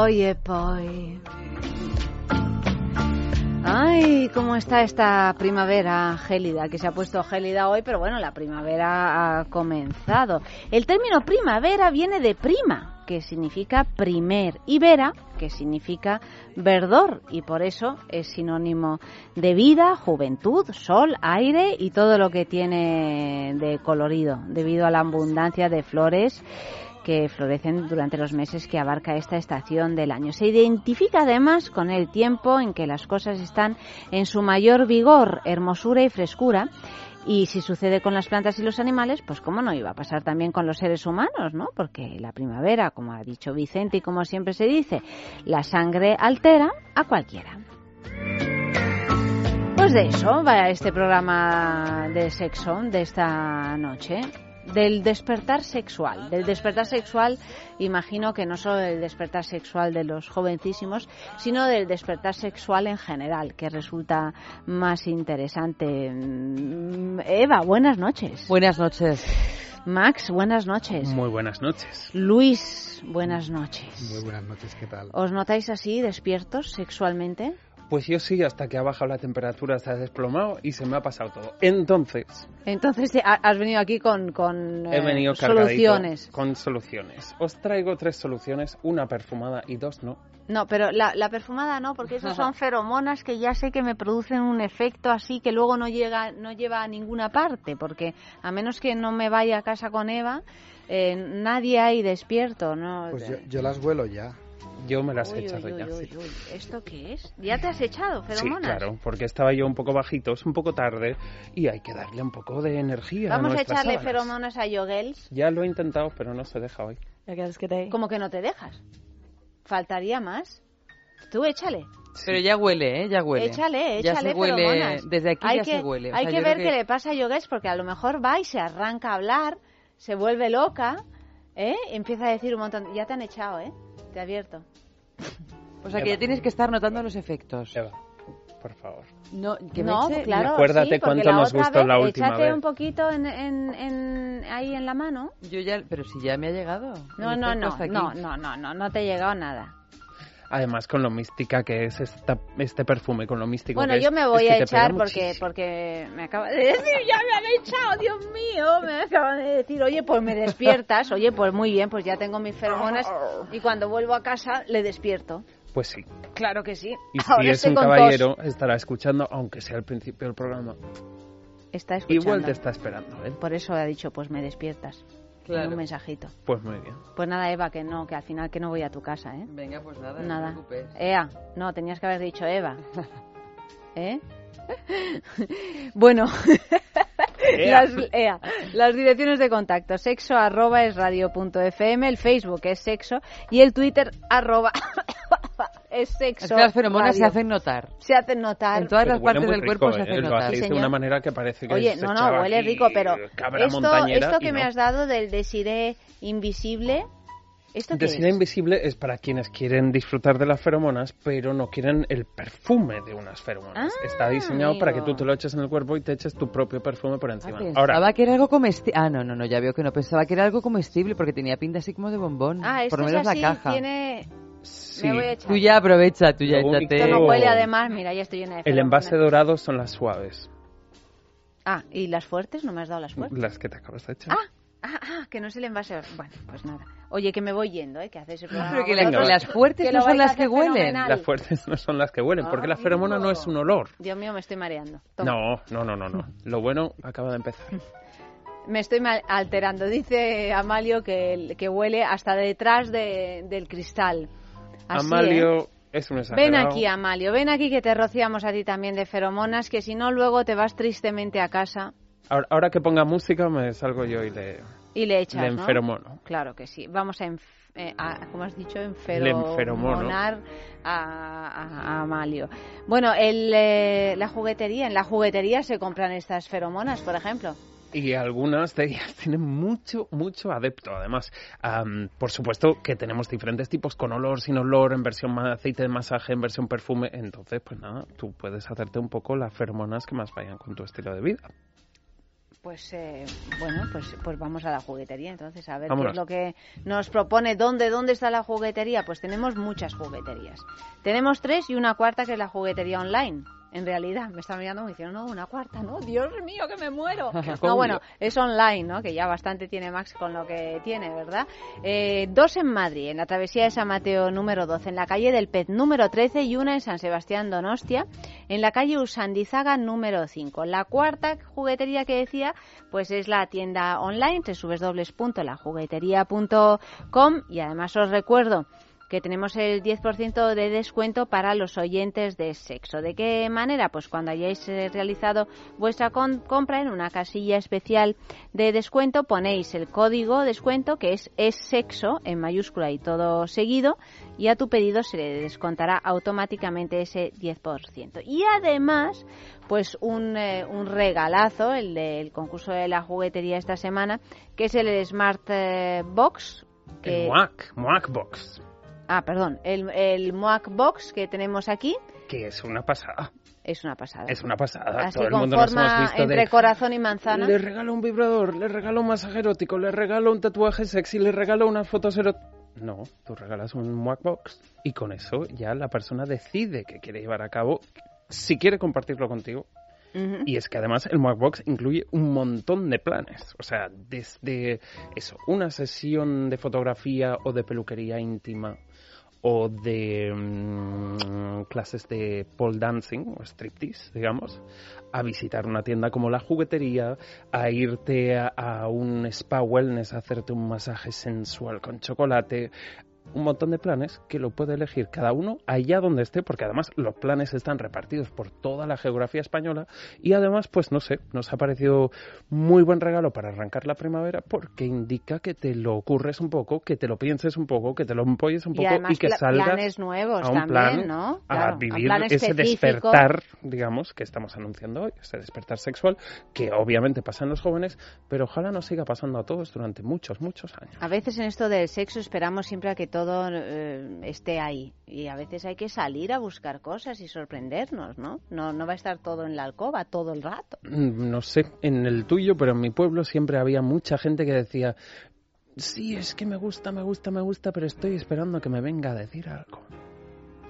Poi, e. Ay, cómo está esta primavera gélida, que se ha puesto gélida hoy, pero bueno, la primavera ha comenzado. El término primavera viene de prima, que significa primer, y vera, que significa verdor, y por eso es sinónimo de vida, juventud, sol, aire y todo lo que tiene de colorido, debido a la abundancia de flores que florecen durante los meses que abarca esta estación del año. Se identifica además con el tiempo en que las cosas están en su mayor vigor, hermosura y frescura. Y si sucede con las plantas y los animales, pues cómo no iba a pasar también con los seres humanos, ¿no? Porque la primavera, como ha dicho Vicente y como siempre se dice, la sangre altera a cualquiera. Pues de eso va este programa de sexo de esta noche del despertar sexual. Del despertar sexual, imagino que no solo del despertar sexual de los jovencísimos, sino del despertar sexual en general, que resulta más interesante. Mm, Eva, buenas noches. Buenas noches. Max, buenas noches. Muy buenas noches. Luis, buenas noches. Muy buenas noches, ¿qué tal? ¿Os notáis así, despiertos sexualmente? Pues yo sí, hasta que ha bajado la temperatura, se ha desplomado y se me ha pasado todo. Entonces. Entonces has venido aquí con, con he venido eh, soluciones. Con soluciones. Os traigo tres soluciones, una perfumada y dos no. No, pero la, la perfumada no, porque esas son feromonas que ya sé que me producen un efecto así que luego no llega, no lleva a ninguna parte, porque a menos que no me vaya a casa con Eva, eh, nadie hay despierto, ¿no? Pues yo, yo las vuelo ya. Yo me las he echado ya. ¿Esto qué es? ¿Ya te has echado feromonas? Sí, claro, porque estaba yo un poco bajito, es un poco tarde y hay que darle un poco de energía. Vamos a, echarle feromonas a Yogels. Ya lo he intentado, pero no se deja hoy. ¿Cómo que no te dejas? ¿Faltaría más? Tú échale. Pero ya huele, ¿eh? Ya huele. Échale, échale ya se huele, Desde aquí ya se huele. hay que ver qué le pasa a Yogels porque a lo mejor va y se arranca a hablar, se vuelve loca, ¿eh? Empieza a decir un montón. Ya te han echado, ¿eh? Te advierto. O sea, que ya tienes que estar notando los efectos. Eva, por favor. No, que no claro. Acuérdate sí, cuánto nos gustó vez, la última échate vez. un poquito en, en, en, ahí en la mano. Yo ya, pero si ya me ha llegado. No, no, no, no, no, no, no, no te ha llegado nada. Además, con lo mística que es esta, este perfume, con lo místico bueno, que es. yo me voy es que a echar porque, porque me acaba de decir, ya me han echado, Dios mío, me acaban de decir, oye, pues me despiertas, oye, pues muy bien, pues ya tengo mis feromonas y cuando vuelvo a casa le despierto. Pues sí. Claro que sí. Y si Ahora es estoy un caballero, estará escuchando, aunque sea al principio del programa. Está escuchando. Igual te está esperando, ¿eh? Por eso ha dicho, pues me despiertas. Claro. Un mensajito. Pues muy bien. Pues nada, Eva, que no, que al final que no voy a tu casa, ¿eh? Venga, pues nada, Nada. no te preocupes. Ea, no, tenías que haber dicho Eva. ¿Eh? bueno, Ea. Las, ea, las direcciones de contacto, sexo arroba es radio punto fm, el Facebook es sexo y el Twitter arroba es sexo. Es que las feromonas se hacen notar. Se hacen notar. En todas Pero las partes del rico, cuerpo se ¿eh? hacen notar. hacéis Sí, de señor. una manera que parece que Oye, se no, no, huele rico, pero esto, esto que me has dado del desiré invisible, ¿esto qué Desira es? invisible es para quienes quieren disfrutar de las feromonas, pero no quieren el perfume de unas feromonas. Ah, Está diseñado para que tú te lo eches en el cuerpo y te eches tu propio perfume por Ah, encima. pensaba Ahora, que era algo comestible. Ah, no, no, no, ya veo que no. Pensaba que era algo comestible porque tenía pinta así como de bombón. Ah, esto por lo es así, la caja. tiene... sí, Me voy a echar. Tú ya aprovecha, tú ya único- Esto échate. no huele además, mira, ya estoy llena de el envase dorado son las suaves, Ah, ¿y las fuertes? ¿No me has dado las fuertes? las que te acabas de echar. Ah, ah, ah, que no es el envase. Bueno, pues nada. Oye, que me voy yendo, ¿eh? Que haces. Pero que, la- las fuertes Que no son las que huelen. fenomenal. Las fuertes no son las que huelen, porque la feromona no es un olor. Dios mío, me estoy mareando. Toma. No, no, no, no, no. Lo bueno acaba de empezar. Me estoy alterando. Dice Amalio que, que huele hasta detrás de- del cristal. Así, ¿eh? Amalio es un. Ven aquí, Amalio, ven aquí que te rociamos a ti también de feromonas, que si no luego te vas tristemente a casa. Ahora, ahora que ponga música me salgo yo y le... Y le echas, le ¿no? enferomono. Claro que sí. Vamos a, eh, a- como has dicho, enferomono. enferomonar a, a- a Amalio. Bueno, el, eh, la juguetería, en la juguetería se compran estas feromonas, por ejemplo. Y algunas de ellas tienen mucho, mucho adepto. Además, am, por supuesto que tenemos diferentes tipos con olor, sin olor, en versión aceite de masaje, en versión perfume. Entonces, pues nada, tú puedes hacerte un poco las feromonas que más vayan con tu estilo de vida. Pues eh, bueno, pues, pues vamos a la juguetería entonces a ver Vámonos. qué es lo que nos propone. ¿Dónde, ¿Dónde está la juguetería? Pues tenemos muchas jugueterías. Tenemos tres y una cuarta que es la juguetería online. En realidad, me están mirando y diciendo, no, una cuarta, no, Dios mío, que me muero. No, bueno, es online, ¿no? Que ya bastante tiene Max con lo que tiene, ¿verdad? Eh, dos en Madrid, en la travesía de San Mateo número 12, en la calle del Pet número 13 y una en San Sebastián Donostia, en la calle Usandizaga número 5. La cuarta juguetería que decía, pues es la tienda online, www.lajuguetería.com y además os recuerdo que tenemos el 10% de descuento para los oyentes de sexo. ¿De qué manera? Pues cuando hayáis eh, realizado vuestra compra en una casilla especial de descuento ponéis el código descuento que es es sexo en mayúscula y todo seguido y a tu pedido se le descontará automáticamente ese 10%. Y además, pues un, eh, un regalazo, el del concurso de la juguetería esta semana, que es el Smart eh, Box. Que, El Muac, Muac Box, Ah, perdón, el, el Moac Box que tenemos aquí que es una pasada. es una pasada. Es una pasada. Así Todo el mundo nos hemos visto entre de... corazón y manzana. Le regalo un vibrador, le regalo un masaje erótico, le regalo un tatuaje sexy, le regalo unas fotos eróticas. No, tú regalas un Muac Box y con eso ya la persona decide que quiere llevar a cabo, si quiere compartirlo contigo. Y es que además el Muac Box incluye un montón de planes. O sea, desde eso, una sesión de fotografía o de peluquería íntima o de mm, clases de pole dancing o striptease, digamos, a visitar una tienda como la juguetería, a irte a, a un spa wellness, a hacerte un masaje sensual con chocolate, un montón de planes que lo puede elegir cada uno allá donde esté, porque además los planes están repartidos por toda la geografía española y además, pues no sé, nos ha parecido muy buen regalo para arrancar la primavera porque indica que te lo ocurres un poco, que te lo pienses un poco, que te lo empolles un y poco y que salgas planes nuevos a un también, plan ¿no? a vivir plan ese específico. despertar, digamos, que estamos anunciando hoy, ese despertar sexual, que obviamente pasa en los jóvenes, pero ojalá nos siga pasando a todos durante muchos, muchos años. A veces en esto del sexo esperamos siempre a que todo eh, esté ahí y a veces hay que salir a buscar cosas y sorprendernos, ¿no? No, no va a estar todo en la alcoba todo el rato. Mm, No sé, en el tuyo, pero en mi pueblo siempre había mucha gente que decía, sí, es que me gusta, me gusta, me gusta, pero estoy esperando que me venga a decir algo.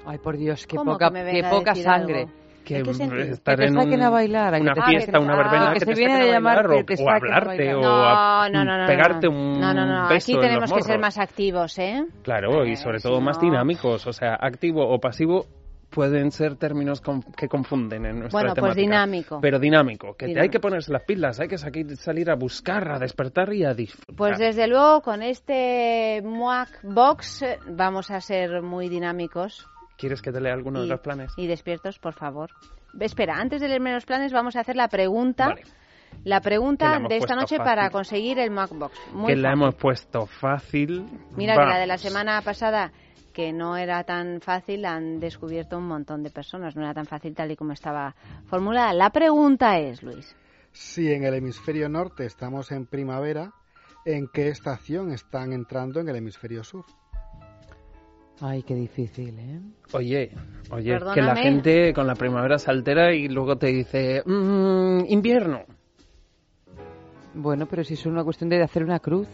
Ay, por Dios, qué ¿Cómo poca, que qué poca sangre. algo? Que ¿En sentido? estar Que en un- a bailar, que una te- fiesta, una que- verbena, ah, que, que te viene saquen a llamar bailar que o, te o hablarte bailar. o No, a no, no, no, pegarte no. un No, no, no, beso aquí en tenemos los que ser más activos, ¿eh? Claro, y sobre todo más no- dinámicos, o sea, activo o pasivo pueden ser términos con- que confunden en nuestra Bueno, pues temática. dinámico. Pero dinámico, que te- hay Dinámico. que ponerse las pilas, hay que salir a buscar, a despertar y a disfrutar. Pues desde luego con este Moac Box eh, vamos a ser muy dinámicos ¿Quieres que te lea alguno de los planes? y despiertos, por favor. Espera, antes de leerme los planes vamos a hacer la pregunta. Vale. La pregunta de esta noche fácil. para conseguir el Moac Box. Muy que la hemos puesto fácil. Mira que la de la semana pasada que no era tan fácil, la han descubierto un montón de personas. No era tan fácil tal y como estaba formulada. La pregunta es, Luis. Si en el hemisferio norte estamos en primavera, ¿en qué estación están entrando en el hemisferio sur? Ay, qué difícil, ¿eh? Oye, oye, que la gente con la primavera se altera y luego te dice, "Mm, invierno. Bueno, pero si es una cuestión de hacer una cruz.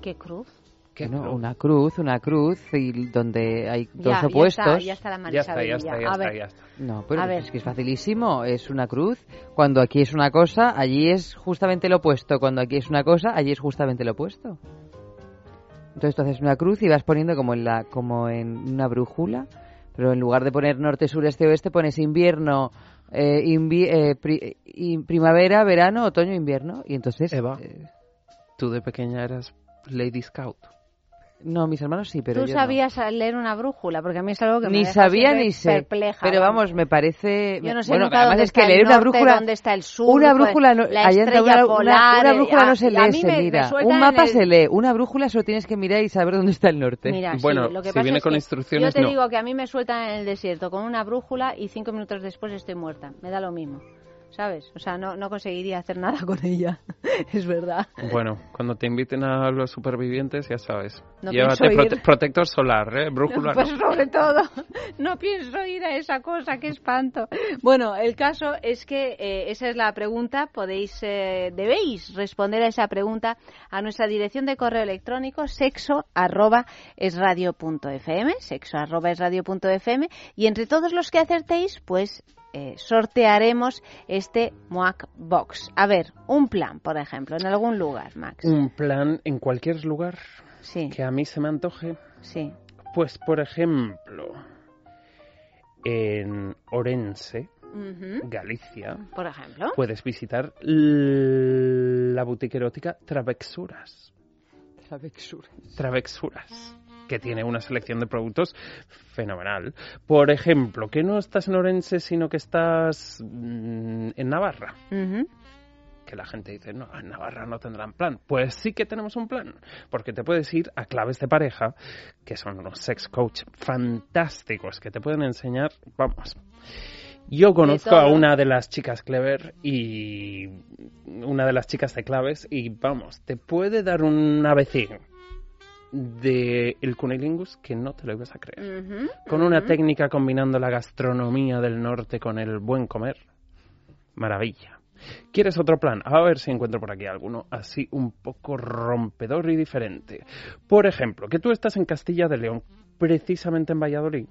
¿Qué cruz? ¿Qué Bueno, cruz? una cruz, una cruz, y donde hay dos ya, opuestos. Ya está, ya está la Ya está, ya está, ya está, ya está. No, pero es que es facilísimo. Es una cruz. Cuando aquí es una cosa, allí es justamente lo opuesto. Cuando aquí es una cosa, allí es justamente lo opuesto. Entonces tú haces una cruz y vas poniendo como en la, como en una brújula, pero en lugar de poner norte, sur, este, oeste, pones invierno, eh, invi- eh, pri- primavera, verano, otoño, invierno. Y entonces Eva. eh, Tú de pequeña eras Lady Scout. No, mis hermanos sí, pero ¿Tú yo no. sabías leer una brújula? Porque a mí es algo que me Ni sabía ni sé. perpleja, Pero vamos. me parece. Yo no sé bueno, nunca además dónde es que está el leer una brújula. dónde está el sur, una pues, brújula no, la estrella una, una- polar, una el- brújula ah, no se lee, se me- me mira. Un en mapa el- se lee, una brújula solo tienes que mirar y saber dónde está el norte. Mira, sí, Bueno, lo que si pasa viene es con que instrucciones, Yo te no. digo que a mí me sueltan en el desierto con una brújula y cinco minutos después estoy muerta. Me da lo mismo. ¿Sabes? O sea, no, no conseguiría hacer nada con ella. es verdad. Bueno, cuando te inviten a los supervivientes, ya sabes. No Llévate pienso ir. prote- protector solar, ¿eh? Brújula. Pues no. sobre todo, no pienso ir a esa cosa, qué espanto. Bueno, el caso es que eh, esa es la pregunta, podéis, eh, debéis responder a esa pregunta a nuestra dirección de correo electrónico sexo arroba es radio punto fm, sexo arroba es radio punto fm, y entre todos los que acertéis, pues eh, sortearemos este MOAC Box. A ver, un plan, por ejemplo, en algún lugar, Max. Un plan en cualquier lugar Sí, que a mí se me antoje. sí. Pues, por ejemplo, en Orense. Galicia, Por ejemplo. puedes visitar la boutique erótica Travexuras. Travexuras, que tiene una selección de productos fenomenal. Por ejemplo, que no estás en Orense, sino que estás mm, en Navarra. Que la gente dice, no, en Navarra no tendrán plan. Pues sí que tenemos un plan, porque te puedes ir a Claves de Pareja, que son unos sex coach fantásticos que te pueden enseñar, vamos. Yo conozco a una de las chicas Clever y una de las chicas de Claves y vamos, te puede dar un ABC de el cunilingus que no te lo ibas a creer. Con una técnica combinando la gastronomía del norte con el buen comer. Maravilla. ¿Quieres otro plan? A ver si encuentro por aquí alguno así un poco rompedor y diferente. Por ejemplo, que tú estás en Castilla de León, precisamente en Valladolid,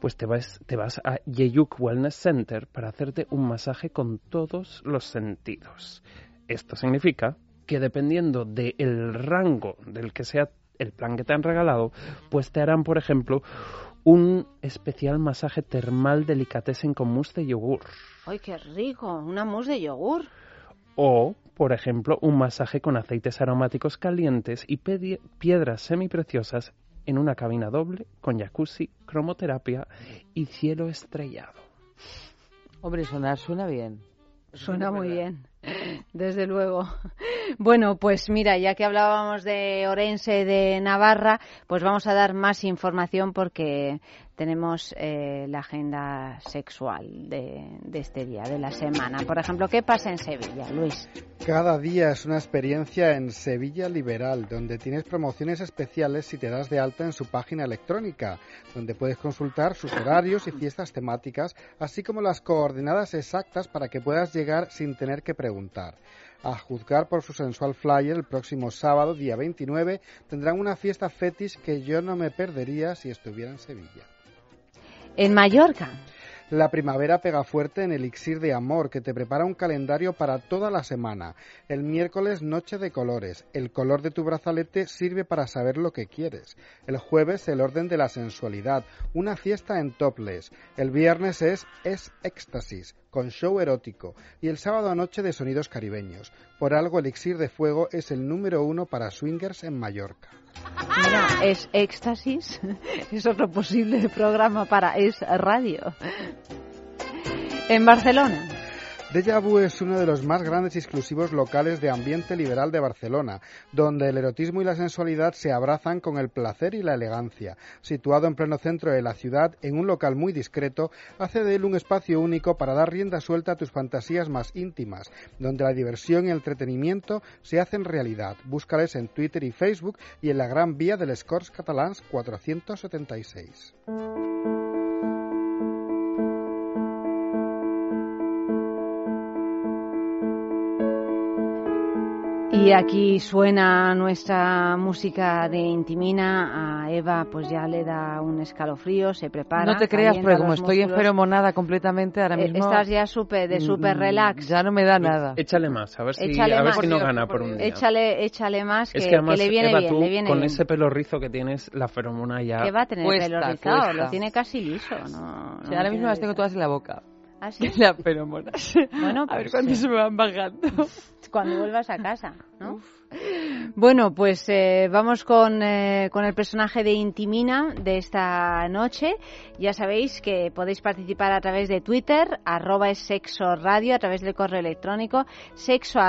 pues te vas, te vas a Yeyuk Wellness Center para hacerte un masaje con todos los sentidos. Esto significa que dependiendo del rango del que sea el plan que te han regalado, pues te harán, por ejemplo, un especial masaje termal delicatessen con mousse de yogur. ¡Ay, qué rico! Una mousse de yogur. O, por ejemplo, un masaje con aceites aromáticos calientes y piedras semipreciosas en una cabina doble con jacuzzi, cromoterapia y cielo estrellado. Hombre, sonar suena bien. Suena muy bien, desde luego. Bueno, pues mira, ya que hablábamos de Orense, de Navarra, pues vamos a dar más información porque tenemos eh, la agenda sexual de, de este día, de la semana. Por ejemplo, ¿qué pasa en Sevilla, Luis? Cada día es una experiencia en Sevilla Liberal, donde tienes promociones especiales si te das de alta en su página electrónica, donde puedes consultar sus horarios y fiestas temáticas, así como las coordenadas exactas para que puedas llegar sin tener que preguntar. A juzgar por su sensual flyer, el próximo sábado, día 29, tendrán una fiesta fetish que yo no me perdería si estuviera en Sevilla. En Mallorca. La primavera pega fuerte en Elixir de Amor, que te prepara un calendario para toda la semana. El miércoles, Noche de Colores. El color de tu brazalete sirve para saber lo que quieres. El jueves, el orden de la sensualidad. Una fiesta en topless. El viernes es Es Éxtasis, con show erótico. Y el sábado, noche de sonidos caribeños. Por algo, Elixir de Fuego es el número uno para swingers en Mallorca. Mira, es Éxtasis. Es otro posible programa para Es Radio. En Barcelona. Deja Vu es uno de los más grandes y exclusivos locales de ambiente liberal de Barcelona, donde el erotismo y la sensualidad se abrazan con el placer y la elegancia. Situado en pleno centro de la ciudad, en un local muy discreto, hace de él un espacio único para dar rienda suelta a tus fantasías más íntimas, donde la diversión y el entretenimiento se hacen realidad. Búscales en Twitter y Facebook y en la Gran Vía del Escorts Catalans 476. Y aquí suena nuestra música de Intimina. A Eva pues ya le da un escalofrío, se prepara. No te creas, porque como estoy enfermonada completamente ahora Eh, mismo... Estás ya súper de super mm, relax. Ya no me da nada. Échale más, a ver si, Échale a ver si no gana por un día. Échale, échale más que, es que además, le viene Eva, bien, tú, le viene con bien. ese pelo rizo que tienes, la feromona ya... Que va a tener Cuesta, pelo rizado, cuesta. lo tiene casi liso. No, no ahora mismo las tengo todas en la boca. ¿Ah, sí? La feromonas. Bueno, a ver pues cuándo sí. se me van bajando. Cuando vuelvas a casa, ¿no? Bueno, pues eh, vamos con, eh, con el personaje de Intimina de esta noche. Ya sabéis que podéis participar a través de Twitter, arroba es sexo radio, a través del correo electrónico, sexo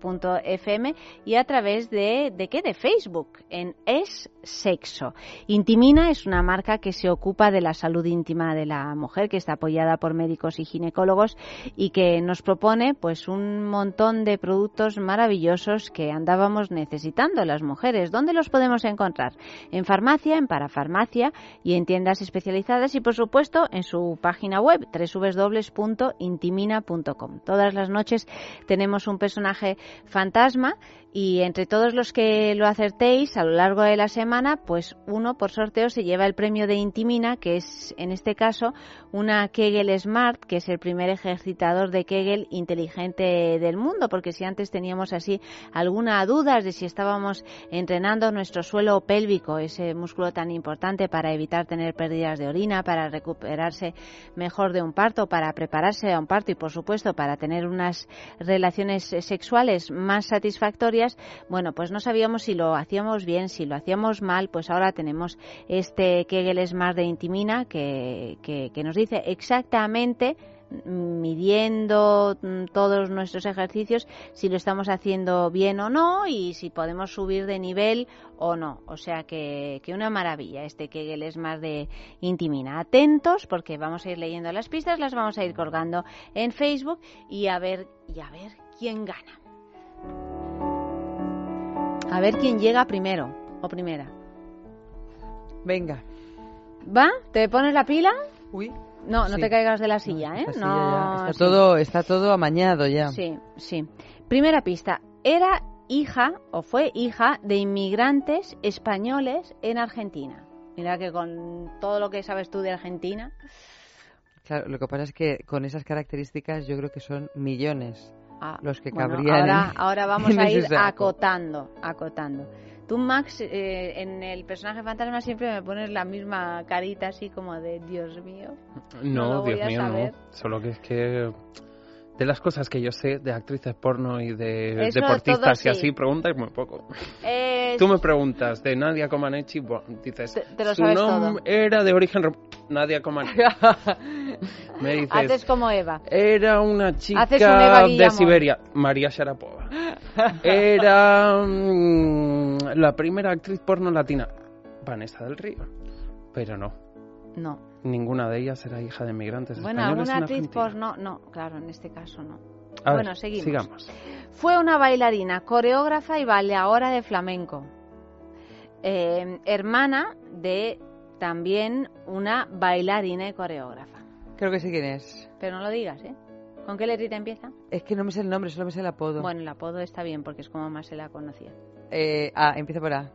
punto fm y a través de, ¿de qué? De Facebook, en es sexo. Intimina es una marca que se ocupa de la salud íntima de la mujer, que está apoyada por médicos y ginecólogos y que nos propone pues un montón de productos maravillosos que andábamos necesitando las mujeres. ¿Dónde los podemos encontrar? En farmacia, en parafarmacia y en tiendas especializadas y por supuesto en su página web www.intimina.com. Todas las noches tenemos un personaje fantasma y entre todos los que lo acertéis a lo largo de la semana, pues uno por sorteo se lleva el premio de Intimina, que es en este caso una Kegel Smart, que es el primer ejercitador de Kegel inteligente del mundo, porque si antes teníamos así alguna duda de si estábamos entrenando nuestro suelo pélvico, ese músculo tan importante para evitar tener pérdidas de orina, para recuperarse mejor de un parto, para prepararse a un parto y por supuesto para tener unas relaciones sexuales más satisfactorias, bueno, pues no sabíamos si lo hacíamos bien, si lo hacíamos mal, pues ahora tenemos este Kegel Smart de Intimina que, que, nos dice exactamente midiendo todos nuestros ejercicios si lo estamos haciendo bien o no y si podemos subir de nivel o no. O sea que, que una maravilla este Kegel Smart de Intimina. Atentos porque vamos a ir leyendo las pistas, las vamos a ir colgando en Facebook y a ver, y a ver quién gana. A ver quién llega primero o primera. Venga. ¿Va? ¿Te pones la pila? Uy. No, no te caigas de la silla, ¿eh? no, está todo, está todo amañado ya. Sí, sí. Primera pista. Era hija o fue hija de inmigrantes españoles en Argentina. Mira que con todo lo que sabes tú de Argentina. Claro, lo que pasa es que con esas características yo creo que son millones. Ah, los que cabrían. Ahora, ahora vamos a ir acotando, acotando. Tú, Max, eh, en el personaje fantasma siempre me pones la misma carita así como de Dios mío. No, Dios mío, no. Solo que es que de las cosas que yo sé de actrices porno y de deportistas y así, preguntas muy poco. Tú me preguntas de Nadia Comaneci, bueno, dices, su nombre era de origen Nadia Comaneci. me dices, Haces como Eva. Era una chica de Siberia, María Sharapova. Era mm, la primera actriz porno latina, Vanessa del Río. Pero no. No. Ninguna de ellas era hija de migrantes bueno, españoles. Bueno, alguna actriz porno, no, claro, en este caso no. bueno, seguimos. Sigamos. Fue una bailarina, coreógrafa y bailadora de flamenco. Eh, hermana de también una bailarina y coreógrafa. Creo que sé quién es. Pero no lo digas, ¿eh? ¿Con qué letrita empieza? Es que no me sé el nombre, solo me sé el apodo. Bueno, el apodo está bien porque es como más se la conocía. Eh, ah, empieza por A.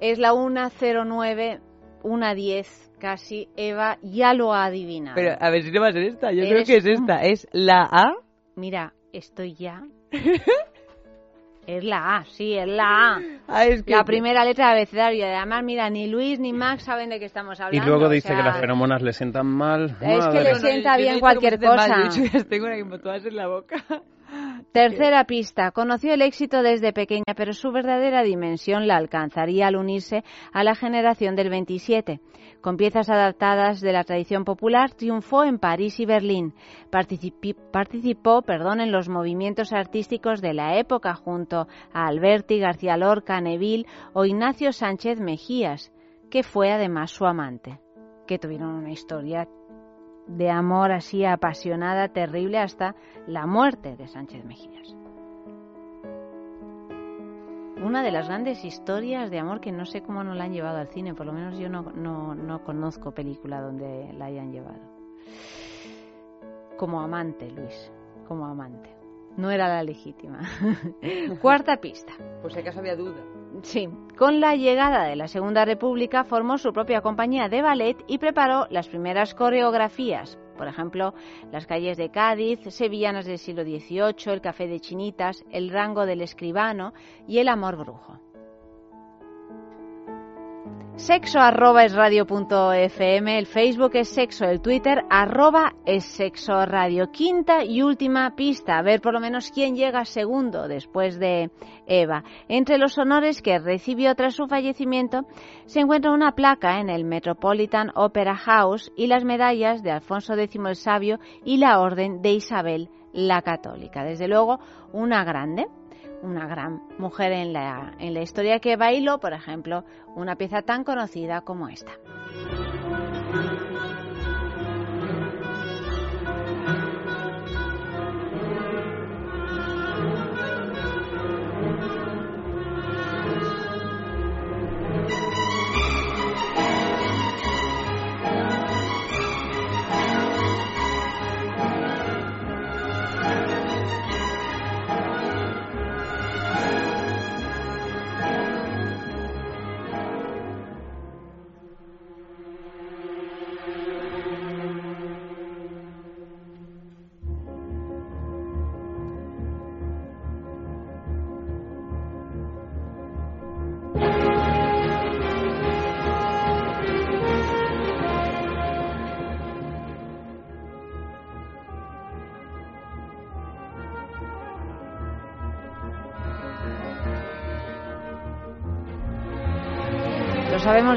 Es la 109 una 10 casi, Eva ya lo ha adivinado. Pero a ver si no va a ser esta, yo creo que es esta, es la A. Mira, estoy ya. es la A, sí, es la A. Ah, es La primera letra de abecedario. Además, mira, ni Luis ni Max saben de qué estamos hablando. Y luego dice que las feromonas le sientan mal. Es que le sienta bien cualquier cosa. tengo una en la boca. Tercera pista. Conoció el éxito desde pequeña, pero su verdadera dimensión la alcanzaría al unirse a la generación del 27. Con piezas adaptadas de la tradición popular, triunfó en París y Berlín. Participó, perdón, en los movimientos artísticos de la época junto a Alberti, García Lorca, Neville o Ignacio Sánchez Mejías, que fue además su amante, que tuvieron una historia de amor así apasionada, terrible, hasta la muerte de Sánchez Mejías. Una de las grandes historias de amor que no sé cómo no la han llevado al cine, por lo menos yo no, no, no conozco película donde la hayan llevado. Como amante, Luis, como amante. No era la legítima. Cuarta pista. Pues si acaso había duda. Sí, con la llegada de la Segunda República formó su propia compañía de ballet y preparó las primeras coreografías, por ejemplo, las calles de Cádiz, sevillanas del siglo XVIII, el café de Chinitas, el rango del escribano y el amor brujo. Sexo arroba es el Facebook es sexo, el Twitter arroba es sexo radio. Quinta y última pista, a ver por lo menos quién llega segundo después de Eva. Entre los honores que recibió tras su fallecimiento se encuentra una placa en el Metropolitan Opera House y las medallas de Alfonso X el Sabio y la Orden de Isabel la Católica. Desde luego, una grande una gran mujer en la, en la historia que bailó, por ejemplo, una pieza tan conocida como esta.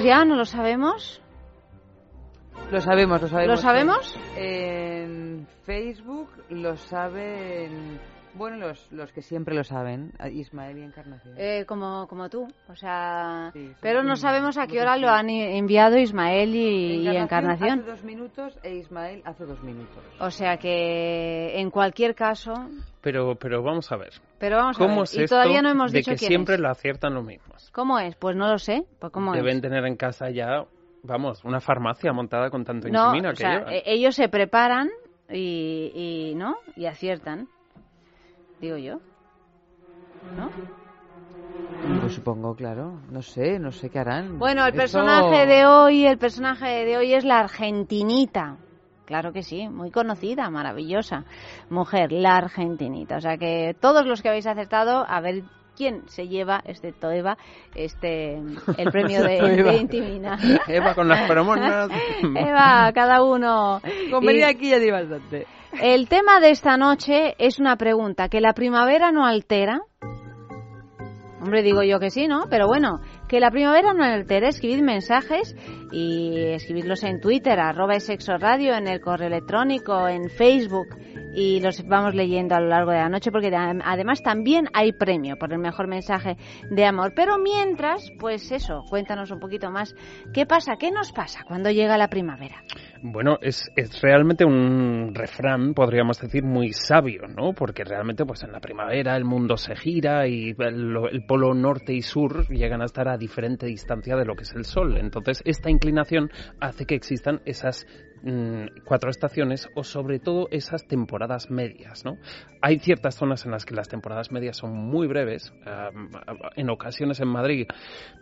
Sabemos ya? ¿No lo sabemos? Lo sabemos, lo sabemos. ¿Lo sabemos? En Facebook lo saben, bueno, los, los que siempre lo saben, Ismael y Encarnación. Eh, como, como tú, o sea... Sí, sí, pero no sí, sabemos a qué hora lo han enviado Ismael y, y Encarnación. Hace dos minutos e Ismael hace dos minutos. O sea que, en cualquier caso... Pero, pero vamos a ver. Pero vamos a ¿Cómo ver. es y esto todavía no hemos de dicho que quién siempre es. lo aciertan los mismos? ¿Cómo es? Pues no lo sé. Pues ¿cómo Deben es? tener en casa ya, vamos, una farmacia montada con tanto No, insulina o que sea, llevan. e- ellos se preparan y, y, ¿no? Y aciertan. Digo yo. ¿No? Pues supongo, claro. No sé, no sé qué harán. Bueno, el personaje de hoy, el personaje de hoy es la argentinita. Claro que sí, muy conocida, maravillosa mujer, la argentinita. O sea que todos los que habéis acertado, a ver quién se lleva, excepto Eva, este, el premio de, de Intimina. Eva con las feromonas. Eva, cada uno. Con Y- venir aquí ya di bastante. El tema de esta noche es una pregunta que la primavera no altera. Hombre, digo yo que sí, ¿no? Pero bueno, que la primavera no altera. Escribid mensajes y escribidlos en Twitter, arroba sexo radio, en el correo electrónico, en Facebook y los vamos leyendo a lo largo de la noche porque además también hay premio por el mejor mensaje de amor. Pero mientras, pues eso, cuéntanos un poquito más. ¿Qué pasa? ¿Qué nos pasa cuando llega la primavera? Bueno, es, es realmente un refrán, podríamos decir, muy sabio, ¿no? Porque realmente, pues en la primavera el mundo se gira y el, el polo norte y sur llegan a estar a diferente distancia de lo que es el sol. Entonces, esta inclinación hace que existan esas cuatro estaciones o sobre todo esas temporadas medias, ¿no? Hay ciertas zonas en las que las temporadas medias son muy breves. en ocasiones en Madrid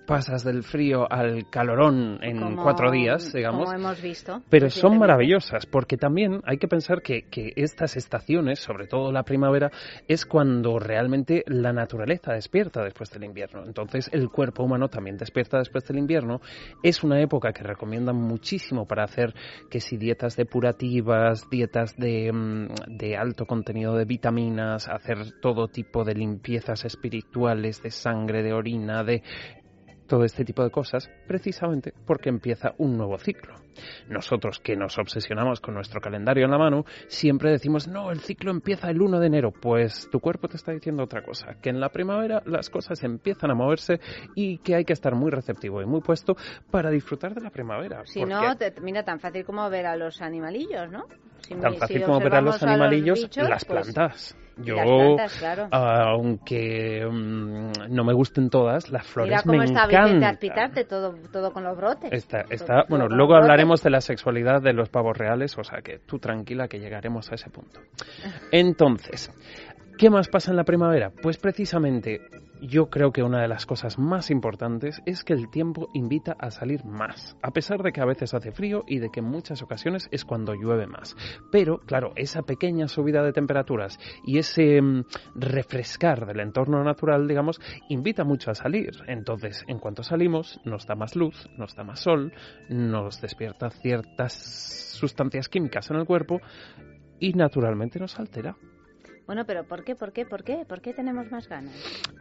pasas del frío al calorón en Como- cuatro días, digamos. Como hemos visto. Pero son maravillosas porque también hay que pensar que, que estas estaciones, sobre todo la primavera, es cuando realmente la naturaleza despierta después del invierno. Entonces el cuerpo humano también despierta después del invierno. Es una época que recomiendan muchísimo para hacer que si dietas depurativas, dietas de, mm, de alto contenido de vitaminas, hacer todo tipo de limpiezas espirituales, de sangre, de orina, de todo este tipo de cosas, precisamente porque empieza un nuevo ciclo. Nosotros que nos obsesionamos con nuestro calendario en la mano, siempre decimos, no, el ciclo empieza el 1 de enero. Pues tu cuerpo te está diciendo otra cosa, que en la primavera las cosas empiezan a moverse y que hay que estar muy receptivo y muy puesto para disfrutar de la primavera. Si porque no, te- mira, tan fácil como ver a los animalillos, ¿no? Si tan fácil si como ver a los animalillos, bichos, las pues, plantas. Yo, las plantas, claro. aunque mm, no me gusten todas, las flores Mira cómo me está encantan. Todo, todo con los brotes. Está, está, todo bueno, luego brotes. hablaremos de la sexualidad de los pavos reales, o sea que tú tranquila que llegaremos a ese punto. Entonces, ¿qué más pasa en la primavera? Pues precisamente yo creo que una de las cosas más importantes es que el tiempo invita a salir más, a pesar de que a veces hace frío y de que en muchas ocasiones es cuando llueve más. Pero, claro, esa pequeña subida de temperaturas y ese mm, refrescar del entorno natural, digamos, invita mucho a salir. Entonces, en cuanto salimos, nos da más luz, nos da más sol, nos despierta ciertas sustancias químicas en el cuerpo y naturalmente nos altera. Bueno, pero ¿por qué? ¿Por qué? ¿Por qué? ¿Por qué tenemos más ganas?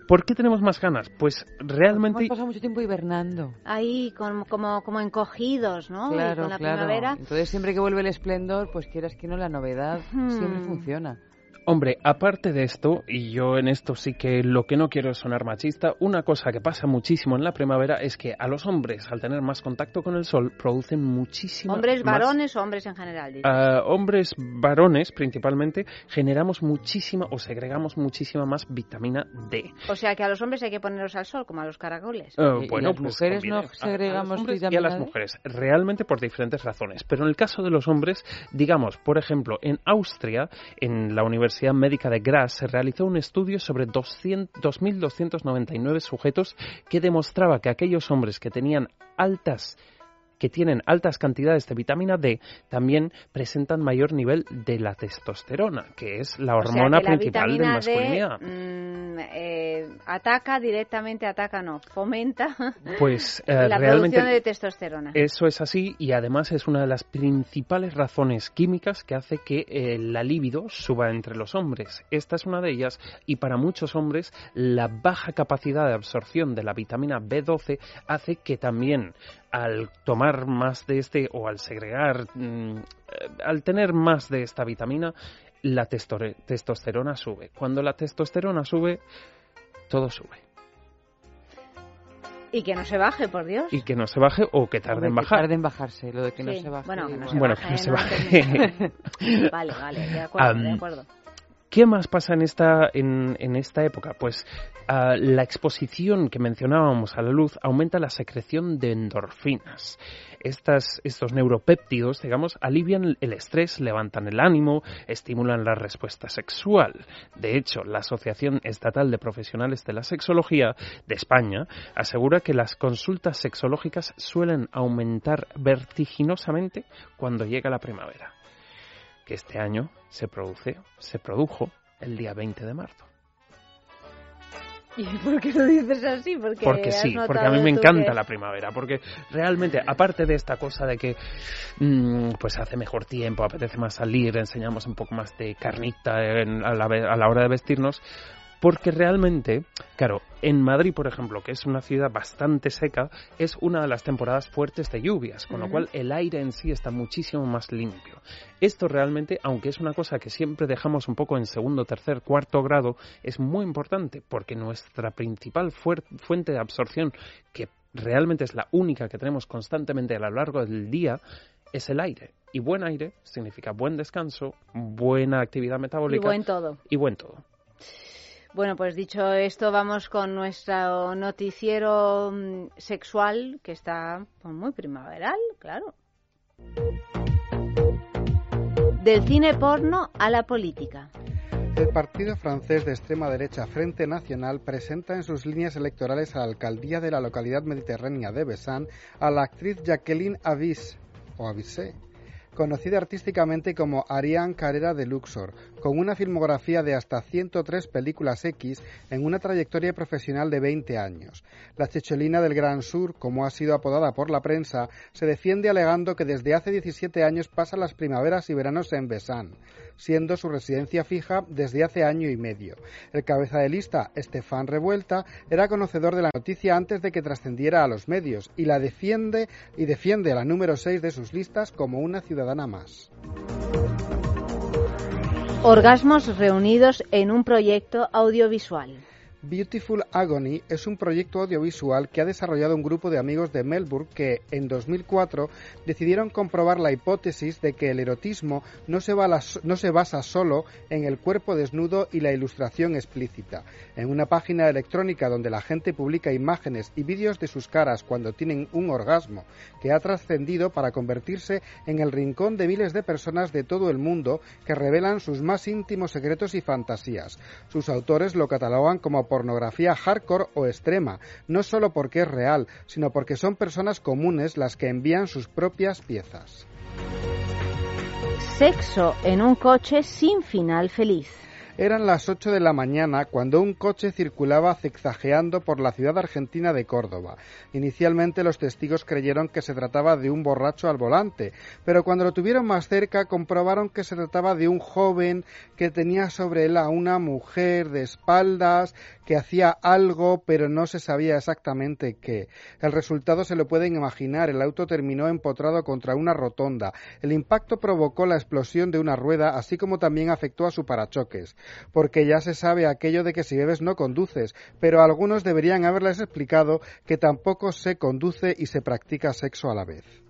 ¿Por qué tenemos más ganas? Pues realmente... Hemos pasado mucho tiempo hibernando. Ahí como, como, como encogidos, ¿no? Y Claro, con la claro. primavera. Entonces siempre que vuelve el esplendor, pues quieras que no, la novedad siempre Hmm. funciona. Hombre, aparte de esto, y yo en esto sí que lo que no quiero es sonar machista, una cosa que pasa muchísimo en la primavera es que a los hombres, al tener más contacto con el sol, producen muchísimo ¿Hombres más- varones o hombres en general? Ah, hombres varones principalmente generamos muchísima o segregamos muchísima más vitamina D. O sea que a los hombres hay que ponerlos al sol, como a los caracoles. Ah, ¿Y- y bueno, las pues mujeres conviene no a- segregamos a los hombres y a las mujeres, realmente por diferentes razones. Pero en el caso de los hombres, digamos, por ejemplo, en Austria, en la Universidad Médica de Graz, se realizó un estudio sobre 200 2.299 sujetos que demostraba que aquellos hombres que tenían altas que tienen altas cantidades de vitamina D también presentan mayor nivel de la testosterona, que es la O sea, hormona la principal de masculinidad. D, mm, eh, ataca directamente, ataca no, fomenta Pues eh, la realmente producción de testosterona. Eso es así y además es una de las principales razones químicas que hace que eh, la libido suba entre los hombres. Esta es una de ellas y para muchos hombres la baja capacidad de absorción de la vitamina B12 hace que también al tomar más de este o al segregar, mm, eh, al tener más de esta vitamina, la testosterona sube. Cuando la testosterona sube, todo sube. Y que no se baje, por Dios. Y que no se baje o que tarde en que bajar. tarde en bajarse, lo de que no se baje. bueno, que no se Bueno, baje, que no se no baje. termina. Vale, vale, de acuerdo, de Am, acuerdo. ¿Qué más pasa en esta, en, esta época? Pues ah, la exposición que mencionábamos a la luz aumenta la secreción de endorfinas. Estas, estos neuropéptidos, digamos, alivian el estrés, levantan el ánimo, estimulan la respuesta sexual. De hecho, la Asociación Estatal de Profesionales de la Sexología de España asegura que las consultas sexológicas suelen aumentar vertiginosamente cuando llega la primavera que este año se produce, se produjo el día 20 de marzo. ¿Y por qué lo dices así? Porque, sí, porque a mí me encanta que- la primavera, porque realmente, aparte de esta cosa de que mm, pues hace mejor tiempo, apetece más salir, enseñamos un poco más de carnita en- a, la, a la hora de vestirnos, porque realmente, claro, en Madrid, por ejemplo, que es una ciudad bastante seca, es una de las temporadas fuertes de lluvias, con lo cual el aire en sí está muchísimo más limpio. Esto realmente, aunque es una cosa que siempre dejamos un poco en segundo, tercer, cuarto grado, es muy importante porque nuestra principal fuente de absorción, que realmente es la única que tenemos constantemente a lo largo del día, es el aire. Y buen aire significa buen descanso, buena actividad Y metabólica buen todo. y buen todo. Bueno, pues dicho esto, vamos con nuestro noticiero mm, sexual, que está pues, muy primaveral, claro. Del cine porno a la política. El partido francés de extrema derecha Frente Nacional presenta en sus líneas electorales a la alcaldía de la localidad mediterránea de Besán a la actriz Jacqueline Avis, o Avissé, conocida artísticamente como Ariane Carrera de Luxor, con una filmografía de hasta 103 películas X en una trayectoria profesional de 20 años. La checholina del Gran Sur, como ha sido apodada por la prensa, se defiende alegando que desde hace 17 años pasa las primaveras y veranos en Besán, siendo su residencia fija desde hace año y medio. El cabeza de lista, Estefan Revuelta, era conocedor de la noticia antes de que trascendiera a los medios y la defiende y defiende a la número 6 de sus listas como una ciudadana más. Orgasmos reunidos en un proyecto audiovisual. Beautiful Agony es un proyecto audiovisual que ha desarrollado un grupo de amigos de Melbourne que, en 2004, decidieron comprobar la hipótesis de que el erotismo no se, basa solo en el cuerpo desnudo y la ilustración explícita. En una página electrónica donde la gente publica imágenes y vídeos de sus caras cuando tienen un orgasmo, que ha trascendido para convertirse en el rincón de miles de personas de todo el mundo que revelan sus más íntimos secretos y fantasías. Sus autores lo catalogan como pornografía hardcore o extrema, no solo porque es real, sino porque son personas comunes las que envían sus propias piezas. Sexo en un coche sin final feliz. Eran las 8 de la mañana cuando un coche circulaba zigzagueando por la ciudad argentina de Córdoba. Inicialmente los testigos creyeron que se trataba de un borracho al volante, pero cuando lo tuvieron más cerca comprobaron que se trataba de un joven que tenía sobre él a una mujer de espaldas, que hacía algo, pero no se sabía exactamente qué. El resultado se lo pueden imaginar. El auto terminó empotrado contra una rotonda. El impacto provocó la explosión de una rueda, así como también afectó a su parachoques porque ya se sabe aquello de que si bebes no conduces, pero algunos deberían haberles explicado que tampoco se conduce y se practica sexo a la vez.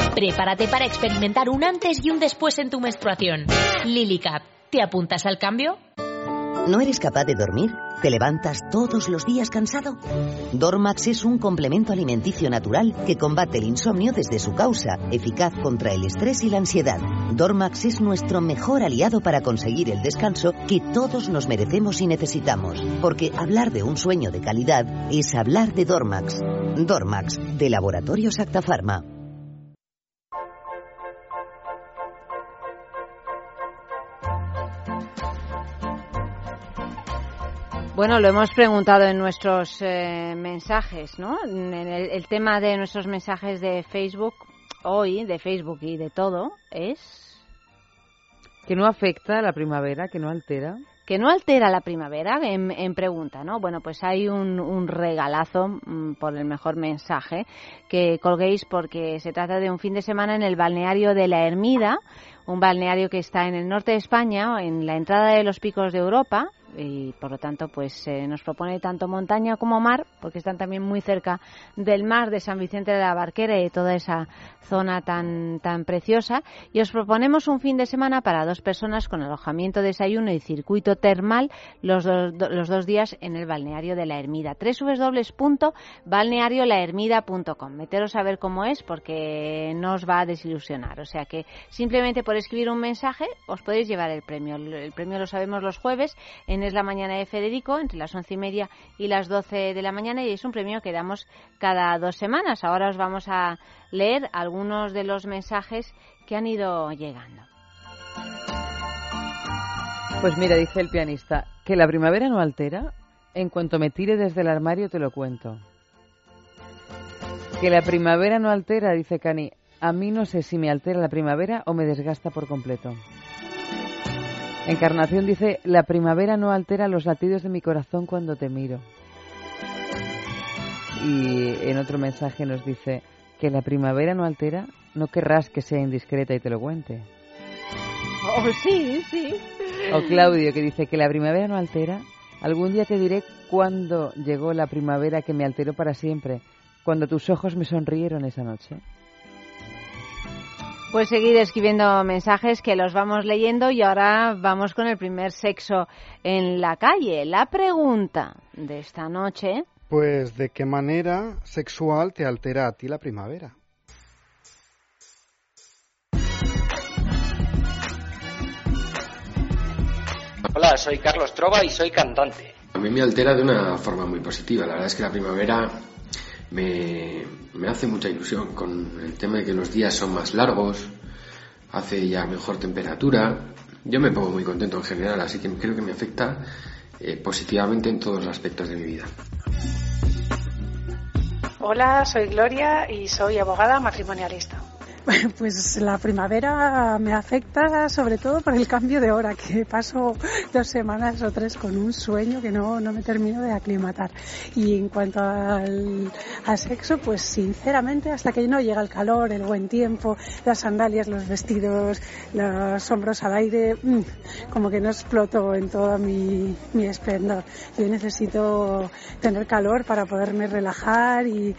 Prepárate para experimentar un antes y un después en tu menstruación. Lily Cap ¿Te apuntas al cambio? ¿No eres capaz de dormir? ¿Te levantas todos los días cansado? Dormax es un complemento alimenticio natural que combate el insomnio desde su causa, eficaz contra el estrés y la ansiedad. Dormax es nuestro mejor aliado para conseguir el descanso que todos nos merecemos y necesitamos, porque hablar de un sueño de calidad es hablar de Dormax. Dormax, de Laboratorios Acta Bueno, lo hemos preguntado en nuestros eh, mensajes, ¿no? En el, el tema de nuestros mensajes de Facebook hoy, de Facebook y de todo, es Que no afecta a la primavera, que no altera. que no altera la primavera en, en pregunta, ¿no? Bueno, pues hay un, un regalazo mm, por el mejor mensaje que colguéis porque se trata de un fin de semana en el balneario de la Ermida, un balneario que está en el norte de España, en la entrada de los picos de Europa y por lo tanto pues eh, nos propone tanto montaña como mar porque están también muy cerca del mar de San Vicente de la Barquera y de toda esa zona tan tan preciosa. Y os proponemos un fin de semana para dos personas con alojamiento desayuno y circuito termal los dos, do- los dos días en el balneario de la Ermida www.balneariolahermida.com meteros a ver cómo es porque no os va a desilusionar. O sea que simplemente por escribir un mensaje os podéis llevar el premio. El, premio lo sabemos los jueves Es la Mañana de Federico, entre las once y media y las doce de la mañana, y es un premio que damos cada dos semanas. Ahora os vamos a leer algunos de los mensajes que han ido llegando. Pues mira, dice el pianista, que la primavera no altera, en cuanto me tire desde el armario te lo cuento. Que la primavera no altera, dice Cani, a mí no sé si me altera la primavera o me desgasta por completo. Encarnación dice, la primavera no altera los latidos de mi corazón cuando te miro. Y en otro mensaje nos dice, que la primavera no altera, no querrás que sea indiscreta y te lo cuente. Oh, sí, sí. O Claudio que dice que la primavera no altera. Algún día te diré cuándo llegó la primavera que me alteró para siempre, cuando tus ojos me sonrieron esa noche. Pues seguid escribiendo mensajes que los vamos leyendo y ahora vamos con el primer sexo en la calle. La pregunta de esta noche. Pues, ¿de qué manera sexual te altera a ti la primavera? Hola, soy Carlos Trova y soy cantante. A mí me altera de una forma muy positiva. La verdad es que la primavera me, me hace mucha ilusión con el tema de que los días son más largos, hace ya mejor temperatura. Yo me pongo muy contento en general, así que creo que me afecta eh, positivamente en todos los aspectos de mi vida. Hola, soy Gloria y soy abogada matrimonialista. Pues la primavera me afecta sobre todo por el cambio de hora, que paso dos semanas o tres con un sueño que no, no me termino de aclimatar. Y en cuanto al, sexo, pues sinceramente hasta que no llega el calor, el buen tiempo, las sandalias, los vestidos, los hombros al aire, mm, como que no exploto en todo mi, mi esplendor. Yo necesito tener calor para poderme relajar y,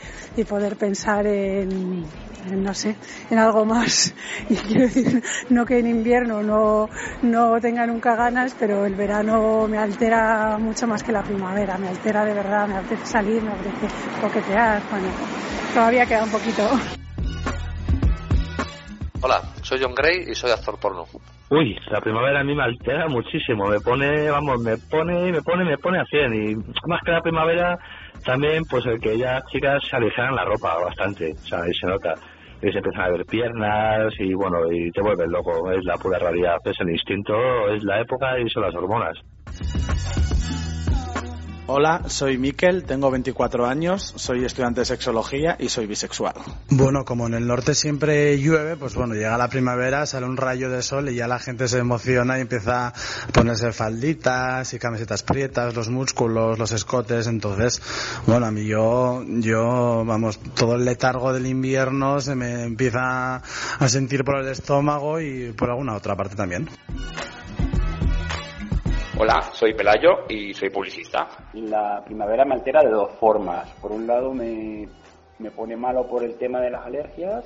poder pensar en, en, no sé, en algo más. Y quiero decir, no que en invierno no, no tenga nunca ganas, pero el verano me altera mucho más que la primavera. Me altera de verdad, me apetece salir, me apetece coquetear. Bueno, todavía queda un poquito. Hola, soy John Gray y soy actor porno. Uy, la primavera a mí me altera muchísimo, me pone, vamos, me pone, me pone, me pone a 100 y más que la primavera también pues el que ya chicas se aligeran la ropa bastante, o sea, ahí se nota, y se empiezan a ver piernas y bueno, y te vuelves loco, es la pura realidad, es el instinto, es la época y son las hormonas. Hola, soy Miquel, tengo 24 años, soy estudiante de sexología y soy bisexual. Bueno, como en el norte siempre llueve, pues bueno, llega la primavera, sale un rayo de sol y ya la gente se emociona y empieza a ponerse falditas y camisetas prietas, los músculos, los escotes, entonces, bueno, a mí yo, yo, vamos, todo el letargo del invierno se me empieza a sentir por el estómago y por alguna otra parte también. Hola, soy Pelayo y soy publicista. La primavera me altera de dos formas. Por un lado me, me pone malo por el tema de las alergias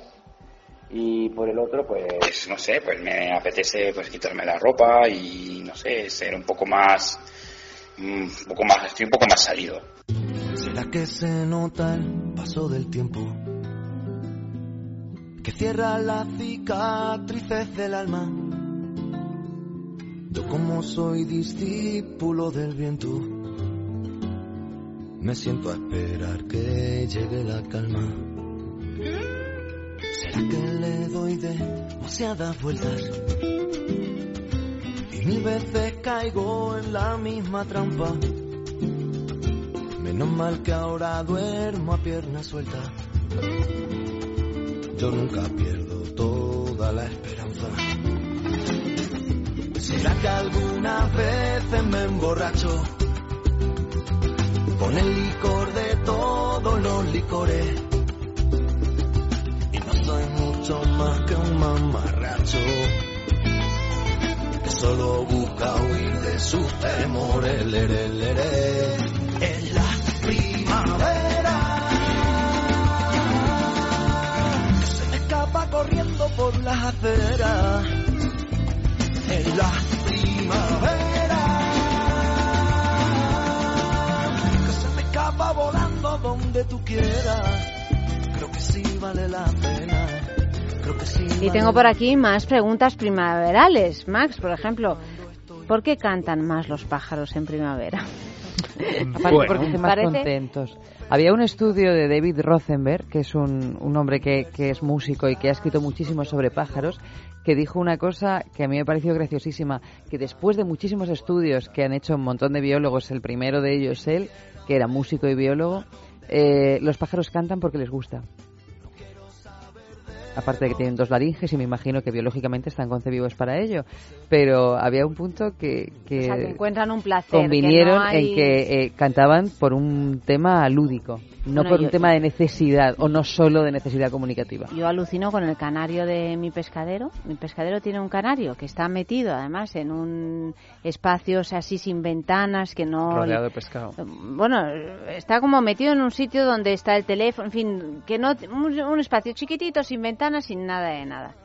y por el otro pues... no sé, pues me apetece pues quitarme la ropa y no sé, ser un poco más... mm, Un poco más, estoy un poco más salido. ¿Será que se nota el paso del tiempo? Que cierra las cicatrices del alma. Yo como soy discípulo del viento, me siento a esperar que llegue la calma. ¿Será que le doy demasiadas vueltas? Y mil veces caigo en la misma trampa. Menos mal que ahora duermo a pierna suelta. Yo nunca pierdo toda la esperanza. ¿Será que algunas veces me emborracho con el licor de todos los licores? Y no soy mucho más que un mamarracho que solo busca huir de sus temores. En la primavera se me escapa corriendo por las aceras en la primavera que se me escapa volando donde tú quieras creo que sí vale la pena creo que sí Y tengo por aquí más preguntas primaverales. Max, por ejemplo, ¿por qué cantan más los pájaros en primavera? Aparte Bueno. porque estén más Parece- contentos. Había un estudio de David Rothenberg, que es un, un hombre que, que es músico y que ha escrito muchísimo sobre pájaros, que dijo una cosa que a mí me pareció graciosísima, que después de muchísimos estudios que han hecho un montón de biólogos, el primero de ellos él, que era músico y biólogo, eh, los pájaros cantan porque les gusta. Aparte de que tienen dos laringes y me imagino que biológicamente están concebidos para ello. Pero había un punto que, que O sea, que encuentran un placer. que convinieron no hay- en que eh, cantaban por un tema lúdico, no Bueno, por yo- un tema de necesidad o no solo de necesidad comunicativa. Yo alucino con el canario de mi pescadero. Mi pescadero tiene un canario que está metido además en un espacios así sin ventanas que no Rodeado de pescado. bueno, está como metido en un sitio donde está el teléfono, en fin, que no un, un espacio chiquitito sin ventanas, sin nada de nada.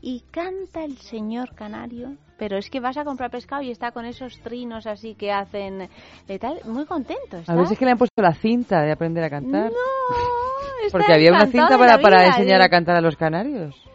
Y canta el señor canario, pero es que vas a comprar pescado y está con esos trinos así que hacen de tal, muy contento. Está. A veces que le han puesto la cinta de aprender a cantar. No, está Porque había una cinta para, para enseñar ¿eh? a cantar a los canarios.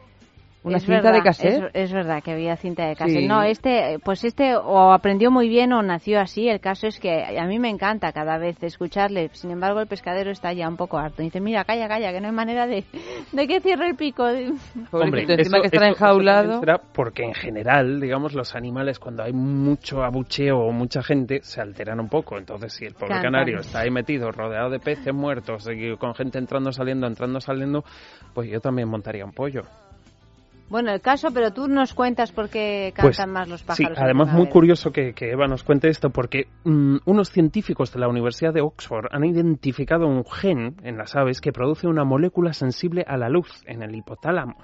Una Es cinta verdad, de cassette. Es, es verdad que había cinta de cassette. Sí. No, este, pues este o aprendió muy bien o nació así. El caso es que a mí me encanta cada vez escucharle. Sin embargo, el pescadero está ya un poco harto. Dice, mira, calla, calla, que no hay manera de, de que cierre el pico. Hombre, encima que estará eso enjaulado. será porque en general, digamos, los animales cuando hay mucho abucheo o mucha gente se alteran un poco. Entonces, si el pobre Cantan. canario está ahí metido, rodeado de peces muertos, con gente entrando, saliendo, entrando, saliendo, pues yo también montaría un pollo. Bueno, el caso, pero tú nos cuentas por qué Pues, cantan más los Sí, pájaros. en además muy curioso que, que Eva nos cuente esto porque mm, unos científicos de la Universidad de Oxford han identificado un gen en las aves que produce una molécula sensible a la luz en el hipotálamo,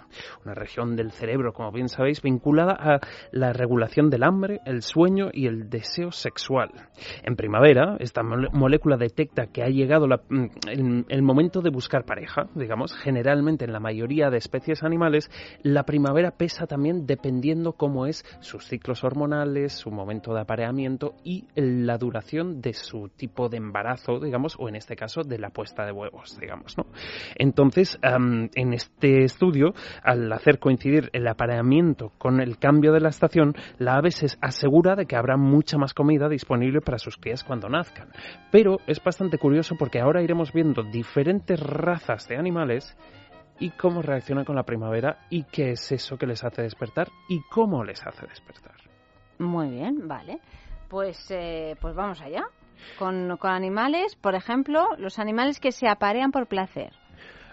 una región del cerebro, como bien sabéis, vinculada a la regulación del hambre, el sueño y el deseo sexual. En primavera, esta molécula detecta que ha llegado la- mm, el, el momento de buscar pareja, digamos, generalmente en la mayoría de especies animales, la primavera pesa también dependiendo cómo es sus ciclos hormonales, su momento de apareamiento y la duración de su tipo de embarazo, digamos, o en este caso de la puesta de huevos, digamos, ¿no? Entonces, en este estudio, al hacer coincidir el apareamiento con el cambio de la estación, la ave se asegura de que habrá mucha más comida disponible para sus crías cuando nazcan. Pero es bastante curioso porque ahora iremos viendo diferentes razas de animales y cómo reaccionan con la primavera y qué es eso que les hace despertar y cómo les hace despertar. Muy bien, vale. Pues, eh, pues vamos allá. Con, con animales, por ejemplo, los animales que se aparean por placer.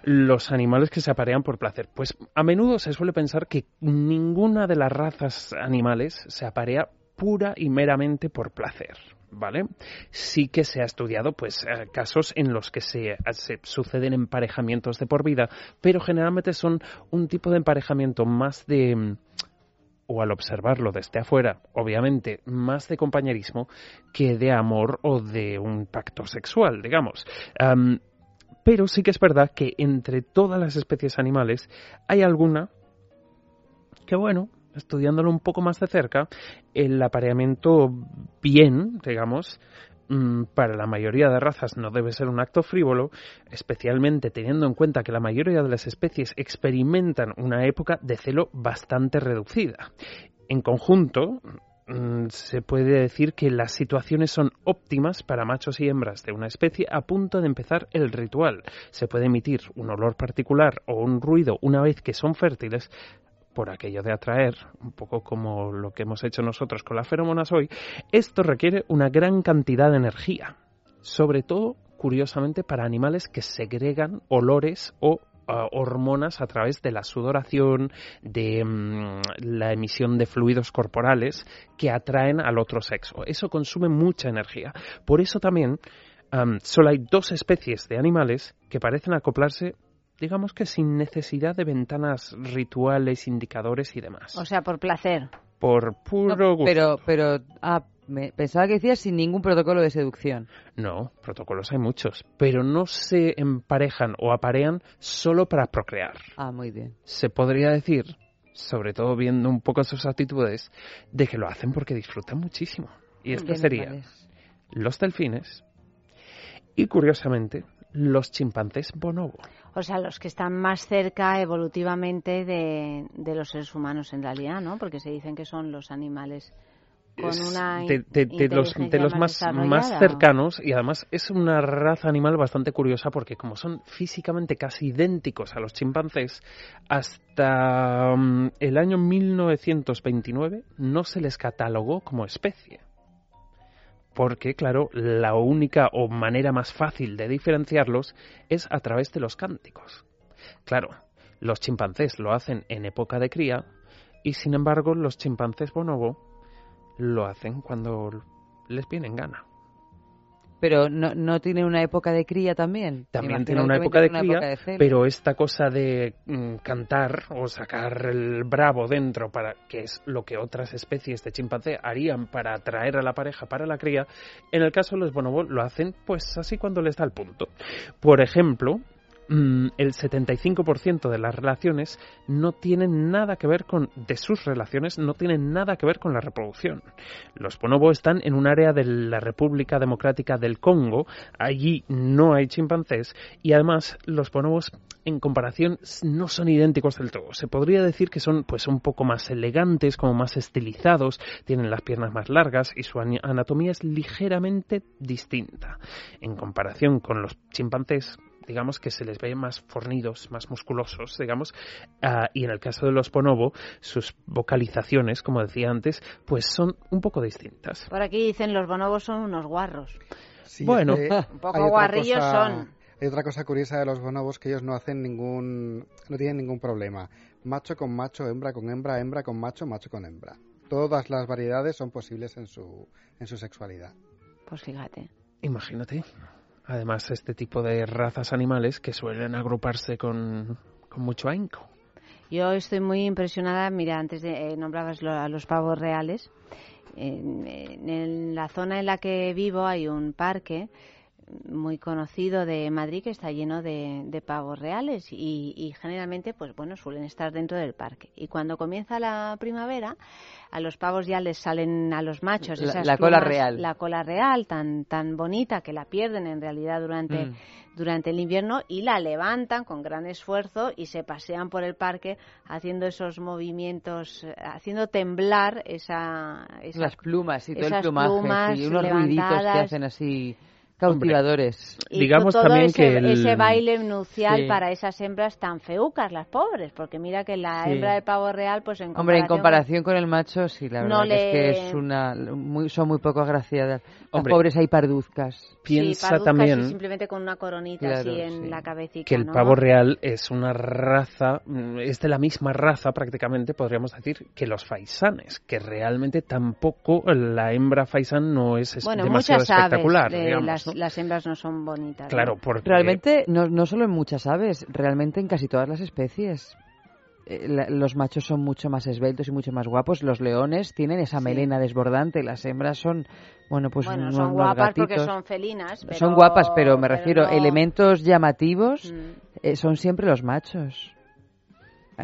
Los animales que se aparean por placer. Pues a menudo se suele pensar que ninguna de las razas animales se aparea pura y meramente por placer. ¿Vale? Sí que se ha estudiado pues eh, casos en los que se, se suceden emparejamientos de por vida, pero generalmente son un tipo de emparejamiento más de mm, o al observarlo desde afuera, obviamente, más de compañerismo que de amor o de un pacto sexual, digamos. Am, pero sí que es verdad que entre todas las especies animales hay alguna que, bueno, estudiándolo un poco más de cerca, el apareamiento bien, digamos, mm, para la mayoría de razas no debe ser un acto frívolo, especialmente teniendo en cuenta que la mayoría de las especies experimentan una época de celo bastante reducida. En conjunto, mm, se puede decir que las situaciones son óptimas para machos y hembras de una especie a punto de empezar el ritual. Se puede emitir un olor particular o un ruido una vez que son fértiles por aquello de atraer, un poco como lo que hemos hecho nosotros con las feromonas hoy, esto requiere una gran cantidad de energía, sobre todo, curiosamente, para animales que segregan olores o ah, hormonas a través de la sudoración, de mm, la emisión de fluidos corporales que atraen al otro sexo. Eso consume mucha energía. Por eso también am, solo hay dos especies de animales que parecen acoplarse digamos que sin necesidad de ventanas rituales, indicadores y demás. O sea, por placer. Por puro No, gusto. pero, pero, ah, me- pensaba que decías sin ningún protocolo de seducción. No, protocolos hay muchos, pero no se emparejan o aparean solo para procrear. Ah, muy bien. Se podría decir, sobre todo viendo un poco sus actitudes, de que lo hacen porque disfrutan muchísimo. Y esto ¿Qué sería animales? los delfines y, curiosamente, los chimpancés bonobo. O sea, los que están más cerca evolutivamente de, de los seres humanos en realidad, ¿no? Porque se dicen que son los animales con una de, de- de los, de los más, más cercanos y además es una raza animal bastante curiosa porque como son físicamente casi idénticos a los chimpancés, hasta mm, el año 1929 no se les catalogó como especie. Porque, claro, la única o manera más fácil de diferenciarlos es a través de los cánticos. Claro, los chimpancés lo hacen en época de cría y, sin embargo, los chimpancés bonobo lo hacen cuando les viene en gana. Pero no, no tiene una época de cría también. También tiene una época de cría, época de pero esta cosa de mm, cantar o sacar el bravo dentro, para que es lo que otras especies de chimpancé harían para atraer a la pareja para la cría, en el caso de los bonobos lo hacen pues así cuando les da el punto. Por ejemplo, el 75% de las relaciones no tienen nada que ver con, de sus relaciones, no tienen nada que ver con la reproducción. Los bonobo están en un área de la República Democrática del Congo, allí no hay chimpancés y además los bonobos en comparación no son idénticos del todo. Se podría decir que son pues un poco más elegantes, como más estilizados, tienen las piernas más largas y su anatomía es ligeramente distinta. En comparación con los chimpancés, digamos que se les ve más fornidos, más musculosos, digamos, ah, y en el caso de los bonobo, sus vocalizaciones, como decía antes, pues son un poco distintas. Por aquí dicen los bonobos son unos guarros. Sí, Bueno. es que Un poco guarrillos cosa- son. Hay otra cosa curiosa de los bonobos que ellos no hacen ningún, no tienen ningún problema. Macho con macho, hembra con hembra, hembra con macho, macho con hembra. Todas las variedades son posibles en su, en su sexualidad. Pues fíjate. Imagínate. Además, este tipo de razas animales que suelen agruparse con, con mucho ahínco. Yo estoy muy impresionada, mira, antes de eh, nombrabas lo- a los pavos reales. En, en la zona en la que vivo hay un parque muy conocido de Madrid que está lleno de, de pavos reales y, y generalmente pues bueno suelen estar dentro del parque y cuando comienza la primavera a los pavos ya les salen a los machos esas la cola plumas, real. la cola real tan tan bonita que la pierden en realidad durante Mm. durante el invierno y la levantan con gran esfuerzo y se pasean por el parque haciendo esos movimientos, eh, haciendo temblar esa, esa- Las plumas y todo el plumaje, sí, unos ruiditos que hacen así cautivadores. Y Digamos todo también ese, que el- ese baile nupcial Sí. para esas hembras tan feucas, las pobres, porque mira que la Sí. hembra del pavo real, pues en Hombre, en comparación con el macho, sí, la verdad No que es que le- es una, muy, son muy poco agraciadas. Las Hombre, pobres hay parduzcas. Piensa sí, parduzcas también y simplemente con una coronita Claro, así en sí. la cabecita, que el ¿no? pavo real es una raza, mm, es de la misma raza prácticamente, podríamos decir, que los faisanes, que realmente tampoco la hembra faisán no es Bueno, demasiado muchas aves, espectacular, digamos, las, hembras no son bonitas. ¿no? Claro, porque Realmente, no, no solo en muchas aves, realmente en casi todas las especies. Eh, los machos son mucho más esbeltos y mucho más guapos. Los leones tienen esa Sí. melena desbordante. Las hembras son, bueno, pues bueno, unos, son unos guapas porque son felinas. pero- Son guapas, pero me refiero, no- elementos llamativos Mm. eh, son siempre los machos.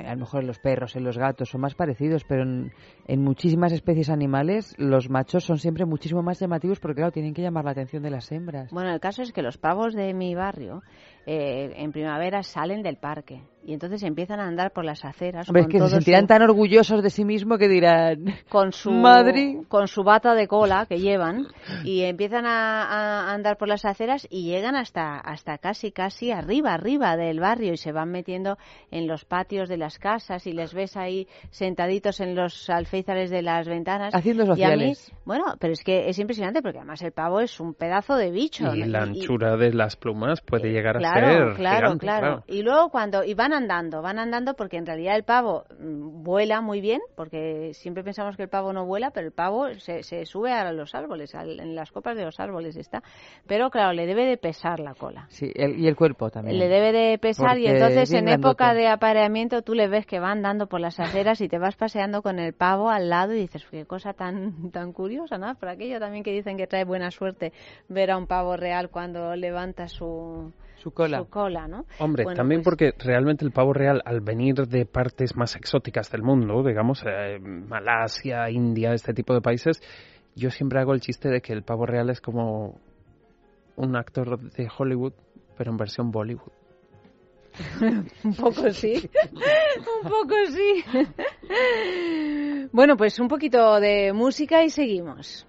A lo mejor en los perros, en los gatos son más parecidos, pero en, en muchísimas especies animales los machos son siempre muchísimo más llamativos porque, claro, tienen que llamar la atención de las hembras. Bueno, el caso es que los pavos de mi barrio eh, en primavera salen del parque y entonces empiezan a andar por las aceras Hombre, es que se sentirán su- tan orgullosos de sí mismos que dirán, con su Madre. con su bata de cola que llevan y empiezan a, a andar por las aceras y llegan hasta hasta casi casi arriba arriba del barrio y se van metiendo en los patios de las casas y les ves ahí sentaditos en los alféizares de las ventanas Haciendo y a mí sociales. bueno pero es que es impresionante porque además el pavo es un pedazo de bicho y ¿no? la y- anchura de las plumas puede llegar a Claro, claro, claro. Y luego cuando y van andando, van andando porque en realidad el pavo mm, vuela muy bien, porque siempre pensamos que el pavo no vuela, pero el pavo se, se sube a los árboles, en las copas de los árboles está. Pero claro, le debe de pesar la cola. Sí, el- y el cuerpo también. Le debe de pesar y entonces en época de apareamiento tú le ves que va andando por las aceras y te vas paseando con el pavo al lado y dices, qué cosa tan tan curiosa, ¿no? Por aquello también que dicen que trae buena suerte ver a un pavo real cuando levanta su, Su cola. su cola, ¿no? Hombre, Bueno, también pues- porque realmente el pavo real, al venir de partes más exóticas del mundo, digamos, eh, Malasia, India, este tipo de países, yo siempre hago el chiste de que el pavo real es como un actor de Hollywood, pero en versión Bollywood. un poco sí, un poco sí. bueno, pues un poquito de música y seguimos.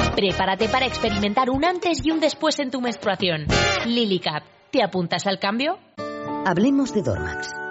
Prepárate para experimentar un antes y un después en tu menstruación. Lilicap, ¿te apuntas al cambio? Hablemos de Dormax.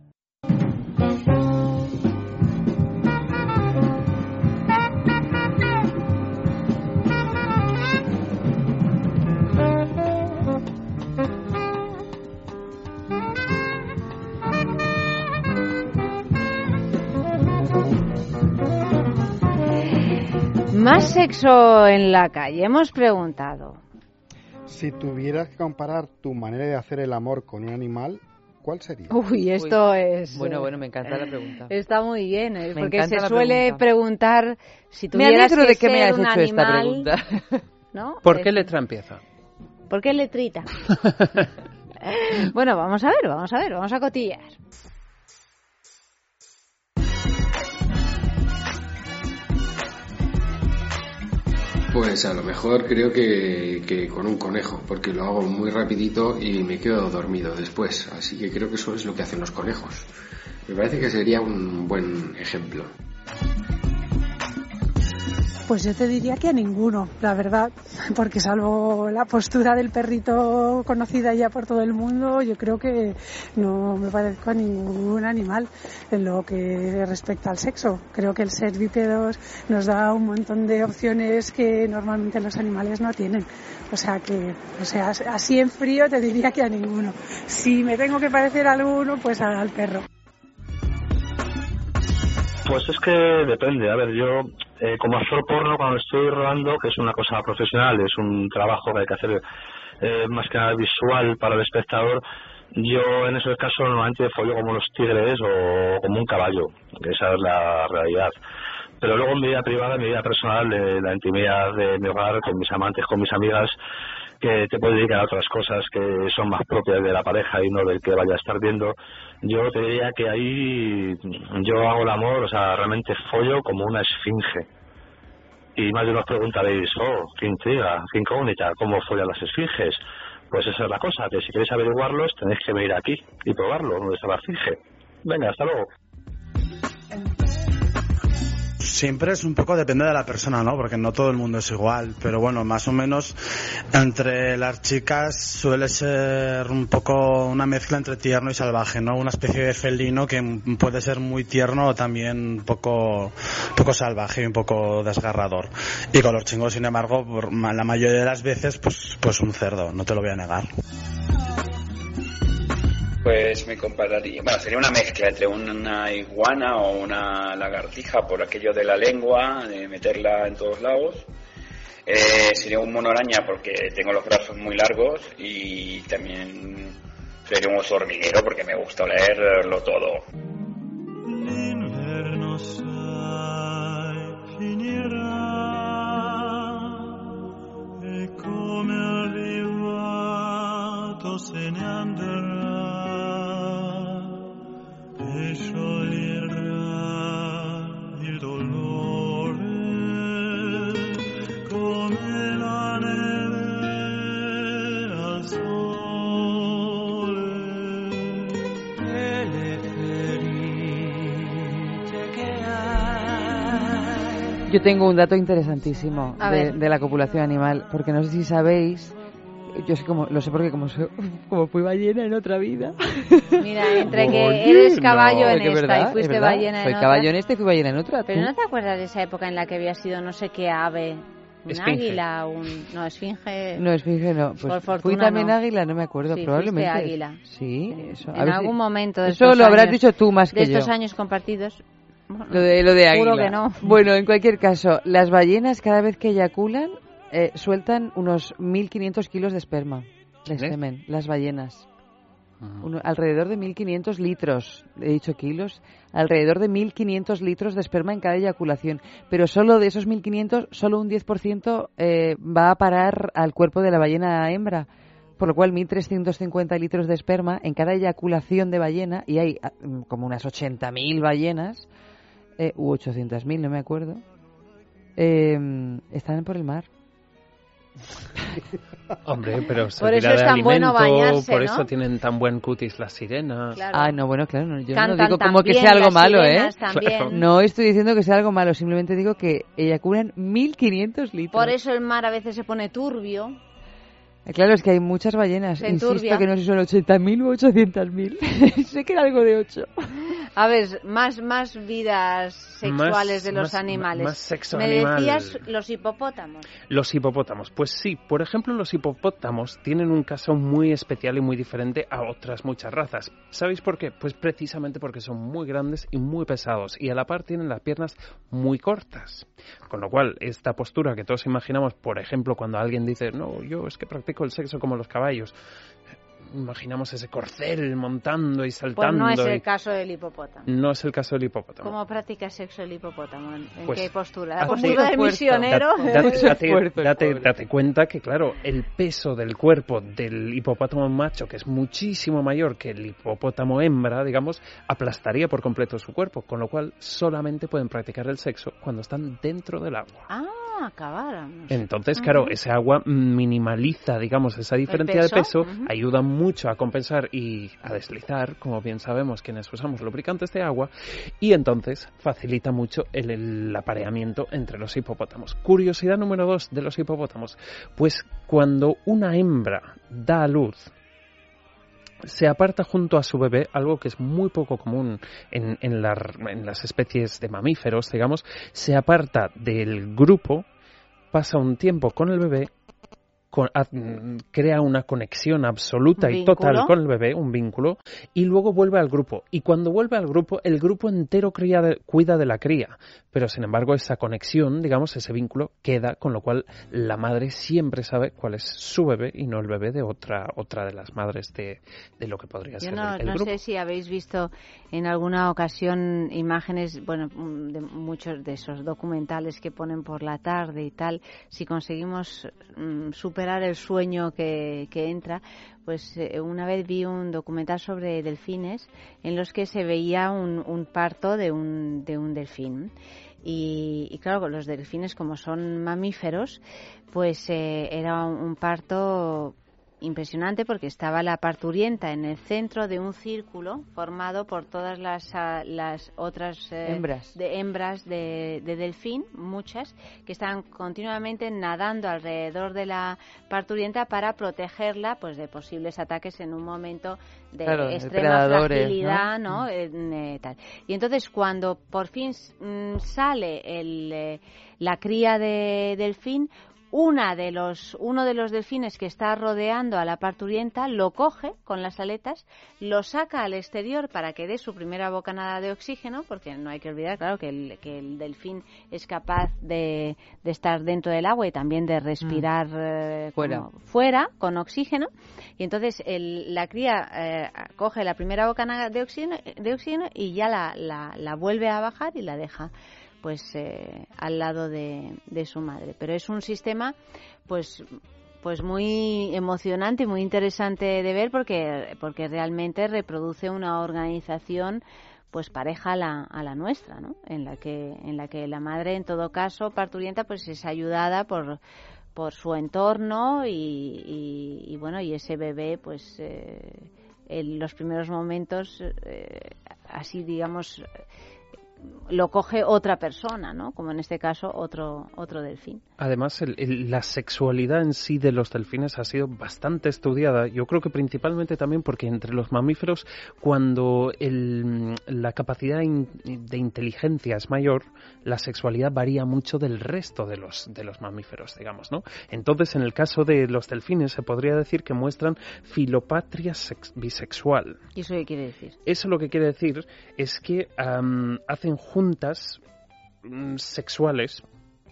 ¿Más sexo en la calle? Hemos preguntado. Si tuvieras que comparar tu manera de hacer el amor con un animal, ¿cuál sería? Uy, esto es. Bueno, eh, bueno, me encanta la pregunta. Está muy bien, eh, porque se suele preguntar si tuvieras me que de que me has un hecho animal, esta pregunta. ¿no? ¿Por qué letra empieza? ¿Por qué letrita? bueno, vamos a ver, vamos a ver, vamos a cotillar. Pues a lo mejor creo que, que, con un conejo, porque lo hago muy rapidito y me quedo dormido después. Así que creo que eso es lo que hacen los conejos. Me parece que sería un buen ejemplo. Pues yo te diría que a ninguno, la verdad, porque salvo la postura del perrito conocida ya por todo el mundo, yo creo que no me parezco a ningún animal en lo que respecta al sexo. Creo que el ser bípedos nos da un montón de opciones que normalmente los animales no tienen. O sea que, o sea, así en frío te diría que a ninguno. Si me tengo que parecer a alguno, pues al perro. Pues es que depende. A ver, yo eh, como actor porno, cuando estoy rodando, que es una cosa profesional, es un trabajo que hay que hacer eh, más que nada visual para el espectador, yo en esos casos normalmente follo como los tigres o como un caballo, esa es la realidad. Pero luego en mi vida privada, en mi vida personal, de la intimidad de mi hogar, con mis amantes, con mis amigas, que te puedo dedicar a otras cosas que son más propias de la pareja y no del que vaya a estar viendo yo te diría que ahí yo hago el amor, o sea, realmente follo como una esfinge. Y más de unos preguntaréis, oh, qué intriga, qué incógnita, cómo follan las esfinges. Pues esa es la cosa, que si queréis averiguarlos tenéis que venir aquí y probarlo, donde está la esfinge. Venga, hasta luego. Siempre es un poco depende de la persona, ¿no? Porque no todo el mundo es igual, pero bueno, más o menos entre las chicas suele ser un poco una mezcla entre tierno y salvaje, ¿no? Una especie de felino que puede ser muy tierno o también un poco, poco salvaje y un poco desgarrador. Y con los chingos, sin embargo, la mayoría de las veces, pues, pues un cerdo, no te lo voy a negar. Pues me compararía, bueno, sería una mezcla entre una iguana o una lagartija por aquello de la lengua, de meterla en todos lados. Eh, sería un mono araña porque tengo los brazos muy largos y también sería un hormiguero porque me gusta leerlo todo. Yo tengo un dato interesantísimo de, la copulación animal, porque no sé si sabéis yo sé como, lo sé porque como, soy- como fui ballena en otra vida. Mira, entre que eres caballo no, en esta verdad, y fuiste ballena en Soy otra. caballo en esta y fui ballena en otra. Pero ¿tú? ¿no te acuerdas de esa época en la que había sido no sé qué ave? Un Esfinge. águila, un... No, esfinge... No, es finge, no. Por Pues fortuna, fui también no. águila, no me acuerdo, Sí, probablemente. águila. Sí, eso. En ver si- algún momento de Eso estos lo habrás años- dicho tú más que De yo. estos años compartidos... bueno, Lo de, lo de águila. Juro que no. Bueno, en cualquier caso, las ballenas cada vez que eyaculan eh, sueltan unos 1.500 kilos de esperma, de semen, las ballenas. Uno- alrededor de 1.500 litros, he dicho kilos, alrededor de 1.500 litros de esperma en cada eyaculación. Pero solo de esos 1.500, solo un 10% eh, va a parar al cuerpo de la ballena hembra. Por lo cual, 1.350 litros de esperma en cada eyaculación de ballena, y hay ah, como unas 80.000 ballenas, eh, u 800.000, no me acuerdo, eh, están por el mar. Hombre, pero Por servirá eso es de tan bueno alimento, bañarse, por ¿no? eso tienen tan buen cutis las sirenas. Claro. Ah, no, bueno, claro, no, yo no Cantan digo como que sea algo malo, ¿eh? Claro. No estoy diciendo que sea algo malo, simplemente digo que eyaculan 1.500 litros. Por eso el mar a veces se pone turbio. Claro, es que hay muchas ballenas. Se Insisto enturbia. que no sé si son 80.000 o 800.000. sé que era algo de 8. A ver, más, más vidas sexuales Más- de los más- animales. más sexo Me animal. decías los hipopótamos. Los hipopótamos. Pues sí, por ejemplo, los hipopótamos tienen un caso muy especial y muy diferente a otras muchas razas. ¿Sabéis por qué? Pues precisamente porque son muy grandes y muy pesados y a la par tienen las piernas muy cortas. Con lo cual, esta postura que todos imaginamos, por ejemplo, cuando alguien dice, no, yo es que practico el sexo como los caballos, imaginamos ese corcel montando y Pues saltando. no es y- el caso del hipopótamo. No es el caso del hipopótamo. ¿Cómo practica sexo el hipopótamo? ¿En Pues, qué postura? ¿La hace- postura del misionero? Da- da- date, date- date cuenta que, claro, el peso del cuerpo del hipopótamo macho, que es muchísimo mayor que el hipopótamo hembra, digamos, aplastaría por completo su cuerpo, con lo cual solamente pueden practicar el sexo cuando están dentro del agua. Ah, acabáramos. Entonces, claro, Ujú. ese agua minimaliza, digamos, esa diferencia peso, de peso, ujú. ayuda mucho a compensar y a deslizar, como bien sabemos quienes usamos lubricantes de agua, y entonces facilita mucho el, apareamiento entre los hipopótamos. Curiosidad número dos de los hipopótamos, pues cuando una hembra da a luz, se aparta junto a su bebé, algo que es muy poco común en, en las especies de mamíferos, digamos, se aparta del grupo, pasa un tiempo con el bebé, con- a- mm, crea una conexión absoluta y total con el bebé, un vínculo, y luego vuelve al grupo. Y cuando vuelve al grupo, el grupo entero cría de- cuida de la cría. Pero sin embargo, esa conexión, digamos, ese vínculo queda, con lo cual la madre siempre sabe cuál es su bebé y no el bebé de otra, otra de las madres de, de lo que podría Yo ser no, el, el no grupo. sé si habéis visto en alguna ocasión imágenes, bueno, mm, de muchos de esos documentales que ponen por la tarde y tal, si conseguimos mm, el sueño que, entra, pues eh, una vez vi un documental sobre delfines en los que se veía un, parto de un, de un delfín. Y, claro, los delfines como son mamíferos, pues eh, era un parto impresionante porque estaba la parturienta en el centro de un círculo formado por todas las, ah, las otras eh, Hembras. de hembras de, de delfín, muchas, que estaban continuamente nadando alrededor de la parturienta para protegerla pues de posibles ataques en un momento de Claro, extrema fragilidad, ¿no? eh, tal. Y entonces cuando por fin mm, sale el, eh, la cría de delfín, una de los, uno de los delfines que está rodeando a la parturienta lo coge con las aletas, lo saca al exterior para que dé su primera bocanada de oxígeno, porque no hay que olvidar, claro, que el, que el delfín es capaz de, de estar dentro del agua y también de respirar eh, Fuera. fuera con oxígeno. Y entonces el- la cría eh, coge la primera bocanada de oxígeno, de oxígeno y ya la, la, la vuelve a bajar y la deja pues eh, al lado de, de su madre. Pero es un sistema pues pues muy emocionante y muy interesante de ver porque porque realmente reproduce una organización pues pareja a la, a la nuestra, ¿no? En la que en la que la madre en todo caso parturienta pues es ayudada por por su entorno y, y- bueno y ese bebé pues eh, en los primeros momentos eh, así digamos lo coge otra persona, ¿no? Como en este caso otro otro delfín. Además, el- el- la sexualidad en sí de los delfines ha sido bastante estudiada. Yo creo que principalmente también porque entre los mamíferos, cuando el- la capacidad in- de inteligencia es mayor, la sexualidad varía mucho del resto de los, de los mamíferos, digamos, ¿no? Entonces, en el caso de los delfines, se podría decir que muestran filopatria sex- bisexual. ¿Y eso qué quiere decir? Eso lo que quiere decir es que am, hacen juntas mm, sexuales,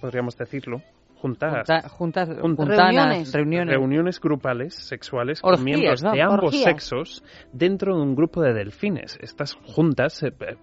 podríamos decirlo, juntas, Junta- juntas, juntanas, reuniones. reuniones grupales sexuales Orgías, con miembros ¿no? de ambos Orgías. sexos dentro de un grupo de delfines. Estas juntas, eh, eh,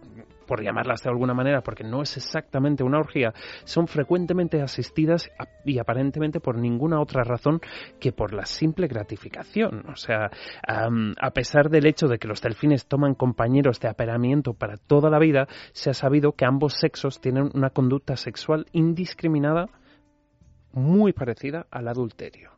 por llamarlas de alguna manera, porque no es exactamente una orgía, son frecuentemente asistidas y aparentemente por ninguna otra razón que por la simple gratificación. O sea, am, a pesar del hecho de que los delfines toman compañeros de aperamiento para toda la vida, se ha sabido que ambos sexos tienen una conducta sexual indiscriminada muy parecida al adulterio.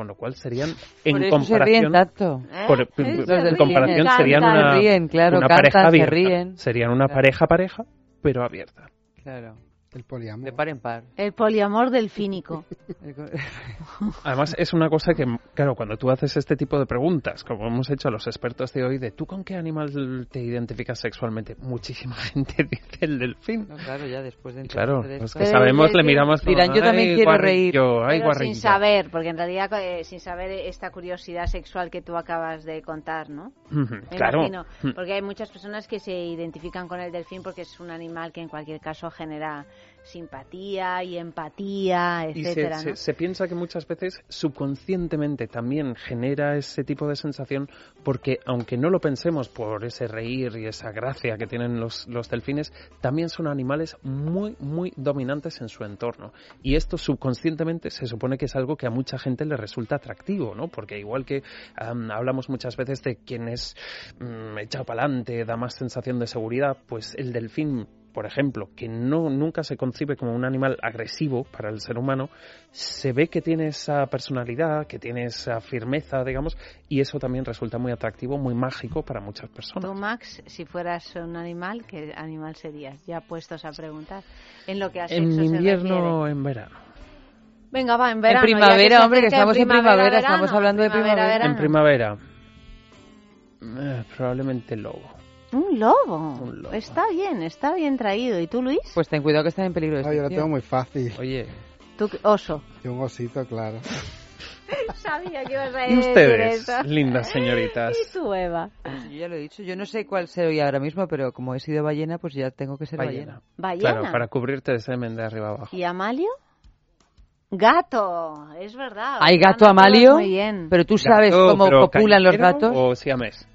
Con lo cual serían, en Por eso se comparación, ríen tanto. por- ¿Eh? en Se ríen, comparación serían una, ríen, claro, una cantan, pareja se abierta. ríen. Serían una Claro. pareja pareja, pero abierta. Claro. El poliamor. De par en par. El poliamor delfínico. Además, es una cosa que, claro, cuando tú haces este tipo de preguntas, como hemos hecho a los expertos de hoy, de tú con qué animal te identificas sexualmente, muchísima gente dice el delfín. No, claro, ya después de Claro, de los que sabemos le miramos como, Dirán, yo también "Ay, quiero reír. guarrillo, ay, Pero sin guarrillo". saber, porque en realidad eh, sin saber esta curiosidad sexual que tú acabas de contar, ¿no? Me claro. imagino, porque hay muchas personas que se identifican con el delfín porque es un animal que en cualquier caso genera simpatía y empatía, Y se, etcétera, se- piensa que muchas veces subconscientemente también genera ese tipo de sensación porque aunque no lo pensemos por ese reír y esa gracia que tienen los, los delfines, también son animales muy, muy dominantes en su entorno. Y esto subconscientemente se supone que es algo que a mucha gente le resulta atractivo, ¿no? Porque igual que am, hablamos muchas veces de quien es mm, echado para adelante, da más sensación de seguridad, pues el delfín por ejemplo, que no nunca se concibe como un animal agresivo para el ser humano, se ve que tiene esa personalidad, que tiene esa firmeza, digamos, y eso también resulta muy atractivo, muy mágico para muchas personas. Tú, Max, si fueras un animal, ¿qué animal serías? Ya puestos a preguntar. En lo que sexo En invierno o en verano. Venga, va, en verano. en primavera, hombre, que estamos en primavera, verano, estamos hablando de primavera. verano. En primavera. eh, probablemente lobo. Un lobo. Está bien, está bien traído. ¿Y tú, Luis? Pues ten cuidado que están en peligro de yo lo tengo muy fácil. Oye. ¿Tú, qué- oso? Yo un osito, claro. Sabía que ibas a ¿Y decir ustedes, eso. lindas señoritas? ¿Y tú, Eva? Yo ya lo he dicho, yo no sé cuál soy ahora mismo, pero como he sido ballena, pues ya tengo que ser Ballena. ballena. ¿Ballena? Claro, para cubrirte de semen de arriba abajo. ¿Y Amalio? Gato, es verdad. ¿Hay gato Amalio? Muy bien. Pero tú sabes Gato, cómo pero copulan los gatos. O siamés.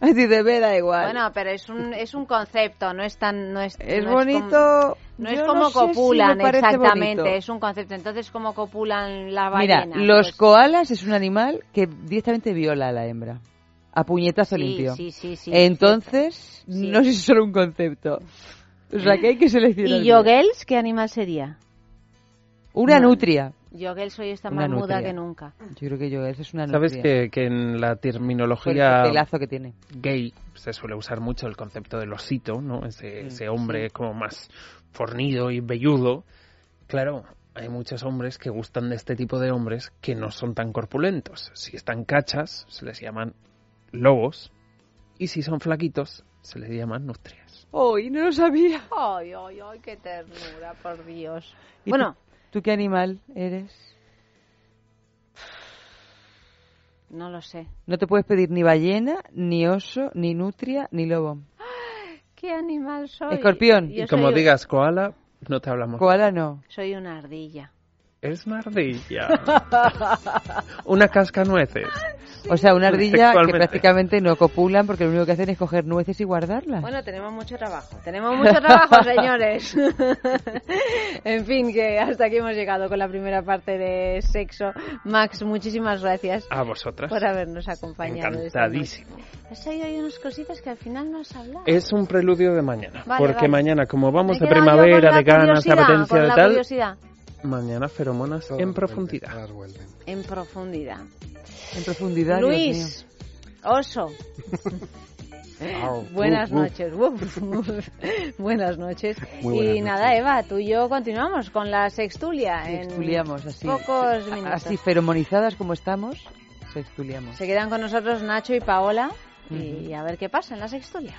Ay, si de ver, da igual. Bueno, pero es un, es un concepto, no es tan... No es, Es no bonito, como, no es como no sé si me copulan exactamente, bonito. es un concepto. Entonces, ¿cómo copulan la Mira, ballena? los Pues, koalas es un animal que directamente viola a la hembra. A puñetazo Sí, limpio. sí, sí, sí, Entonces, sí. no sé si es solo un concepto. O sea, que hay que seleccionar. ¿Y. Yogels qué animal sería? Una No. nutria. Yogels hoy está más muda que nunca. Yo creo que Yogels es una nutria. Sabes que, que en la el terminología pelazo que tiene. gay se suele usar mucho el concepto del osito, ¿no? Ese, Mm, ese hombre como más fornido y velludo. Claro, hay muchos hombres que gustan de este tipo de hombres que no son tan corpulentos. Si están cachas, se les llaman lobos. Y si son flaquitos, se les llaman nutrias. ¡Uy, no lo sabía! Ay, ay, ay, qué ternura, por Dios. ¿Y Bueno, tú, ¿tú qué animal eres? no lo sé. No te puedes pedir ni ballena, ni oso, ni nutria, ni lobo. ¿Qué animal soy? Escorpión. Yo y como soy- digas koala, no te hablamos. Koala no. Soy una ardilla. Es una ardilla. una cascanueces. O sea, una ardilla que prácticamente no copulan porque lo único que hacen es coger nueces y guardarlas. Bueno, tenemos mucho trabajo. Tenemos mucho trabajo, señores. en fin, que hasta aquí hemos llegado con la primera parte de sexo. Max, muchísimas gracias A vosotras. por habernos acompañado. Encantadísimo. Has oído ahí unas cositas que al final no has hablado. Es un preludio de mañana. Vale, porque vale. mañana, como vamos de primavera, de ganas, de apetencia, de tal, curiosidad. Mañana feromonas en profundidad. En profundidad. En profundidad. Luis, oso. Buenas noches. Buenas noches. Y nada, Eva, tú y yo continuamos con la sextulia. en Sextuliamos así. Pocos minutos. Así feromonizadas como estamos, sextuliamos. Se quedan con nosotros Nacho y Paola y a ver qué pasa en la sextulia.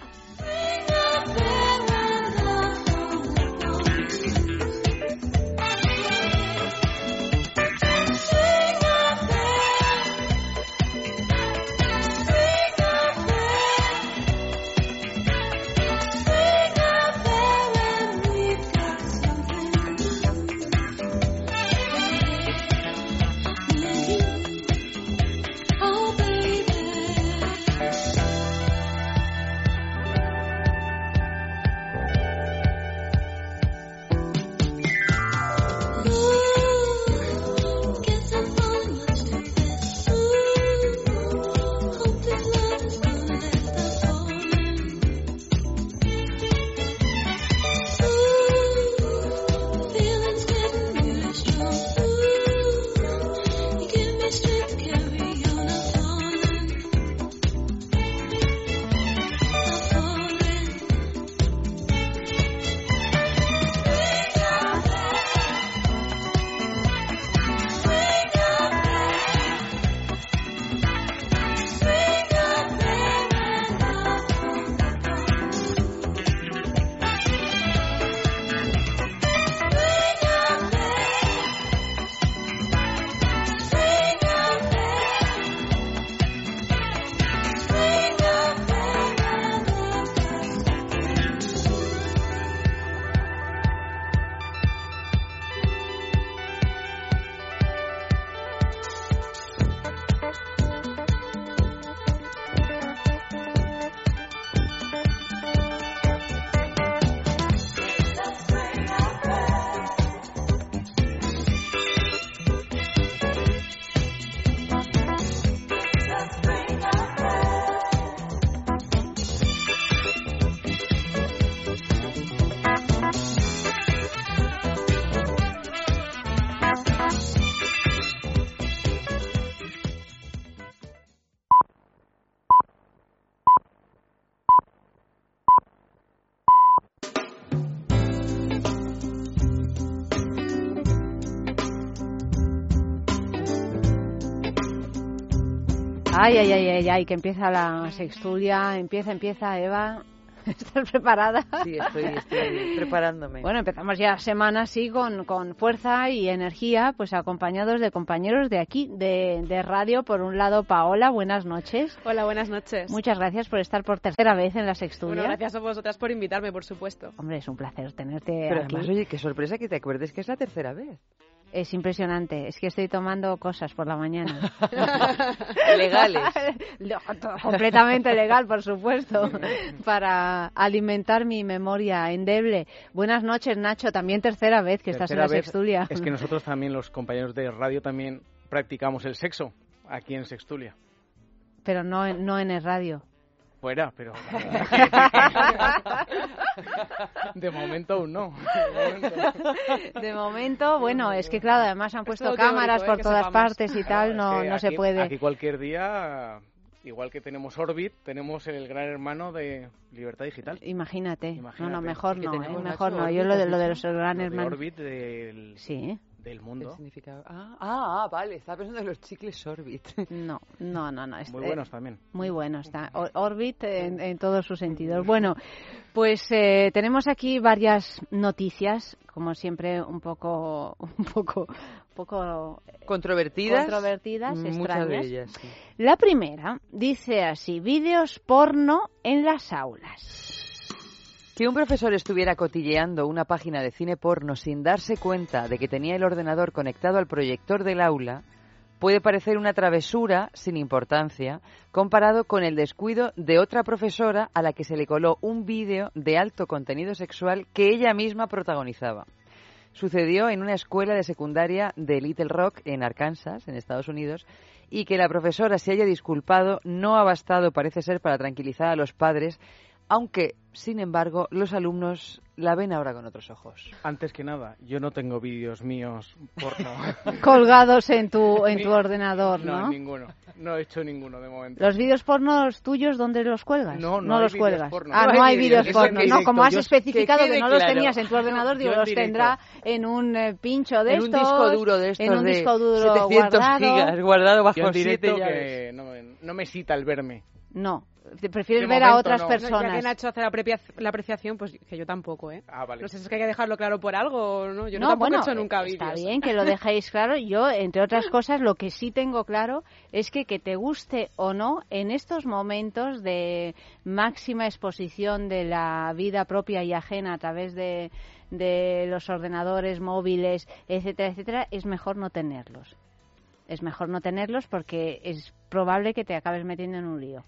Ay, ay, ay, ay, ay, que empieza la sextulia, empieza, empieza, Eva. ¿Estás preparada? Sí, estoy, estoy preparándome. Bueno, empezamos ya semana así con, con fuerza y energía, pues acompañados de compañeros de aquí, de, de radio. Por un lado, Paola, buenas noches. Hola, buenas noches. Muchas gracias por estar por tercera vez en la sextulia. Bueno, gracias a vosotras por invitarme, por supuesto. Hombre, es un placer tenerte Pero aquí. además, oye, qué sorpresa que te acuerdes que es la tercera vez. Es impresionante, es que estoy tomando cosas por la mañana. Legales. Completamente legal, por supuesto, para alimentar mi memoria endeble. Buenas noches, Nacho, también tercera vez que estás en la vez, sextulia. Es que nosotros también, los compañeros de radio, también practicamos el sexo aquí en Sextulia. Pero no, no en el radio. Fuera, pero... de momento aún no. De momento. De momento, bueno, es que claro, además han puesto cámaras ¿eh? por todas partes y tal, no, Es que no se puede. Aquí cualquier día, igual que tenemos Orbit, tenemos el gran hermano de Libertad Digital. Imagínate. No, no, mejor Que no, ¿eh? mejor Nacho, no. Yo lo de, ¿has lo de los gran hermanos. Orbit del, Sí. Del mundo. significado? Ah, ah, ah, vale, estaba pensando en los chicles Orbit. No, no, no, no. es- Muy eh, buenos también. Muy bueno está. O- Orbit en, en todos sus sentidos. Bueno, pues eh, tenemos aquí varias noticias, como siempre, un poco, un poco, un poco Controvertidas. controvertidas, Muchas extrañas. de ellas, sí. La primera dice así: vídeos porno en las aulas. Que un profesor estuviera cotilleando una página de cine porno sin darse cuenta de que tenía el ordenador conectado al proyector del aula puede parecer una travesura sin importancia comparado con el descuido de otra profesora a la que se le coló un vídeo de alto contenido sexual que ella misma protagonizaba. Sucedió en una escuela de secundaria de Little Rock en Arkansas, en Estados Unidos, y que la profesora se haya disculpado no ha bastado, parece ser, para tranquilizar a los padres aunque, sin embargo, los alumnos la ven ahora con otros ojos. Antes que nada, yo no tengo vídeos míos porno. Colgados en tu, en tu ordenador, ¿no? No, ninguno. No he hecho ninguno de momento. ¿Los vídeos pornos tuyos dónde los cuelgas? No, no hay los cuelgas. porno. Ah, No no hay hay vídeos en porno. No, como has Yo- especificado que que, no los claro. tenías en tu ordenador, digo, en los directo. tendrá en un eh, pincho de en un estos, disco duro de estos en un de disco duro 700 guardado. gigas guardado bajo Yo en 7 directo llaves. que no, me- no me cita el verme. No, prefieres De ver a otras no. No, ya que personas. Nacho hace la, aprecia- la apreciación, pues que yo tampoco, ¿eh? Ah, vale. No sé si es que hay que dejarlo claro por algo, ¿no? Yo no, no, tampoco bueno, he hecho nunca está vídeos. bien que lo dejéis claro. Yo, entre otras cosas, lo que sí tengo claro es que que te guste o no, en estos momentos de máxima exposición de la vida propia y ajena a través de, de los ordenadores móviles, etcétera, etcétera, es mejor no tenerlos. Es mejor no tenerlos porque es probable que te acabes metiendo en un lío.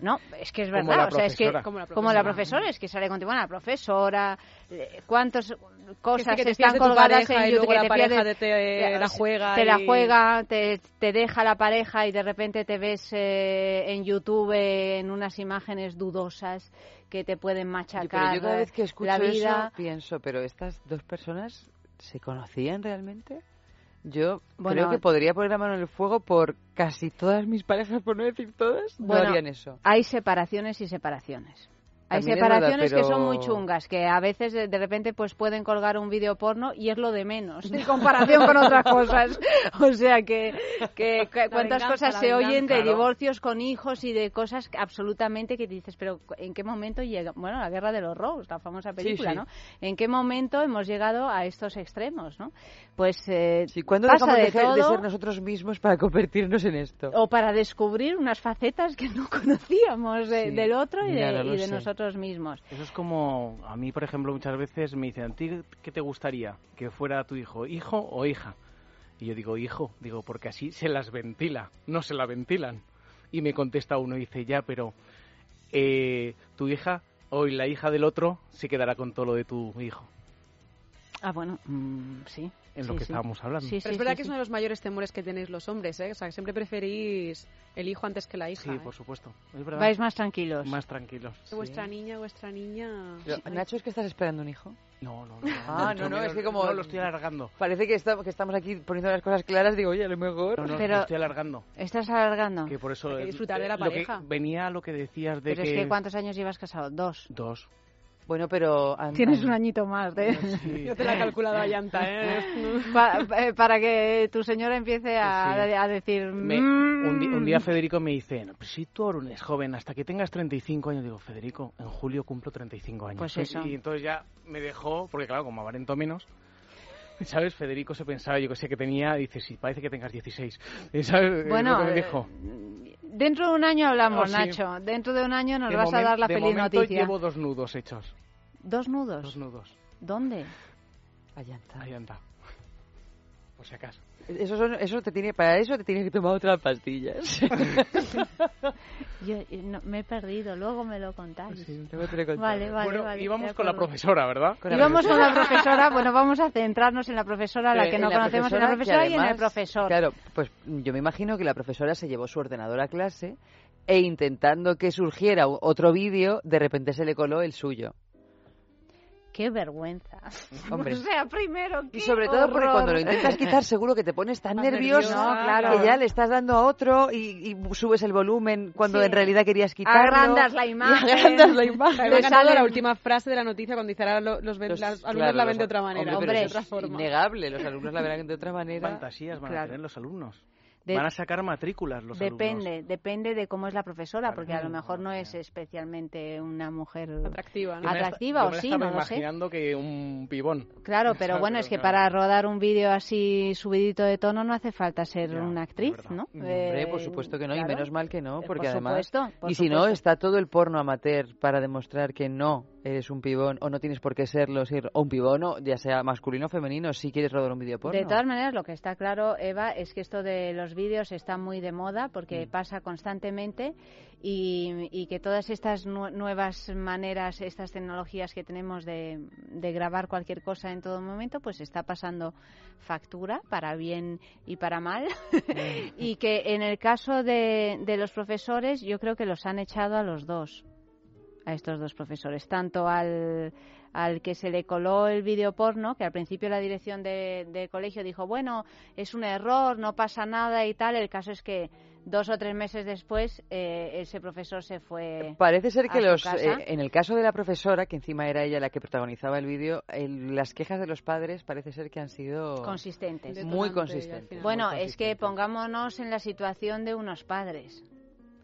No, es que es Como verdad, o sea, es que. Como la como la profesora. es que sale contigo, bueno, la profesora, eh, cuántas cosas que te están colgadas en y YouTube, luego que la te pareja pierdes- te- te la juega te la juega, te, te deja la pareja y de repente te ves eh, en YouTube eh, en unas imágenes dudosas que te pueden machacar pero yo cada vez que escucho la vida. eso pienso, pero estas dos personas se conocían realmente. Yo Bueno, creo que podría poner la mano en el fuego por casi todas mis parejas, por no decir todas, Bueno, no harían eso. Hay separaciones y separaciones. Hay También separaciones verdad, que son muy chungas, que a veces de, de repente pues pueden colgar un vídeo porno y es lo de menos en comparación con otras cosas. O sea que, que, que cuántas venganza, cosas se oyen de divorcios con hijos y de cosas absolutamente que dices, pero ¿en qué momento llega? Bueno, la guerra de los Rose, la famosa película, sí. ¿no? ¿En qué momento hemos llegado a estos extremos, no? Pues eh, ¿Cuándo pasa dejamos de de, de todo ser nosotros mismos para convertirnos en esto? o para descubrir unas facetas que no conocíamos de- Sí. del otro y de, y de sé. Nosotros mismos. Eso es como, a mí, por ejemplo, muchas veces me dicen, ¿a ti qué te gustaría que fuera tu hijo, hijo o hija? Y yo digo, hijo, digo, porque así se las ventila, no se la ventilan. Y me contesta uno y dice, ya, pero eh, tu hija o la hija del otro se quedará con todo lo de tu hijo. Ah, bueno, mm, sí. En sí, lo que sí. estábamos hablando. Sí, Pero sí, es verdad sí, que es uno de los mayores temores que tenéis los hombres, ¿eh? O sea, que siempre preferís el hijo antes que la hija. Sí, ¿eh? por supuesto. Es verdad. Vais más tranquilos. Más tranquilos. Vuestra niña, vuestra niña... Pero, Nacho, ¿es que estás esperando un hijo? No, no, no. Ah, no, no, es que como... No, lo estoy alargando. Parece que, está- que estamos aquí poniendo las cosas claras, digo, oye, a lo mejor... No, no, Pero- lo estoy alargando. ¿Estás alargando? Que por eso... Hay que disfrutar de la lo que- pareja. venía a lo que decías de Pero que... es que ¿cuántos años llevas casado? Dos. Dos. Bueno, pero... an- Tienes un añito más de... Sí. Yo te la he calculado a llanta, ¿eh? Pa- eh, para que tu señora empiece a, Sí. a decir... Me- "Mm". un, un día Federico me dice, no, pues si tú eres joven, hasta que tengas 35 años, digo, Federico, en julio cumplo 35 años. Pues eso. Y, entonces ya me dejó, porque claro, como aparento menos, ¿sabes? Federico se pensaba, yo que sé, que tenía, dice, sí, parece que tengas 16. Y, ¿Sabes? Bueno, me eh, dijo. Dentro de un año hablamos, Ah, sí. Nacho. Dentro de un año nos De vas a dar la de feliz momento noticia. llevo dos nudos hechos. ¿Dos nudos? Dos nudos. ¿Dónde? Allá anda. Por si acaso. Eso, son- eso te tiene, para eso te tienes que tomar otras pastillas. Yo eh, no, me he perdido, luego me lo contáis. luego te lo contaré. Vale, vale, bueno, vale. íbamos con la profesora, ¿verdad? Y vamos con la profesora, bueno, vamos a centrarnos en la profesora, la Eh, que en no la conocemos, en la que profesora y en el además- profesor. Claro, pues yo me imagino que la profesora se llevó su ordenador a clase e intentando que surgiera otro vídeo, de repente se le coló el suyo. Qué vergüenza. Hombre. O sea, primero, Y sobre todo porque cuando lo intentas quitar seguro que te pones tan nervioso nerviosa, No, claro. que ya le estás dando a otro y, y subes el volumen cuando Sí. en realidad querías quitarlo. Agrandas la y imagen. agrandas la Me ha la última frase de la noticia cuando dice ahora lo- los, ven- Los- las alumnos claro, la ven los- de otra manera, hombre, pero otra es forma. innegable, los alumnos la verán de otra manera. Fantasías van a tener los alumnos. De- Van a sacar matrículas los alumnos. Depende, depende de cómo es la profesora, Claro. porque a lo mejor no es especialmente una mujer Atractiva, ¿no? Yo me atractiva yo o me sí, no lo sé. imaginando que un pibón. Claro, pero bueno, Pero es que para rodar un vídeo así subidito de tono no hace falta ser Ya, una actriz. ¿no? Hombre, Eh, por supuesto que no, y menos mal que no, Eh, porque por además... supuesto, por y si no, está todo el porno amateur para demostrar que no eres un pibón o no tienes por qué serlo, ser o un pibón, o ya sea masculino o femenino, si quieres rodar un vídeo porno. De todas maneras, lo que está claro, Eva, es que esto de los vídeos está muy de moda porque Mm. pasa constantemente y, y que todas estas nu- nuevas maneras, estas tecnologías que tenemos de, de grabar cualquier cosa en todo momento, pues está pasando factura para bien y para mal. y que en el caso de, de los profesores, yo creo que los han echado a los dos. a estos dos profesores, tanto al, al que se le coló el vídeo porno, que al principio la dirección de, de colegio dijo, bueno, es un error, no pasa nada y tal, el caso es que dos o tres meses después eh, ese profesor se fue. Parece ser que a su los, casa. eh, en el caso de la profesora, que encima era ella la que protagonizaba el vídeo, el- las quejas de los padres parece ser que han sido consistentes. muy consistentes. Bueno, muy es que pongámonos en la situación de unos padres.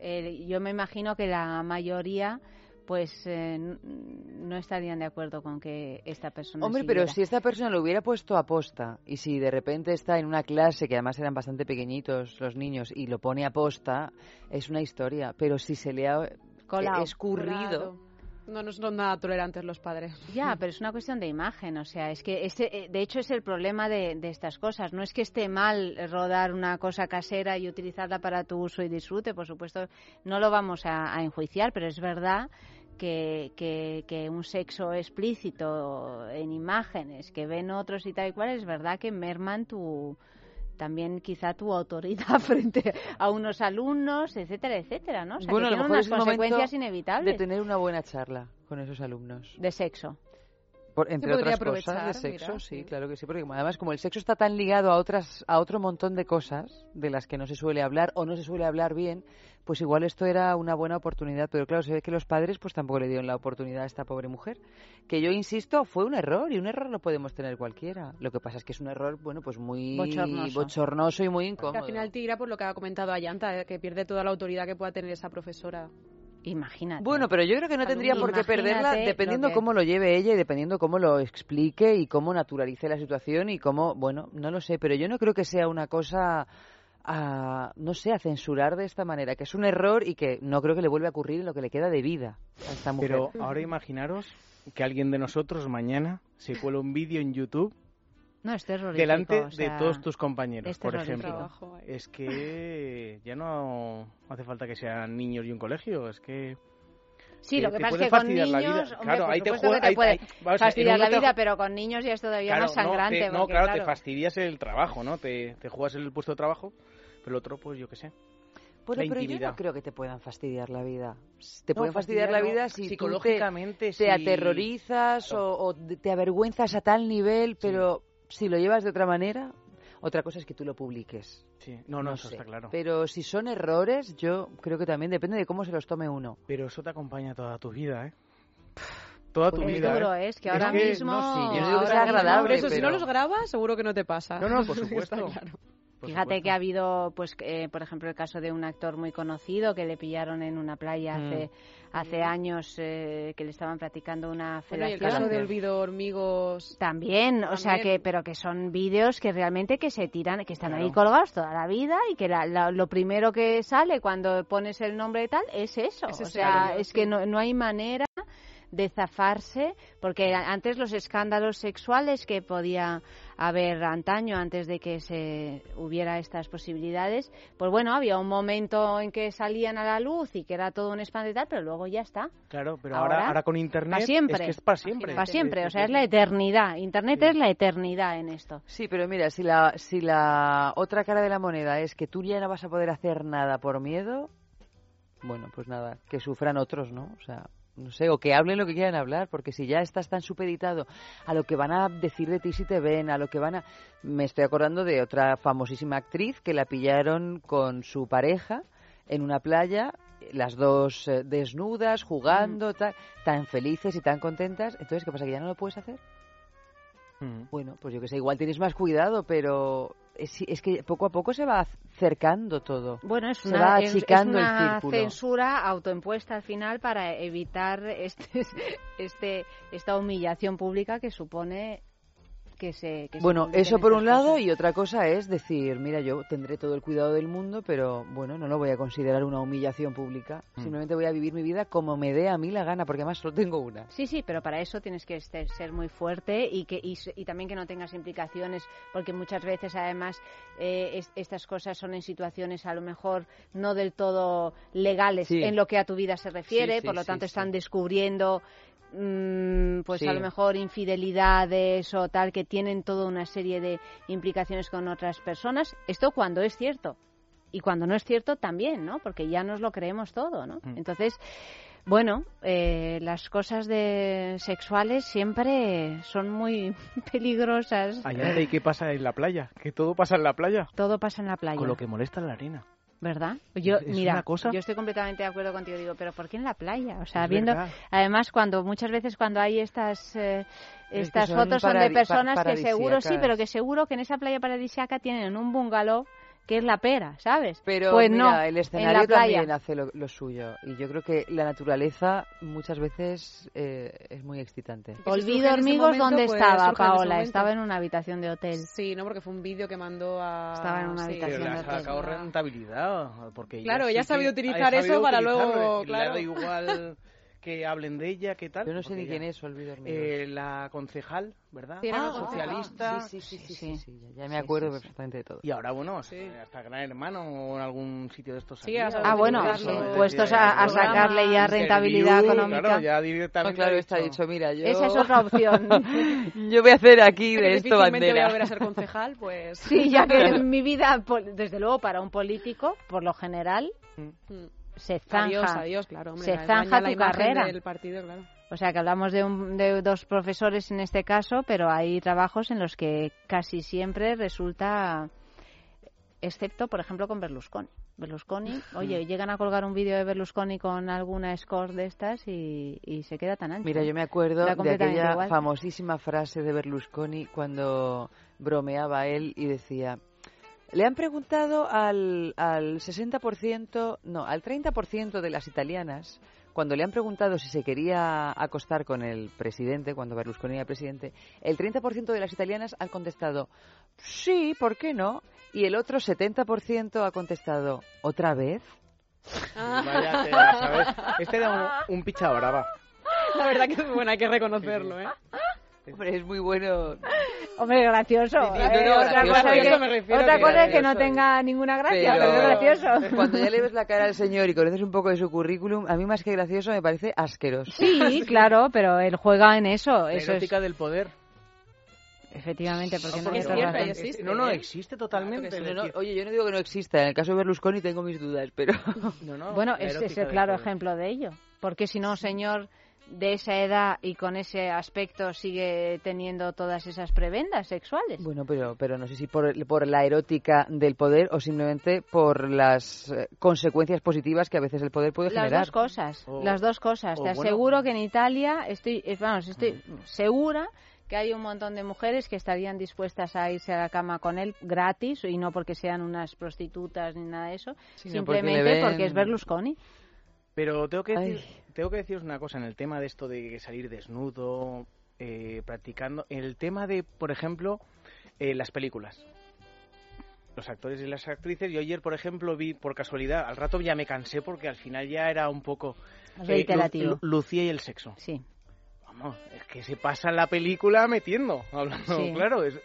Eh, yo me imagino que la mayoría pues eh, no estarían de acuerdo con que esta persona Hombre, pero si esta persona lo hubiera puesto a posta y si de repente está en una clase que además eran bastante pequeñitos los niños y lo pone a posta, es una historia. Pero si se le ha escurrido. No, no son nada tolerantes los padres. Ya, pero es una cuestión de imagen, o sea, es que este, de hecho es el problema de, estas cosas. No es que esté mal rodar una cosa casera y utilizarla para tu uso y disfrute, por supuesto, no lo vamos a, a enjuiciar, pero es verdad que, que, que un sexo explícito en imágenes que ven otros y tal y cual, es verdad que merman tu también quizá tu autoridad frente a unos alumnos, etcétera, etcétera, ¿no? O sea, bueno, que tiene unas consecuencias de inevitables tener una buena charla con esos alumnos. de sexo. Por- entre otras cosas de sexo, mira, sí, claro que sí, porque además como el sexo está tan ligado a otras a otro montón de cosas de las que no se suele hablar o no se suele hablar bien, pues igual esto era una buena oportunidad, pero claro, se ve que los padres pues tampoco le dieron la oportunidad a esta pobre mujer, que yo insisto, fue un error y un error lo podemos tener cualquiera. Lo que pasa es que es un error, bueno, pues muy Bochornoso. bochornoso y muy incómodo. al final tira por lo que ha comentado Ayanta, eh, que pierde toda la autoridad que pueda tener esa profesora. Imagínate. Bueno, pero yo creo que no tendría por qué perderla lo dependiendo que- cómo lo lleve ella y dependiendo cómo lo explique y cómo naturalice la situación y cómo, bueno, no lo sé, pero yo no creo que sea una cosa a, no sé, a censurar de esta manera, que es un error y que no creo que le vuelva a ocurrir en lo que le queda de vida a esta mujer. Pero ahora imaginaros que alguien de nosotros mañana se cuela un vídeo en YouTube No, es terrorífico. delante o sea, de todos tus compañeros, es por ejemplo. Es que ya no hace falta que sean niños y un colegio, es que... Sí, lo que te pasa puede es que con fastidiar la vida. niños, hombre, Claro, por ahí te juega- te puede ahí- fastidiar la vida, pero con niños ya es todavía Claro, más sangrante. No, te, no, porque, claro, claro, te fastidias el trabajo, ¿no? Te, te juegas el puesto de trabajo, pero el otro, pues yo qué sé. Bueno, pero yo no creo que te puedan fastidiar la vida. Te No, pueden fastidiar la vida si tú te- Psicológicamente, te, sí. aterrorizas o, o te avergüenzas a tal nivel, pero si lo llevas de otra manera, otra cosa es que tú lo publiques. Sí. No, no, eso sé. está claro. Pero si son errores, yo creo que también depende de cómo se los tome uno. Pero eso te acompaña toda tu vida, ¿eh? Toda tu Es vida. duro, ¿eh? ¿eh? Es que ahora mismo- no, sí, Yo no digo que sea agradable, eso, si pero- no los grabas, seguro que no te pasa. No, no, por Está supuesto. claro. Por Fíjate supuesto. que ha habido, pues, eh, por ejemplo, el caso de un actor muy conocido que le pillaron en una playa Mm. hace, hace años eh, que le estaban practicando una Bueno, y el felación. caso de Olvido Hormigos. También, o sea que, pero que son vídeos que realmente que se tiran, que están ahí colgados toda la vida y que la- la- lo primero que sale cuando pones el nombre y tal es eso. Es o sea, audio, es que no, no hay manera de zafarse, porque antes los escándalos sexuales que podía haber antaño, antes de que se hubiera estas posibilidades, pues bueno, había un momento en que salían a la luz y que era todo un espanto y tal, pero luego ya está. Claro, pero Ahora, ahora, ahora con internet para siempre. es que es para siempre. Para siempre, o sea, es la eternidad. Internet es la eternidad en esto. Sí, pero mira, si la, si la otra cara de la moneda es que tú ya no vas a poder hacer nada por miedo, bueno, pues nada, que sufran otros, ¿no? O sea, no sé, o que hablen lo que quieran hablar, porque si ya estás tan supeditado a lo que van a decir de ti si te ven, a lo que van a... Me estoy acordando de otra famosísima actriz que la pillaron con su pareja en una playa, las dos eh, desnudas, jugando, tal, tan felices y tan contentas. Entonces, ¿qué pasa? ¿Que ya no lo puedes hacer? Mm. Bueno, pues yo que sé, igual tienes más cuidado, pero es, es que poco a poco se va acercando todo. Bueno, es Se una, va es- es achicando el una círculo. censura autoimpuesta al final para evitar este, este, esta humillación pública que supone que se. que se Bueno, eso por un lado cosas. y otra cosa es decir, mira, yo tendré todo el cuidado del mundo, pero bueno, no lo voy a considerar una humillación pública. Mm. Simplemente voy a vivir mi vida como me dé a mí la gana, porque además solo tengo una. Sí, sí, pero para eso tienes que este- ser muy fuerte y que y, y también que no tengas implicaciones, porque muchas veces además eh, es- estas cosas son en situaciones a lo mejor no del todo legales Sí. en lo que a tu vida se refiere, Sí, sí, por lo sí, tanto sí. están descubriendo pues Sí. a lo mejor infidelidades o tal que tienen toda una serie de implicaciones con otras personas. Esto cuando es cierto y cuando no es cierto también, ¿no? Porque ya nos lo creemos todo, ¿no? Mm. Entonces Bueno, eh, las cosas de sexuales siempre son muy peligrosas. Ayanta, ¿y qué pasa en la playa? Que todo pasa en la playa. Todo pasa en la playa. Con lo que molesta la arena. ¿Verdad? Yo, Es mira, una cosa- yo estoy completamente de acuerdo contigo. Digo, pero ¿por qué en la playa? O sea, Es viendo, verdad. además, cuando muchas veces cuando hay estas eh, que estas son fotos son de pa- personas que seguro sí, pero que seguro que en esa playa paradisiaca tienen un bungalow que es la pera, ¿sabes? Pero pues mira, no, el en la escenario también hace lo, lo suyo. Y yo creo que la naturaleza muchas veces eh, es muy excitante. Olvido en hormigos, momento, ¿dónde pues, estaba, en Paola? momento. Estaba en una habitación de hotel. Sí, no, porque fue un vídeo que mandó a... Estaba en una sí. habitación de ha hotel. sacado rentabilidad. Porque Claro, sí ella ha que sabido ha utilizar sabido eso para luego, claro. igual que hablen de ella, qué tal. Yo no sé ni quién es, olvido hormigos. Eh, la concejal, ¿verdad? Ah, socialista. Sí, sí, sí, sí, sí, ya, ya me acuerdo perfectamente de todo. Y ahora, bueno, hasta Gran Hermano o en algún sitio de estos. Ah, bueno, puestos a, a sacarle ya rentabilidad Interview, económica. Claro, ya No, directamente. claro, está dicho, mira, yo... Esa es otra opción. yo voy a hacer aquí de esto difícilmente voy a bandera. volver a ser concejal, pues... Sí, ya que en mi vida, pol- desde luego para un político, por lo general, Mm. Se zanja. Adiós, adiós, claro. hombre, se zanja tu carrera. del partido, claro. O sea que hablamos de, un- de dos profesores en este caso, pero hay trabajos en los que casi siempre resulta, excepto por ejemplo con Berlusconi. Berlusconi, oye, llegan a colgar un vídeo de Berlusconi con alguna score de estas y, y se queda tan ancho. Mira, yo me acuerdo de aquella igual. famosísima frase de Berlusconi cuando bromeaba él y decía, le han preguntado al, al 60%, no, al 30% de las italianas, cuando le han preguntado si se quería acostar con el presidente, cuando Berlusconi era presidente, el 30% de las italianas han contestado, sí, ¿por qué no? Y el otro 70% ha contestado, ¿otra vez? Vaya tela, ¿sabes? Este era un, un picha brava. La verdad que es bueno, hay que reconocerlo, ¿eh? Hombre, es muy bueno. Hombre, gracioso. Sí, sí, Eh, no, no, otra gracioso, cosa, a es que, eso me refiero otra que cosa es que no tenga ninguna gracia, pero, es gracioso. Cuando ya le ves la cara al señor y conoces un poco de su currículum, a mí más que gracioso me parece asqueroso. Sí, claro, pero él juega en eso. La eso es, del poder. efectivamente, porque no porque es cierto, existe, no, no, existe totalmente. No, es no, decir, oye, yo no digo que no exista. En el caso de Berlusconi tengo mis dudas, pero... no, no, Bueno, es erótica el claro poder. ejemplo de ello. Porque si no, señor de esa edad y con ese aspecto sigue teniendo todas esas prebendas sexuales. Bueno, pero, pero no sé si por, por la erótica del poder o simplemente por las eh, consecuencias positivas que a veces el poder puede Las generar. dos cosas, O- las dos cosas. o Te bueno- aseguro que en Italia, estoy, eh, vamos, estoy segura que hay un montón de mujeres que estarían dispuestas a irse a la cama con él gratis y no porque sean unas prostitutas ni nada de eso, porque simplemente porque, ven- es Berlusconi. Pero tengo que, decir, tengo que deciros una cosa en el tema de esto de salir desnudo, eh, practicando. El tema de, por ejemplo, eh, las películas. Los actores y las actrices. Yo ayer, por ejemplo, vi por casualidad, al rato ya me cansé porque al final ya era un poco. eh, Reiterativo. Lu- Lu- Lucía y el sexo. Sí. Vamos, es que se pasa la película metiendo, hablando, Sí. claro. es-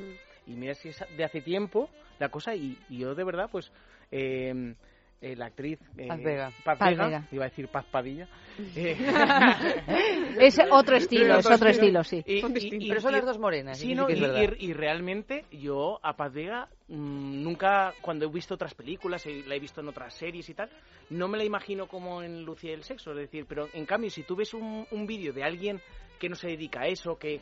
y mira si es de hace tiempo la cosa, y, y yo de verdad, pues. eh, eh, la actriz eh, Paz Vega. Paz Paz Vega, Vega. iba a decir Paz Padilla eh, Es otro estilo, es otro estilo, sí. y- Pero son y- las dos morenas, Sí, no, y, verdad. y- y realmente yo a Paz Vega mm, nunca, cuando he visto otras películas, y la he visto en otras series y tal, no me la imagino como en Lucía y el sexo. Es decir, pero en cambio, si tú ves un, un vídeo de alguien que no se dedica a eso, que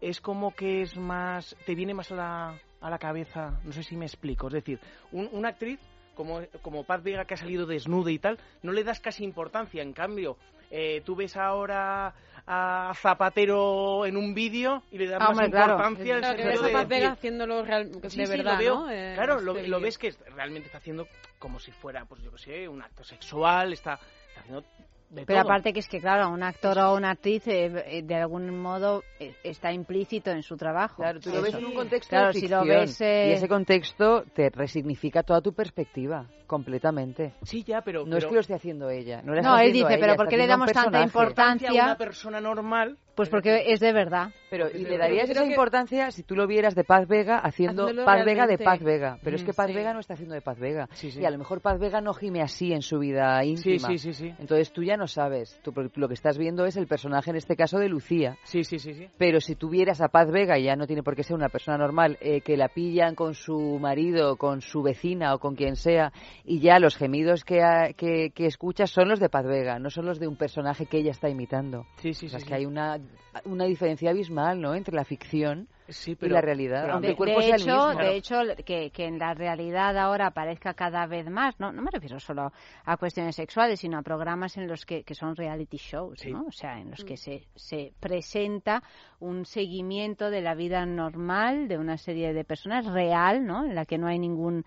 es como que es más, te viene más a la, a la cabeza, no sé si me explico. Es decir, un- una actriz como, como Paz Vega que ha salido desnuda y tal, no le das casi importancia. En cambio, eh, tú ves ahora a Zapatero en un vídeo y le das Ah, más hombre, claro. importancia al Claro, que de Paz Vega haciéndolo real, Sí, de sí, verdad, lo veo. ¿no? Eh, claro, lo, este lo ves que realmente está haciendo como si fuera, pues yo qué sé, un acto sexual, está, está haciendo de Pero todo. aparte que es que, claro, un actor o una actriz eh, eh, de algún modo eh, está implícito en su trabajo. Claro, tú lo ves en un contexto Claro, de si lo ves... eh, y ese contexto te resignifica toda tu perspectiva, completamente. Sí, ya, pero... No es pero- que lo esté haciendo ella. No, No, él dice, ella, pero ¿por qué le damos tanta importancia? a una persona normal Pues porque es de verdad. Pero, ¿y le darías esa que- importancia si tú lo vieras de Paz Vega haciendo Paz Vega de. Paz Vega? Pero es Mm, que Paz sí. Vega no está haciendo de Paz Vega. Sí, sí. Y a lo mejor Paz Vega no gime así en su vida íntima. sí, sí, sí. Entonces tú ya no sabes. Tú, porque tú lo que estás viendo es el personaje, en este caso, de Lucía. Sí, sí, sí, sí. Pero si tú vieras a Paz Vega, y ya no tiene por qué ser una persona normal, eh, que la pillan con su marido, con su vecina o con quien sea, y ya los gemidos que, ha- que, que escuchas son los de Paz Vega, no son los de un personaje que ella está imitando. Sí, sí, O sea, sí, es sí. que hay una, una diferencia abismal, ¿no?, entre la ficción Sí, y la realidad, pero aunque De, el cuerpo de sea hecho, el mismo. de hecho que, que en la realidad ahora aparezca cada vez más, no, no me refiero solo a cuestiones sexuales, sino a programas en los que, que son reality shows, Sí. ¿no? O sea, en los que se, se presenta un seguimiento de la vida normal de una serie de personas real, ¿no? En la que no hay ningún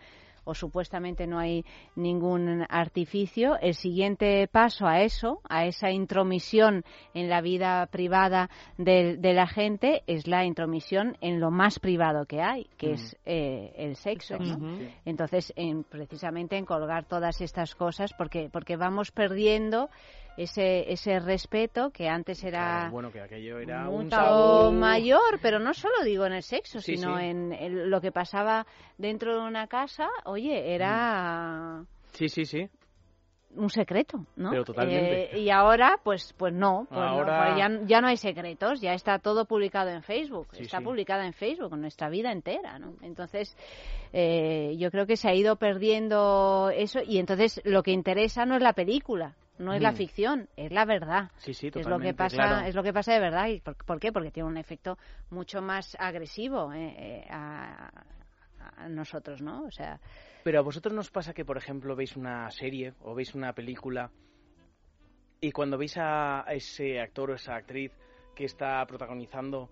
o supuestamente no hay ningún artificio, el siguiente paso a eso, a esa intromisión en la vida privada de, de la gente, es la intromisión en lo más privado que hay, que Mm. es eh, el sexo. ¿no? Entonces, en- precisamente en colgar todas estas cosas, porque, porque vamos perdiendo ese, ese respeto que antes era bueno, que aquello era un tabú. mayor, pero no solo digo en el sexo, Sí, sino sí. en el- lo que pasaba dentro de una casa, oye, era Sí, sí, sí. un secreto, ¿no? Pero totalmente. Eh, y ahora, pues, pues no, pues Ahora- pues ya, ya no hay secretos, ya está todo publicado en Facebook, Sí, está sí. publicada en Facebook, en nuestra vida entera, ¿no? Entonces, eh, yo creo que se ha ido perdiendo eso y entonces lo que interesa no es la película, no es la ficción, es la verdad. Sí, sí, es lo que pasa, claro. es lo que pasa de verdad. ¿Y por, por qué? Porque tiene un efecto mucho más agresivo eh, eh, a, a nosotros, ¿no? O sea, Pero a vosotros nos pasa que, por ejemplo, veis una serie o veis una película y cuando veis a a ese actor o esa actriz que está protagonizando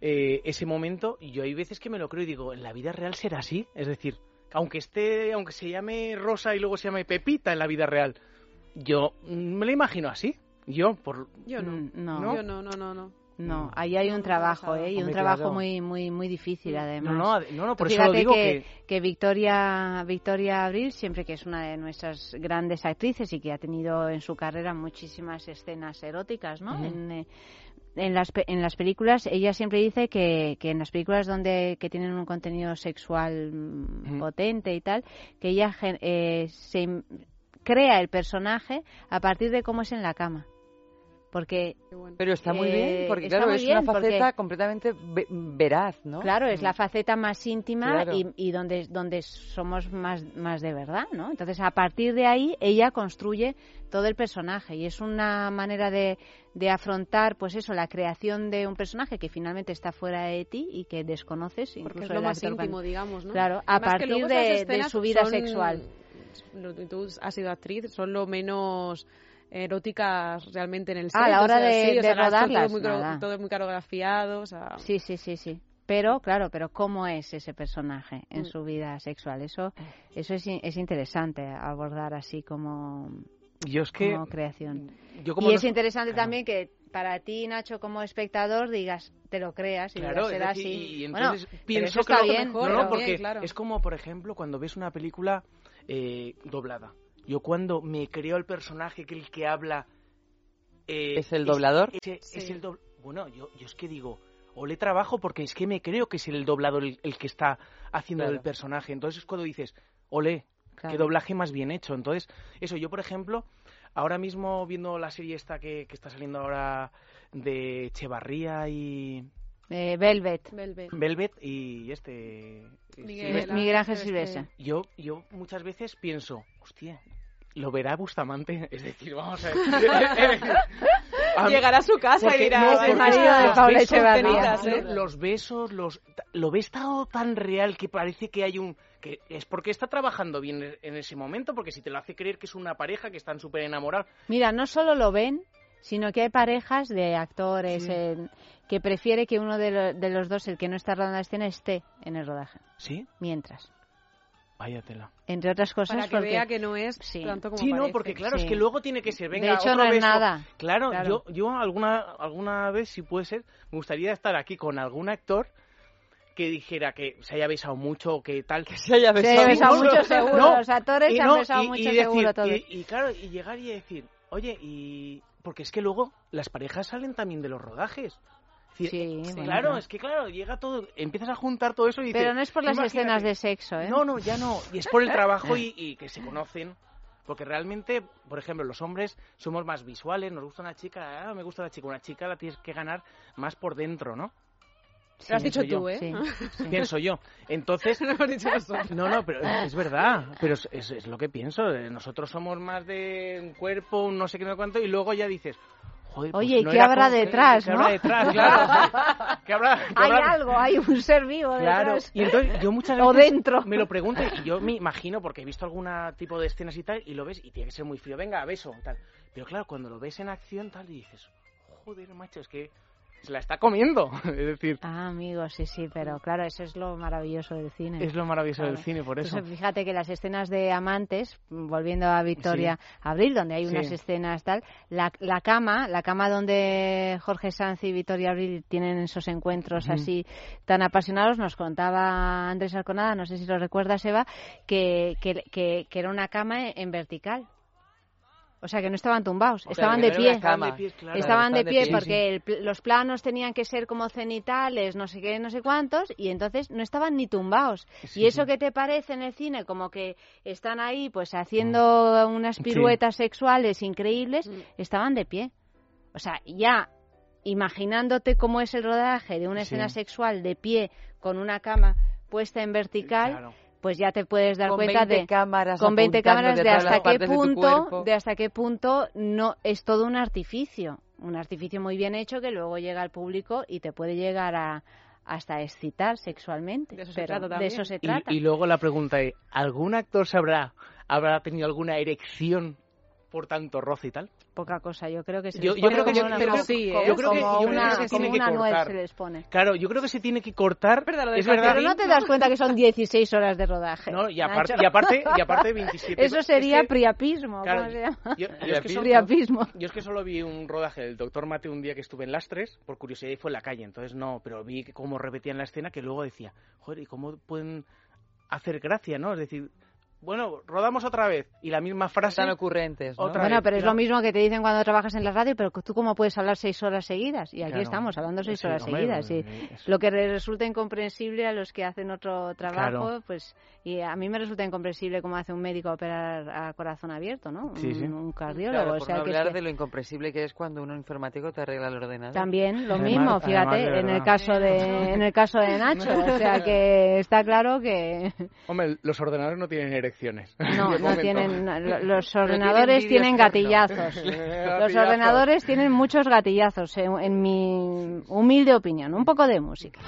eh, ese momento, yo hay veces que me lo creo y digo, ¿en la vida real será así? Es decir, aunque esté, aunque se llame Rosa y luego se llame Pepita en la vida real, yo me lo imagino así. Yo, por... Yo no. Mm, no. Yo no, no, no, no. No, ahí hay un trabajo, ¿eh? Y un trabajo muy, muy, muy difícil, además. No, no, no, no, Tú por eso lo digo que, que- que Victoria, Victoria Abril, siempre que es una de nuestras grandes actrices y que ha tenido en su carrera muchísimas escenas eróticas, ¿no? En, eh, en las, pe- en las películas, ella siempre dice que, que en las películas donde que tienen un contenido sexual mm, potente y tal, que ella gen- eh, se crea el personaje a partir de cómo es en la cama. Porque Pero está muy eh, bien, porque está claro, es una porque- faceta completamente ve- veraz, ¿no? Claro, es la faceta más íntima Claro. y, y donde, donde somos más, más de verdad, ¿no? Entonces, a partir de ahí, ella construye todo el personaje y es una manera de, de afrontar, pues eso, la creación de un personaje que finalmente está fuera de ti y que desconoces. Porque incluso es lo más íntimo, cuando- digamos, ¿no? Claro, a Además partir de, de su vida son- sexual. Lo- Tú has sido actriz, son lo menos eróticas realmente en el set. Ah, a la o hora sea, de- sí, o de sea, está rodarlas, Todo muy, todo muy coreografiado, o sea... Sí, sí, sí, sí. Pero, claro, pero ¿cómo es ese personaje en Mm. su vida sexual? Eso, eso es, es interesante abordar así como, Yo es que... como creación. Yo como y no es interesante Claro. también que para ti, Nacho, como espectador, digas, te lo creas y Claro, será así. y Bueno, entonces pero pienso eso que está lo bien. no, no, pero- porque bien, claro. es como, por ejemplo, cuando ves una película eh, doblada. Yo cuando me creo el personaje que el que habla eh, ¿Es el doblador? ese- Sí. es el dob- Bueno, yo, yo es que digo, o le trabajo porque es que me creo que es el doblador el, el que está haciendo Claro. el personaje. Entonces es cuando dices, ole, Claro. qué doblaje más bien hecho. Entonces, eso, yo por ejemplo, ahora mismo viendo la serie esta que, que está saliendo ahora de Echevarría y Eh, Velvet. Velvet. Velvet y este... Miguel Silvestre. Miguel Ángel Silvestre. Yo, yo muchas veces pienso, hostia, ¿lo verá Bustamante? Es decir, vamos a ver. A- Llegará a su casa y dirá, no, "Ay, porque marido los de Paula besos- Echevarría". los- ¿eh? Los besos, los, lo ves todo tan real que parece que hay un... que Es porque está trabajando bien en ese momento, porque si te lo hace creer que es una pareja, que están súper enamorados. Mira, no solo lo ven, sino que hay parejas de actores Sí. en- que prefiere que uno de, lo- de los dos, el que no está rodando la escena, esté en el rodaje. ¿Sí? Mientras. Vaya tela. Entre otras cosas Para que porque... vea que no es Sí. tanto como Sí, no, parece. porque claro, Sí. es que luego tiene que ser, venga, de hecho, otro no es beso. nada. Claro, Claro. yo, yo alguna, alguna vez, si puede ser, me gustaría estar aquí con algún actor que dijera que se haya besado mucho o que tal. Que se haya Se haya besado mucho seguro, los actores se han besado mucho seguro todos. Y, y claro, y llegar y decir, oye, y... porque es que luego las parejas salen también de los rodajes. Sí, eh, bueno, claro, es que claro, llega todo, empiezas a juntar todo eso y dices, Pero no es por las "Imagínate". escenas de sexo, ¿eh? No, no, ya no. Y es por el trabajo y, y que se conocen. Porque realmente, por ejemplo, los hombres somos más visuales, nos gusta una chica, ah, me gusta la chica. Una chica la tienes que ganar más por dentro, ¿no? Lo has dicho yo. tú, ¿eh? Sí. Pienso yo. Entonces... Dicho. No, no, pero es verdad. Pero es, es- es lo que pienso. Eh, Nosotros somos más de un cuerpo, un no sé qué, no sé cuánto, y luego ya dices... Joder, pues Oye, ¿y no qué habrá como- ¿qué- detrás, qué no? habrá detrás, claro. ¿Qué habrá, qué Hay habrá- algo, hay un ser vivo Claro, detrás. y entonces yo muchas O veces dentro. me lo pregunto y yo me imagino, porque he visto algún tipo de escenas y tal, y lo ves y tiene que ser muy frío, venga, beso, tal. Pero claro, cuando lo ves en acción tal y dices, joder, macho, es que se la está comiendo. Es decir, Ah, amigo, sí, sí, pero claro, eso es lo maravilloso del cine. es lo maravilloso Claro. del cine, por eso. Entonces, fíjate que las escenas de amantes, volviendo a Victoria Abril, donde hay Sí. unas escenas tal, la, la cama, la cama donde Jorge Sanz y Victoria Abril tienen esos encuentros así tan apasionados, nos contaba Andrés Arconada, no sé si lo recuerdas, Eva, que, que, que, que era una cama en vertical. O sea, que no estaban tumbados, O estaban de pie. cama. Estaban de pie, claro. Estaban de Estaban de pie porque el los planos tenían que ser como cenitales, no sé qué, no sé cuántos, y entonces no estaban ni tumbados. Sí, y eso que te parece en el cine, como que están ahí pues haciendo unas Sí. piruetas sexuales increíbles, estaban de pie. O sea, ya imaginándote cómo es el rodaje de una Sí. escena sexual de pie con una cama puesta en vertical, Claro. Pues ya te puedes dar Con cuenta 20 de cámaras con 20 apuntando cámaras de hasta qué de punto de hasta qué punto no es todo un artificio, un artificio muy bien hecho que luego llega al público y te puede llegar a hasta excitar sexualmente. De eso se trata de también. eso se Y- trata. Y, luego la pregunta es, ¿algún actor sabrá, habrá tenido alguna erección por tanto roce y tal? Poca cosa, yo creo que se Yo- les yo pone creo que como yo- una, pero como- sí, ¿eh? Yo creo que- como yo creo que se tiene como que una nuez cortar. se les pone. Claro, yo creo que se tiene que cortar. es Pero verdad. no te das cuenta que son 16 horas de rodaje. No, y aparte, y aparte, y aparte 27. Eso sería es que- priapismo, Claro, ¿cómo se llama? Yo, yo es que solo, Priapismo. yo es que solo vi un rodaje del Doctor Mate un día que estuve en Lastres, por curiosidad, y fue en la calle, entonces no, pero vi cómo repetían la escena que luego decía, joder, ¿y cómo pueden hacer gracia, no? Es decir, bueno, rodamos otra vez, y la misma frase... Tan ocurrentes, ¿no? Otra Bueno, vez, pero es claro. lo mismo que te dicen cuando trabajas en la radio, pero tú cómo puedes hablar seis horas seguidas. Y aquí Claro. estamos hablando seis Sí, horas hombre, seguidas. Y es- lo que resulta incomprensible a los que hacen otro trabajo, Claro. pues y a mí me resulta incomprensible cómo hace un médico operar a corazón abierto, ¿no? Sí, un, sí. un cardiólogo. Claro, o sea, no que es hablar que- de lo incomprensible que es cuando un informático te arregla el ordenador. También lo Además- mismo, fíjate, además en el caso de en el caso de Nacho, o sea que está claro que Hombre, los ordenadores no tienen no, no tienen lo- los ordenadores tienen gatillazos. Los ordenadores tienen muchos gatillazos, en, en mi humilde opinión. Un poco de música.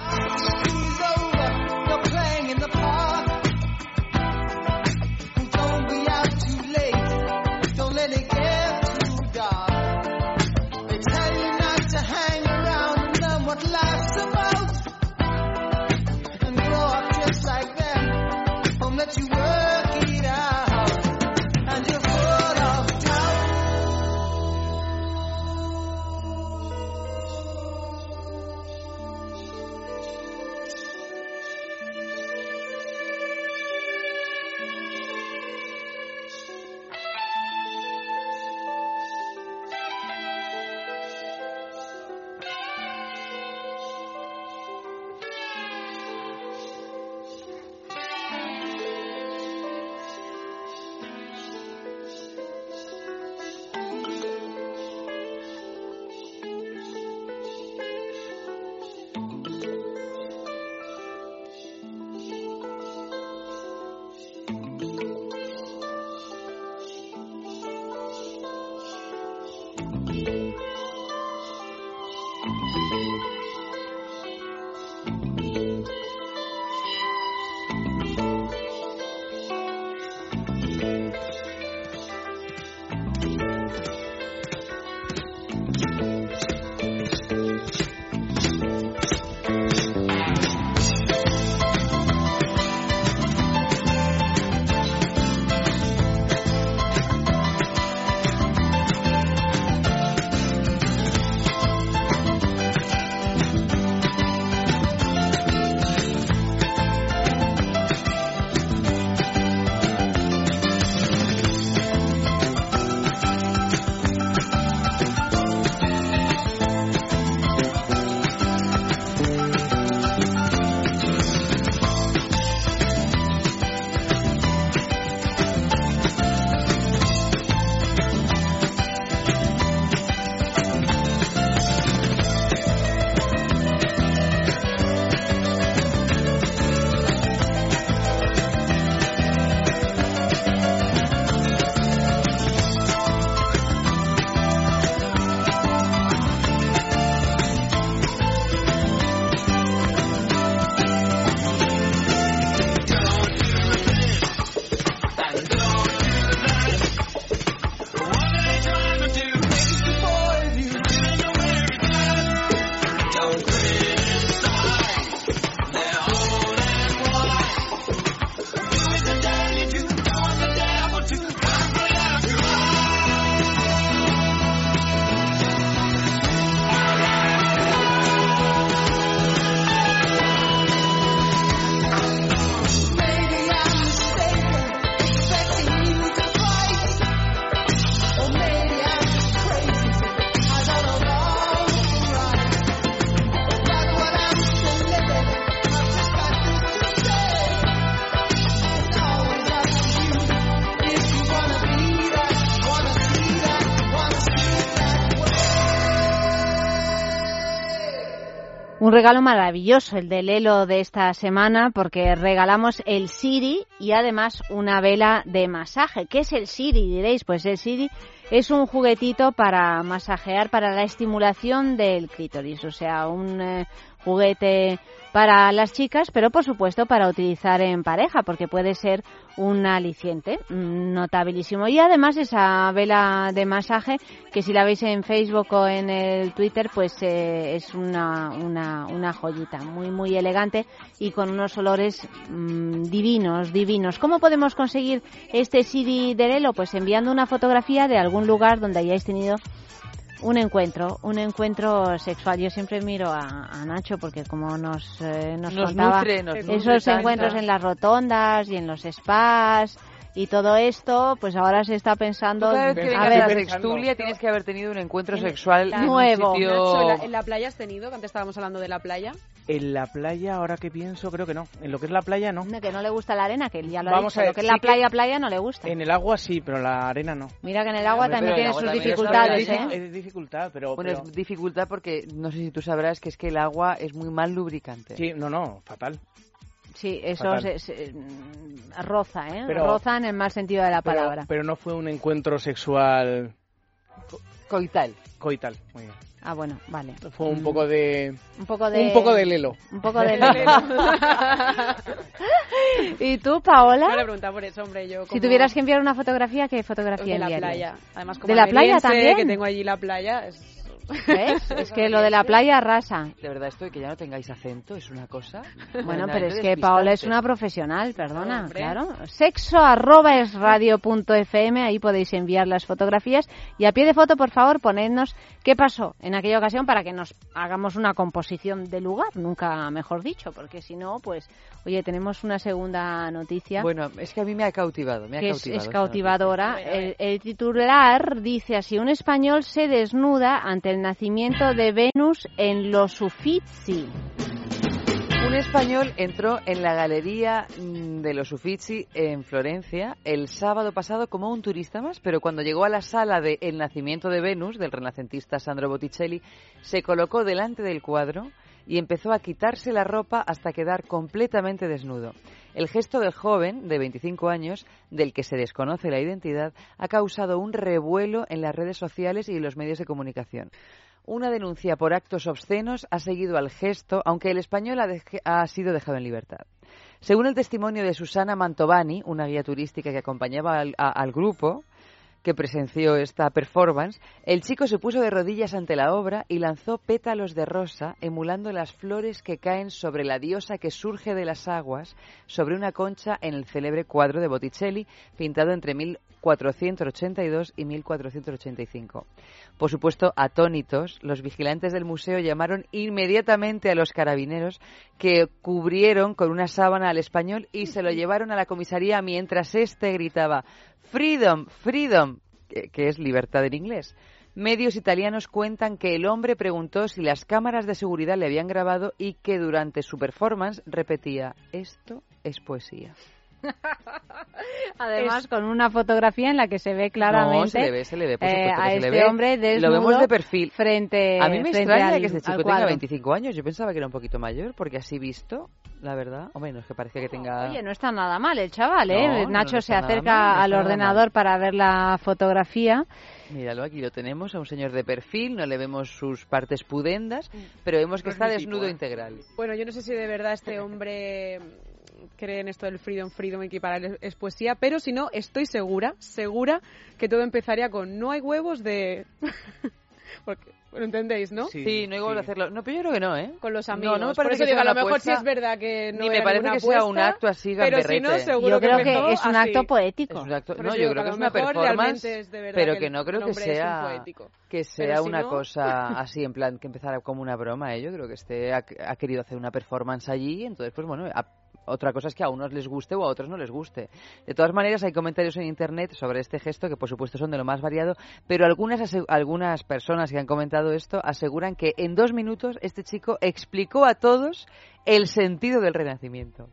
Un regalo maravilloso, el de Lelo de esta semana, porque regalamos el Siri y además una vela de masaje. ¿Qué es el Siri? Diréis, pues el Siri es un juguetito para masajear, para la estimulación del clítoris, o sea, un eh, juguete para las chicas, pero por supuesto para utilizar en pareja, porque puede ser un aliciente mm, notabilísimo. Y además esa vela de masaje, que si la veis en Facebook o en el Twitter, pues eh, es una, una, una joyita, muy, muy elegante y con unos olores mm, divinos, divinos. ¿Cómo podemos conseguir este CD de Lelo? Pues enviando una fotografía de algún lugar donde hayáis tenido un encuentro, un encuentro sexual. Yo siempre miro a, a Nacho porque como nos, eh, nos, Nos contaba nutre, nos nutre esos encuentros en las rotondas y en los spas y todo esto, pues ahora se está pensando... Tú cada vez que a vengas ver, a la sextulia tienes que haber tenido un encuentro sexual un Nuevo. sitio- Nacho, ¿en la, en la playa has tenido? Que antes estábamos hablando de la playa. En la playa, ahora que pienso, creo que no. En lo que es la playa, no. Que no le gusta la arena, que ya lo ha Vamos dicho, a ver, lo que es la que- playa, playa no le gusta. En el agua sí, pero la arena no. Mira que en el agua Hombre, también pero tiene sus agua también es dificultades, dificultad. ¿eh? Es dificultad, pero... Bueno, pero- es dificultad porque no sé si tú sabrás que es que el agua es muy mal lubricante. Sí, no, no, fatal. Sí, eso se, se- roza, ¿eh? Pero- roza en el mal sentido de la Pero- palabra. Pero, no fue un encuentro sexual... Coital. Coital, muy bien. Ah, bueno, vale. Fue un poco de... Un poco de... Un poco de lelo. Un poco de lelo. ¿Y tú, Paola? No le preguntaba por eso, hombre. Yo Si tuvieras que enviar una fotografía, ¿qué fotografía de la enviarías? playa. Además, como ¿De la playa también? que tengo allí la playa. es- ¿Ves? Es que lo de la playa arrasa. De verdad, esto de que ya no tengáis acento es una cosa. Bueno, pero es que. Paola es una profesional, perdona, Hombre. claro. Sexo arroba es radio punto fm, ahí podéis enviar las fotografías y a pie de foto, por favor, ponednos qué pasó en aquella ocasión para que nos hagamos una composición de lugar, nunca mejor dicho, porque si no, pues, oye, tenemos una segunda noticia. Bueno, es que a mí me ha cautivado, me ha que cautivado. es cautivadora. El, el titular dice así, un español se desnuda ante el nacimiento de Venus en los Uffizi. Un español entró en la galería de los Uffizi en Florencia el sábado pasado como un turista más, pero cuando llegó a la sala de El nacimiento de Venus del renacentista Sandro Botticelli, se colocó delante del cuadro y empezó a quitarse la ropa hasta quedar completamente desnudo. El gesto del joven, de 25 años, del que se desconoce la identidad, ha causado un revuelo en las redes sociales y en los medios de comunicación. Una denuncia por actos obscenos ha seguido al gesto, aunque el español ha, ha sido dejado en libertad. Según el testimonio de Susana Mantovani, una guía turística que acompañaba al, a- al grupo que presenció esta performance, el chico se puso de rodillas ante la obra y lanzó pétalos de rosa, emulando las flores que caen sobre la diosa que surge de las aguas, sobre una concha en el célebre cuadro de Botticelli, pintado entre 1482 y 1485. Por supuesto, atónitos, los vigilantes del museo llamaron inmediatamente a los carabineros que cubrieron con una sábana al español y se lo llevaron a la comisaría mientras éste gritaba Freedom, freedom, que, es libertad en inglés. Medios italianos cuentan que el hombre preguntó si las cámaras de seguridad le habían grabado y que durante su performance repetía esto es poesía. Además, con una fotografía en la que se ve claramente No, se le ve, se le ve, por eh, supuesto a se le este ve. hombre desnudo Lo vemos de perfil. frente A mí me extraña al- que este chico tenga cuadro. 25 años. Yo pensaba que era un poquito mayor, porque así visto, la verdad. Hombre, no es que parece que tenga... Oye, no está nada mal el chaval, ¿eh? No, Nacho no se acerca mal, al ordenador mal. para ver la fotografía. Míralo, aquí lo tenemos, a un señor de perfil, no le vemos sus partes pudendas, pero vemos que No es está desnudo ¿eh? integral. Bueno, yo no sé si de verdad este hombre cree en esto del freedom, freedom y que para él es poesía, pero si no, estoy segura, segura que todo empezaría con no hay huevos de... Porque, ¿Lo entendéis, no? Sí, no hay huevos de hacerlo. No, pero yo creo que no, ¿eh? Con los No, amigos. no me Por parece que digo, sea a lo mejor sí apuesta, es verdad que no ni me era parece que sea un acto así Pero si gamberrete. no, seguro Yo creo empezó que es un así. acto poético. Es un acto- Por no, yo digo creo que que es una performance, es de verdad pero que que no creo que sea que sea si una no- cosa así en plan que empezara como una broma, ¿eh? Yo creo que este ha, ha querido hacer una performance allí, entonces pues bueno, a- otra cosa es que a unos les guste o a otros no les guste. De todas maneras, hay comentarios en internet sobre este gesto que, por supuesto, son de lo más variado, pero algunas, algunas personas que han comentado esto aseguran que en dos minutos este chico explicó a todos el sentido del renacimiento.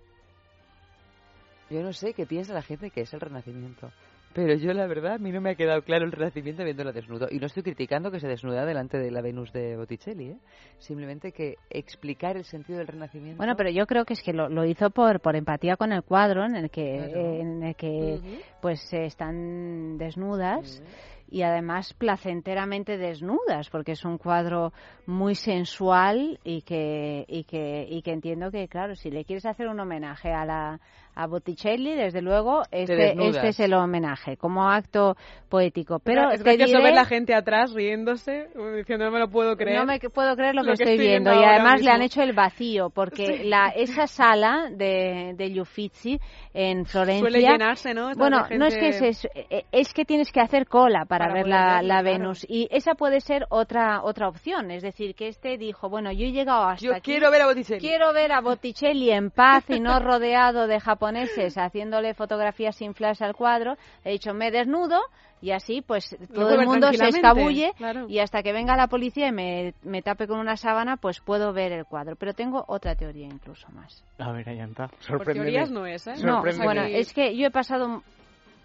Yo no sé qué piensa la gente que es el renacimiento. Pero yo, la verdad, a mí no me ha quedado claro el renacimiento viéndola desnudo. Y no estoy criticando que se desnuda delante de la Venus de Botticelli, ¿eh? Simplemente que explicar el sentido del renacimiento... Bueno, pero yo creo que es que lo, lo hizo por, por empatía con el cuadro en el que, eh, en el que pues eh, están desnudas y además placenteramente desnudas, porque es un cuadro muy sensual y que, y que, y que entiendo que, claro, si le quieres hacer un homenaje a la a Botticelli, desde luego, este, este es el homenaje, como acto poético. Pero es te diré- ver la gente atrás riéndose, diciendo no me lo puedo creer. No me puedo creer lo que Lo estoy, estoy viendo. Y además le han mismo. hecho el vacío, porque la, esa sala de, de Uffizi en Florencia... Suele llenarse, ¿no? Está Bueno, la no es que gente- es, es, es que tienes que hacer cola para, Para ver la, verla, la claro. Venus. Y esa puede ser otra otra opción. Es decir, que este dijo, bueno, yo he llegado hasta Yo aquí. quiero ver a Botticelli. Quiero ver a Botticelli en paz y no rodeado de japoneses haciéndole fotografías sin flash al cuadro. He dicho, me desnudo y así pues todo el mundo se escabulle claro. y hasta que venga la policía y me, me tape con una sábana pues puedo ver el cuadro. Pero tengo otra teoría incluso más. A ver, Ayanta, Por sorpréndeme. teorías no es, ¿eh? No, bueno, es que yo he pasado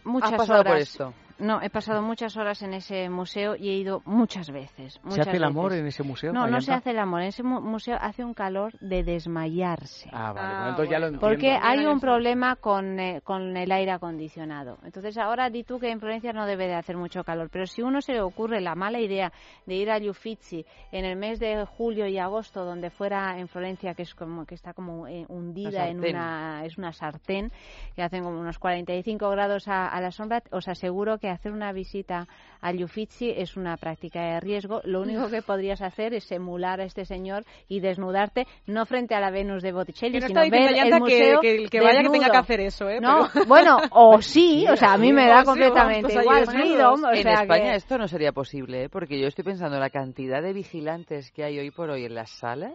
muchas horas. por esto. No, he pasado muchas horas en ese museo y he ido muchas veces. ¿Se hace el amor veces. en ese museo? No, no se hace el amor. En ese mu- museo hace un calor de desmayarse. Ah, vale, bueno, entonces ya lo entiendo. Porque hay un problema con, eh, con el aire acondicionado. Entonces ahora di tú que en Florencia no debe de hacer mucho calor, pero si uno se le ocurre la mala idea de ir a Uffizi en el mes de julio y agosto, donde fuera en Florencia, que es como que está como eh, hundida en una es una sartén que hacen como unos 45 grados a, a la sombra, os aseguro que hacer una visita a Uffizi es una práctica de riesgo. Lo único que podrías hacer es emular a este señor y desnudarte no frente a la Venus de Botticelli, Que no sino ver el que- museo que que vaya que tenga que hacer eso, ¿eh? No, Pero- bueno, o sí, o sea, a mí me da completamente allí igual, desnudos. freedom, o en España que- esto no sería posible, ¿eh? porque yo estoy pensando la cantidad de vigilantes que hay hoy por hoy en las salas.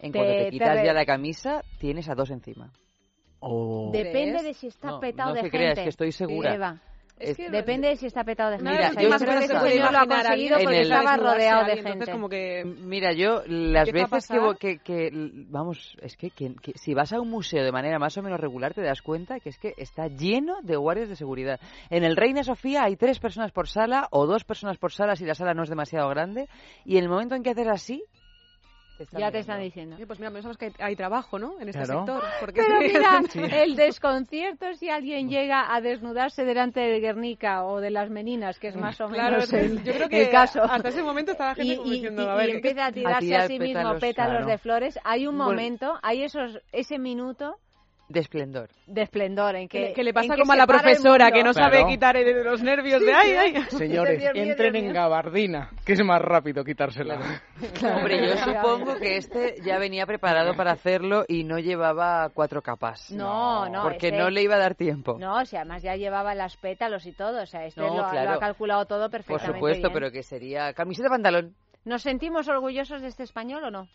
En Te- cuanto te quitas ya la camisa, tienes a dos encima. Depende de si está No, petado no de te gente. creas, que estoy segura. Es que- Depende de si está petado de gente. Mira, yo creo que señor lo ha conseguido porque en el- estaba rodeado de gente. entonces como que... Mira, yo las veces que, que, que- vamos, es que, que- que si vas a un museo de manera más o menos regular te das cuenta que es que está lleno de guardias de seguridad. En el Reina Sofía hay tres personas por sala o dos personas por sala si la sala no es demasiado grande y el momento en que haces así te están Ya te están diciendo. Oye, Pues mira, pensamos que hay, hay trabajo, ¿no? En este Claro. sector. Porque Pero sí. mira, Sí. el desconcierto si alguien llega a desnudarse delante de Guernica o de las Meninas, que es más o Claro, menos que el, yo creo que el caso. hasta ese momento estaba la gente y, como y- diciendo, y- a ver, y empieza a tirarse a, tirar sí mismo pétalos, pétalos claro. de flores. Hay un Bueno. momento, hay esos ese minuto de esplendor. de esplendor en que, que, le- pasa como a la profesora que no sabe quitar el- los nervios Sí, de ay, sí. ay. Señores, entren Dios en gabardina, que es más rápido quitársela. Hombre, yo supongo que este ya venía preparado para hacerlo y no llevaba cuatro capas. No, no, Porque este- no le iba a dar tiempo. No, o sea, además ya llevaba las pétalos y todo, o sea, este No, lo, lo claro. ha calculado todo Por perfectamente supuesto, bien. pero que sería camiseta pantalón. ¿Nos sentimos orgullosos de este español o no?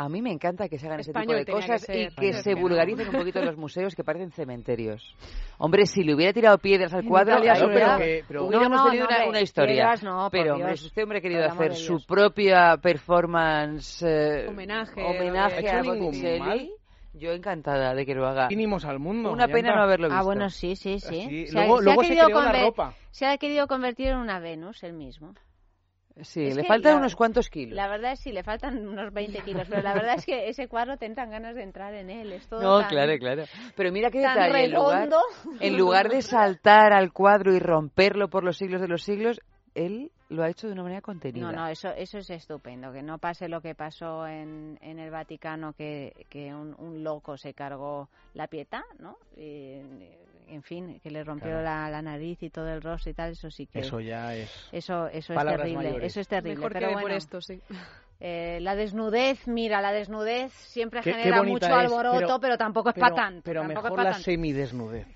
A mí me encanta que se hagan ese tipo de que cosas y Español que se vulgaricen un poquito los museos que parecen cementerios. Hombre, si le hubiera tirado piedras al cuadro, que- pero- hubiéramos No, no, tenido no, una, historia. piedras no, pero, hombre, Dios. si este hombre ha querido hacer su propia performance, eh, Homenaje, homenaje a Botticelli, yo encantada de que lo haga. Vinimos al mundo. Una pena no haberlo visto. Ah, bueno, sí, sí, sí. Así, Se ha- luego- se, luego ha se querido creó la conver- ropa. se ha querido convertir en una Venus él mismo. Sí, Es le faltan la- unos cuantos kilos. La verdad es que sí, le faltan unos 20 kilos, pero la verdad es que ese cuadro te entran ganas de entrar en él. Es todo No, tan- claro, claro. Pero mira qué detalle. En lugar, redondo. en lugar de saltar al cuadro y romperlo por los siglos de los siglos, él lo ha hecho de una manera contenida. No, no, eso, eso es estupendo, que no pase lo que pasó en, en el Vaticano, que, que un, un loco se cargó la pieta, ¿no? Y, en fin, que le rompió Claro. la, la nariz y todo el rostro y tal, eso sí que... Eso ya es. Eso, eso es terrible, mayores. eso es terrible. Mejor pero que bueno, por esto, sí. eh, la desnudez, mira, la desnudez siempre Qué- genera mucho es, alboroto, pero- pero, tampoco es Pero, para tanto. pero tampoco mejor es la semidesnudez.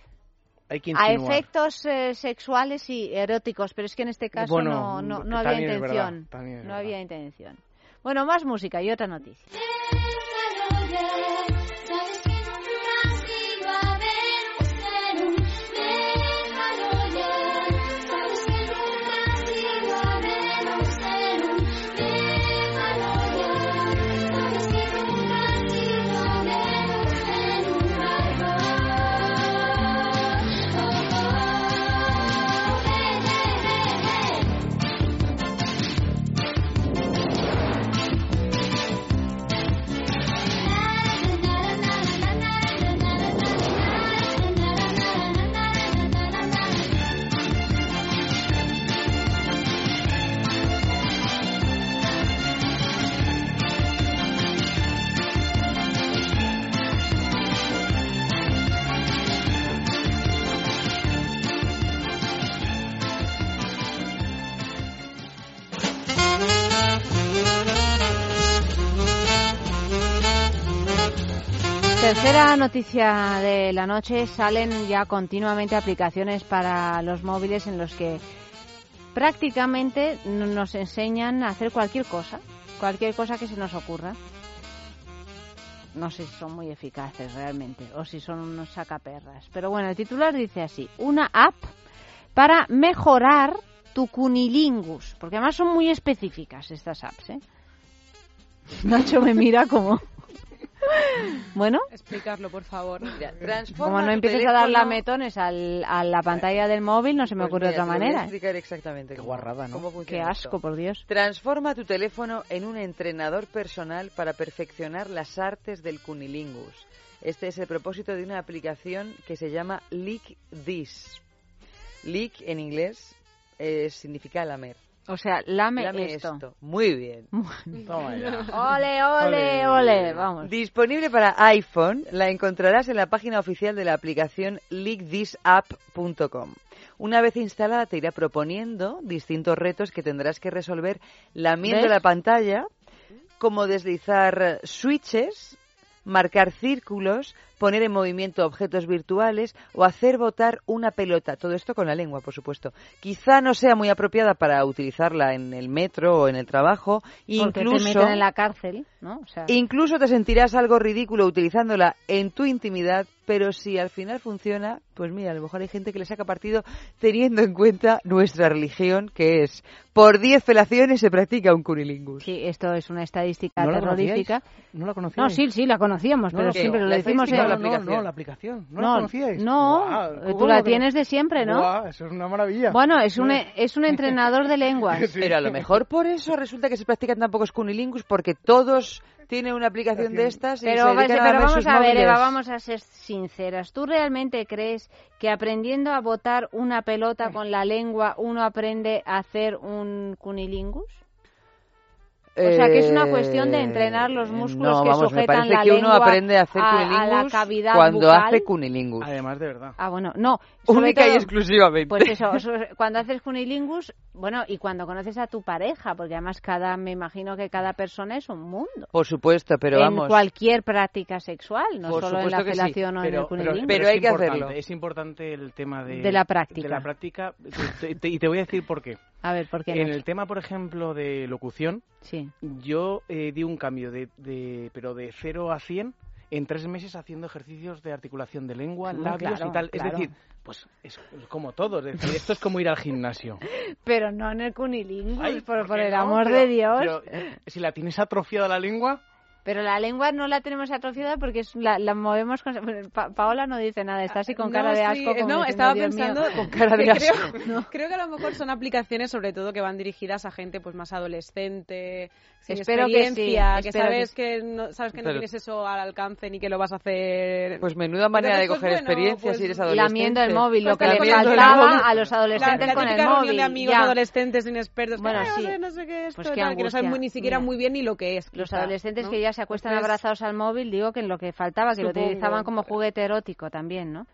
Hay que A efectos eh, sexuales y eróticos, pero es que en este caso Bueno, no, no, no había verdad, intención. no verdad. había intención. Bueno, más música y otra noticia. Tercera noticia de la noche, salen ya continuamente aplicaciones para los móviles en los que prácticamente nos enseñan a hacer cualquier cosa, cualquier cosa que se nos ocurra. No sé si son muy eficaces realmente o si son unos sacaperras. Pero bueno, el titular dice así, una app para mejorar tu cunilingus, porque además son muy específicas estas apps, ¿eh? Nacho me mira como... Bueno, Explicarlo, por favor. como no empieces a dar lametones al, a la pantalla del móvil, no se me Pues ocurre mira, otra voy a manera. explicar exactamente. Qué cómo- guarrada, ¿no? cómo Qué asco, esto. por Dios. Transforma tu teléfono en un entrenador personal para perfeccionar las artes del cunilingus. Este es el propósito de una aplicación que se llama Lick This. Lick en inglés eh, significa lamer. O sea, lame, Lame esto. esto. Muy bien. Toma ya. Ole, ole, ole, vamos. Disponible para iPhone, la encontrarás en la página oficial de la aplicación leakthisapp.com. Una vez instalada te irá proponiendo distintos retos que tendrás que resolver lamiendo ¿Ves? la pantalla, como deslizar switches, marcar círculos, poner en movimiento objetos virtuales o hacer botar una pelota. Todo esto con la lengua, por supuesto. Quizá no sea muy apropiada para utilizarla en el metro o en el trabajo. Porque Incluso, te meten en la cárcel, ¿no? O sea, Incluso te sentirás algo ridículo utilizándola en tu intimidad, pero si al final funciona, pues mira, a lo mejor hay gente que le saca partido teniendo en cuenta nuestra religión, que es por 10 felaciones se practica un cunilingus. sí, esto es una estadística ¿No terrorífica. ¿No la No, conocíais? sí, sí, la conocíamos, No, pero no, siempre lo ¿La decimos en... la no, aplicación? no, la aplicación. ¿No, No, la conocíais? no, tú ¿cómo la no tienes de siempre, ¿no? Eso es una maravilla. Bueno, es un, es un entrenador de lenguas. Sí. Pero a lo mejor por eso resulta que se practican tan pocos cunilingus, porque todos tienen una aplicación de estas y Pero, se a pero lamer vamos sus a ver, móviles. Eva, vamos a ser sinceras. ¿Tú realmente crees que aprendiendo a botar una pelota con la lengua uno aprende a hacer un cunilingus? O sea, que es una cuestión de entrenar los Eh, músculos no, que vamos, me sujetan parece la que uno lengua aprende a hacer a- a la cunilingus cavidad cuando bucal. hace cunilingus. Además, de verdad. Ah, bueno, no. Única y todo- exclusivamente. Pues eso, cuando haces cunilingus, bueno, y cuando conoces a tu pareja, porque además cada, me imagino que cada persona es un mundo. Por supuesto, pero en vamos. cualquier práctica sexual, no Por solo en la que sí, o en el Pero, pero, cunilingus. Pero es hay que hacerlo. Es importante el tema de, De la práctica. de la práctica, te- te- y te voy a decir por qué. A ver, ¿por qué En no? el tema, por ejemplo, de locución, Sí. yo eh, di un cambio de, de, pero de 0 a 100 en tres meses haciendo ejercicios de articulación de lengua, Hombre, labios claro, y tal. claro. Es decir, pues es como todo. Es decir, esto es como ir al gimnasio. Pero no en el cunilingus, Ay, por, ¿por por qué el no? amor Pero- de Dios. pero, eh, si la tienes atrofiada la lengua, Pero la lengua no la tenemos atrofiada porque es- la, la movemos con... Pa- Paola no dice nada, está así con cara No, de sí, asco. como no, diciendo, estaba "Dios mío". pensando Con cara de que asco. Creo, creo que a lo mejor son aplicaciones sobre todo que van dirigidas a gente pues más adolescente, sin Espero que sí, experiencia, que, espero sabes que que, no sabes que no Pero- tienes eso al alcance ni que lo vas a hacer. Pues menuda manera de coger bueno, experiencia pues, si eres adolescente. Lamiendo el móvil, lo Pues que le faltaba a los La, adolescentes la con el móvil. de amigos ya. adolescentes inexpertos. que, Bueno, "Ay, sí. no sé, no qué es Pues esto", qué tal, que no saben ni siquiera muy bien ni lo que es. Los adolescentes ¿no? que ya se acuestan Entonces, abrazados al móvil, digo que en lo que faltaba, que lo utilizaban como juguete erótico también, ¿no?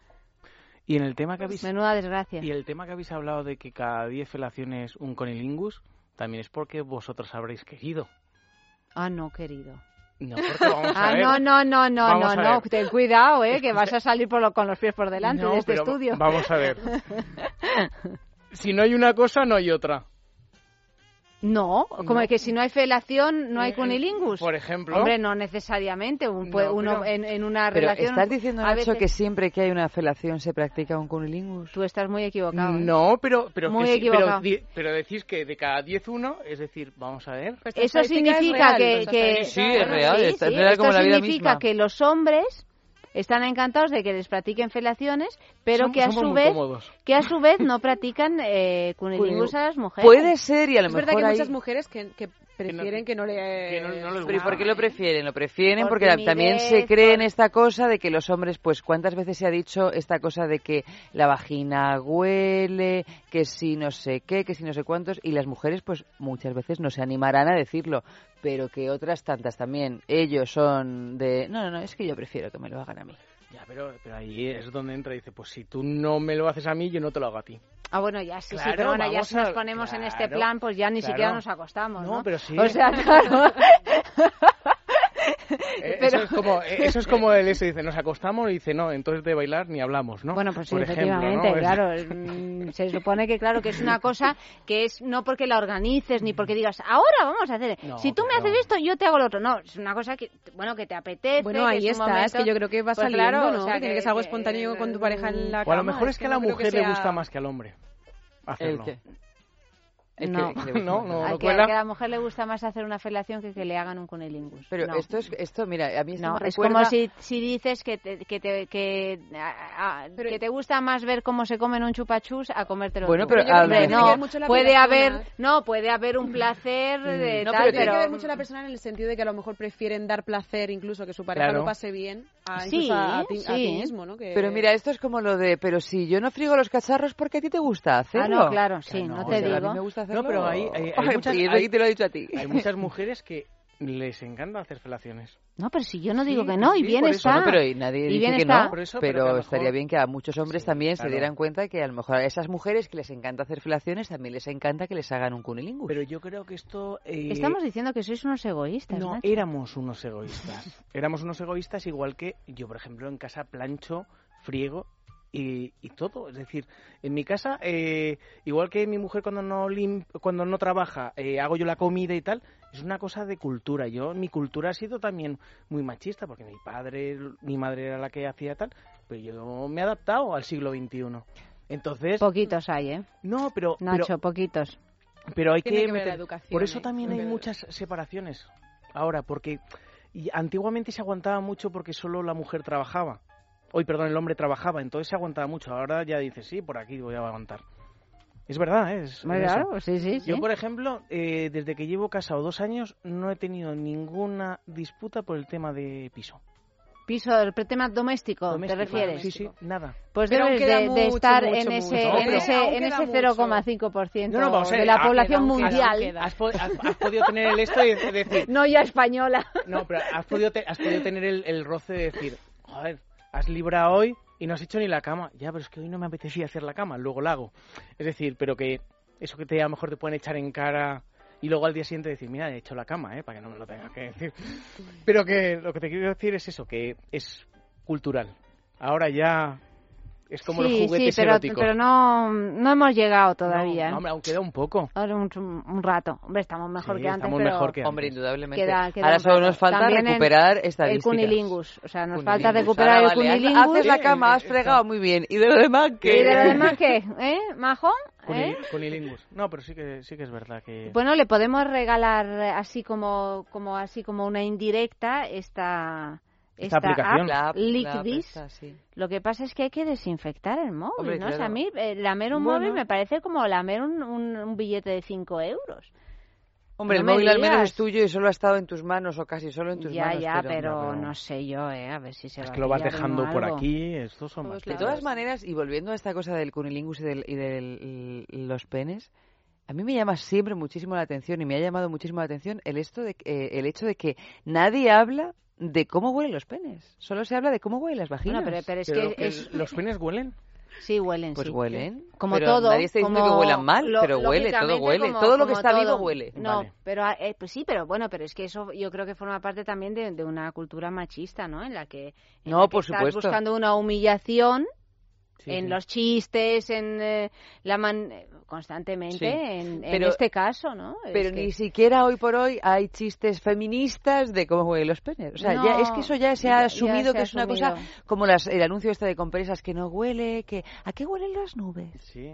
y en el tema que habéis Menuda desgracia. y el tema que habéis hablado de que cada 10 felaciones un conilingus, también es porque vosotros habréis querido. Ah, no, querido. No, porque vamos a Ah, ver. no, no, no, no, Vamos no, a no. Ten cuidado, eh, que vas a salir por lo- con los pies por delante No, de este pero estudio. Vamos a ver. Si no hay una cosa, no hay otra. No, como que si no hay felación, no hay Eh, cunilingus. Por ejemplo. Hombre, no necesariamente. Un, No, puede- uno pero- en, en una Pero relación. ¿estás diciendo, Nacho, veces- que siempre que hay una felación se practica un cunilingus? Tú estás muy equivocado. ¿eh? No, pero, pero, Muy que sí, pero, equivocado. di- pero decís que de cada 10 uno, es decir, vamos a ver. Pues Eso estadística es significa real, que, que- Sí, es real, sí, es tan sí. real Esto como la vida significa misma. que los hombres están encantados de que les practiquen felaciones, pero Somos- que a su vez que a su vez no practican eh, cunilingus a las mujeres. Puede ser y a lo Es verdad mejor que hay hay... muchas mujeres que, que prefieren que no le... que no- no les Pero ¿y por qué lo prefieren? Lo prefieren Por porque la- también se cree en esta cosa de que los hombres, pues, ¿cuántas veces se ha dicho esta cosa de que la vagina huele, que si no sé qué, que si no sé cuántos? Y las mujeres, pues, muchas veces no se animarán a decirlo, pero que otras tantas también. Ellos son de, no, no, no, es que yo prefiero que me lo hagan a mí. Ya, pero, pero ahí es donde entra y dice, pues si tú no me lo haces a mí, yo no te lo hago a ti. Ah, bueno, ya sí, sí, Claro, pero bueno, ya si nos a- ponemos en este plan, pues ya ni claro. siquiera nos acostamos, ¿no? No, pero sí. O sea, claro. Eh, Pero- Eso, es como, eh, eso es como el ese dice, nos acostamos y dice, no, entonces de bailar ni hablamos, ¿no? Bueno, pues sí, Por ejemplo, efectivamente, ¿no? Es- claro. mm, Se supone que, claro, que es una cosa que es no porque la organices ni porque digas, ahora vamos a hacer. No, si tú me haces esto, yo te hago lo otro. No, es una cosa que, bueno, que te apetece. Bueno, que ahí es un está, es que yo creo que va Pues saliendo, claro, ¿no? o sea, que tiene que ser algo espontáneo con tu pareja en la O a cama. lo mejor es que a la mujer le gusta más que al hombre hacerlo. qué? No, no, no, a no que, a que a la mujer le gusta más hacer una felación que que le hagan un cunilingus. Pero No. esto es, esto, mira, a mí esto No, me es como si, si dices que te, que, te, que, a- a- que te gusta más ver cómo se comen un chupachus a comértelo Bueno, tú. pero Pero Hombre, que tiene que no, ver mucho la puede persona. haber, no, puede haber un placer de No, tal, pero tiene pero que ver mucho la persona en el sentido de que a lo mejor prefieren dar placer incluso que su pareja Claro. lo pase bien a, Sí, a, ti, a ti sí. mismo, ¿no? Que- Pero mira, esto es como lo de, pero si yo no frigo los cacharros, ¿por qué a ti te gusta hacerlo? Ah, no, claro, sí, no te o sea, a mí digo. me gusta hacerlo. No, pero hay, hay, hay Ay, muchas, y eso hay- te lo he dicho a ti. hay muchas mujeres que les encanta hacer felaciones. No, pero si yo no digo Sí, que no, y sí, bien por eso. está. Bueno, pero y nadie Y dice bien que está. no, Por eso, pero, pero que estaría mejor- bien que a muchos hombres también se claro. dieran cuenta que a lo mejor a esas mujeres que les encanta hacer felaciones también les encanta que les hagan un cunilingus. Pero yo creo que esto... eh, Estamos diciendo que sois unos egoístas, No, macho. éramos unos egoístas. éramos unos egoístas igual que yo, por ejemplo, en casa plancho, friego y, y todo. Es decir, en mi casa, eh, igual que mi mujer cuando no lim- cuando no trabaja, eh, hago yo la comida y tal, es una cosa de cultura. Yo, mi cultura ha sido también muy machista, porque mi padre, mi madre era la que hacía tal, pero yo me he adaptado al siglo XXI. Entonces... Poquitos hay, ¿eh? No, pero... Nacho, pero- poquitos. pero hay Tiene que, la educación Por eso ahí, también hay muchas separaciones ahora, porque y antiguamente se aguantaba mucho porque solo la mujer trabajaba. Hoy, perdón, el hombre trabajaba, entonces se aguantaba mucho. Ahora ya dices, sí, por aquí voy a aguantar. Es verdad, ¿eh? es, claro, sí, sí, sí. Yo, por ejemplo, eh, desde que llevo casado dos años, no he tenido ninguna disputa por el tema de piso. Piso, el tema doméstico, Doméstico, ¿te refieres? Sí, sí, nada. Pues Pero debes de, estar mucho, en ese, mucho. en Pero ese, en ese mucho. 0,5% No, de la ah, población queda, mundial. queda. Has, has- has podido tener el esto y de- decir, No ya española. No, pero has podido, te- has podido tener el, el roce de decir, joder, has librado hoy y no has hecho ni la cama. Ya, pero es que hoy no me apetecía hacer la cama, luego la hago. Es decir, pero que eso que te a lo mejor te pueden echar en cara y luego al día siguiente decir, mira, he hecho la cama, ¿eh? Para que no me lo tengas que decir. Pero que lo que te quiero decir es eso, que es cultural. Ahora ya es como sí, los juguetes sí, pero, eróticos. pero no, no hemos llegado todavía. No, ¿eh? no, hombre, aún queda un poco. Ahora un, un rato. Hombre, estamos mejor Sí, que antes, estamos pero mejor que antes. Hombre, indudablemente. queda, queda Ahora solo nos falta También el- recuperar El estadísticas. cunilingus. O sea, nos falta Cunilingus. recuperar Ahora, el vale, cunilingus. Haces la cama, has fregado muy bien. ¿Y de lo demás qué? ¿Y de lo demás qué? ¿Eh, Majo? ¿Eh? Cunil- Cunilingus. No, pero sí que, sí que es verdad que... Bueno, le podemos regalar eh, así como, como así como una indirecta esta Esta aplicación. app, esta, sí. Lo que pasa es que hay que desinfectar el móvil, Hombre, ¿no? O sea, a claro. mí eh, lamer un Bueno. móvil me parece como lamer un, un, un billete de 5 euros. Hombre, No el móvil al menos es tuyo y solo ha estado en tus manos o casi solo en tus Ya, manos. ya, pero, pero pero- no sé yo, ¿eh? A ver si se Es va que lo vas dejando por algo. aquí, estos son Pues más De claro. todas maneras, y volviendo a esta cosa del cunilingus y de y del- los penes, a mí me llama siempre muchísimo la atención y me ha llamado muchísimo la atención el, esto de, eh, el hecho de que nadie habla de cómo huelen los penes. Solo se habla de cómo huelen las vaginas. Bueno, pero, pero es Pero que. ¿Los penes huelen? Sí, huelen, Pues sí. huelen. Como pero todo. Nadie está diciendo como que huelan mal, lo- pero huele, todo huele. como- todo lo que está vivo huele. No, Vale. pero ah, eh, pues sí, pero bueno, pero es que eso yo creo que forma parte también de, de una cultura machista, ¿no? En la que, en No, la que por estás supuesto. buscando una humillación Sí, en sí. los chistes, en eh, la man constantemente, Sí. en, este caso, ¿no? Es Pero que- ni siquiera hoy por hoy hay chistes feministas de cómo huelen los penes. O sea, No, ya, es que eso ya se ha ya asumido se que ha es una cosa como las, el anuncio este de compresas que no huele, que ¿a qué huelen las nubes? Sí.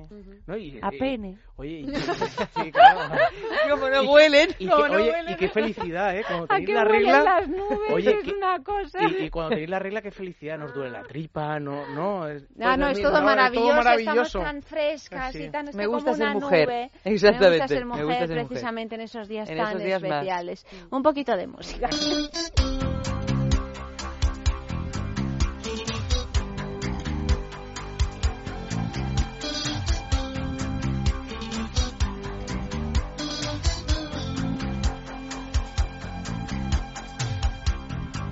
No, y- A y- pene. Oye, y, sí, claro. Como no huelen, Y, como que- no oye, huelen. y qué felicidad, ¿eh? Cuando ¿A tenéis qué la huelen regla... las nubes? Oye, es que- una cosa... Y, y cuando tenéis la regla, qué felicidad, nos duele la tripa, no, no. Es, Ah, no, es todo no, maravilloso, maravilloso. estamos tan frescas Sí. y tan Me gusta como ser una mujer. nube. Exactamente, Me gusta ser mujer gusta ser mujer. precisamente en esos días En tan esos días más. especiales. Un poquito de música.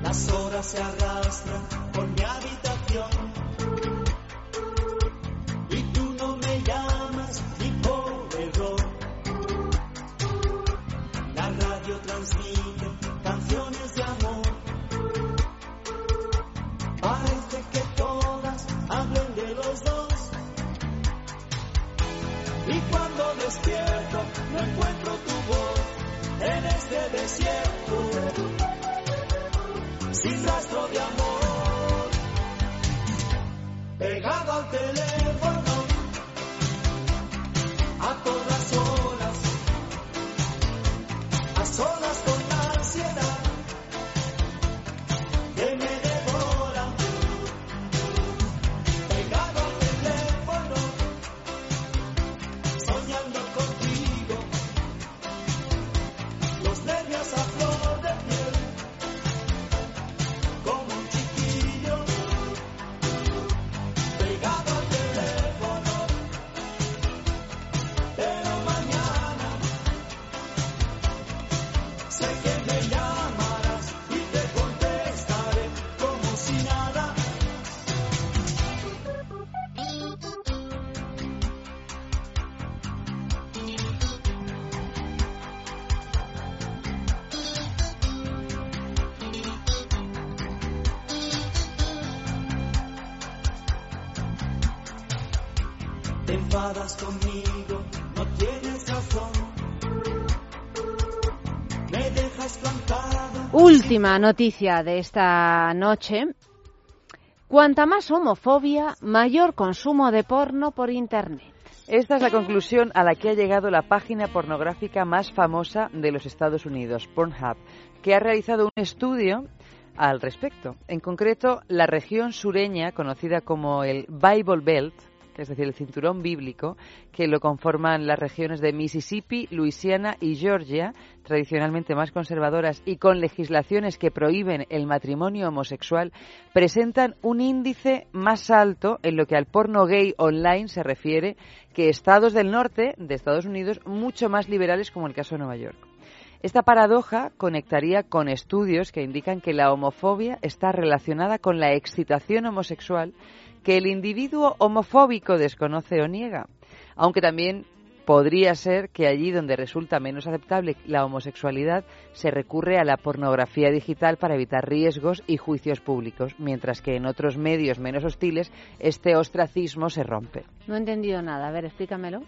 Las horas se Última noticia de esta noche. Cuanta más homofobia, mayor consumo de porno por Internet. Esta es la conclusión a la que ha llegado la página pornográfica más famosa de los Estados Unidos, Pornhub, que ha realizado un estudio al respecto. En concreto, la región sureña, conocida como el Bible Belt, es decir, el cinturón bíblico, que lo conforman las regiones de Mississippi, Luisiana y Georgia, tradicionalmente más conservadoras y con legislaciones que prohíben el matrimonio homosexual, presentan un índice más alto en lo que al porno gay online se refiere que estados del norte de Estados Unidos mucho más liberales como el caso de Nueva York. Esta paradoja conectaría con estudios que indican que la homofobia está relacionada con la excitación homosexual que el individuo homofóbico desconoce o niega, aunque también podría ser que allí donde resulta menos aceptable la homosexualidad se recurre a la pornografía digital para evitar riesgos y juicios públicos, mientras que en otros medios menos hostiles este ostracismo se rompe. No he entendido nada. A ver, explícamelo.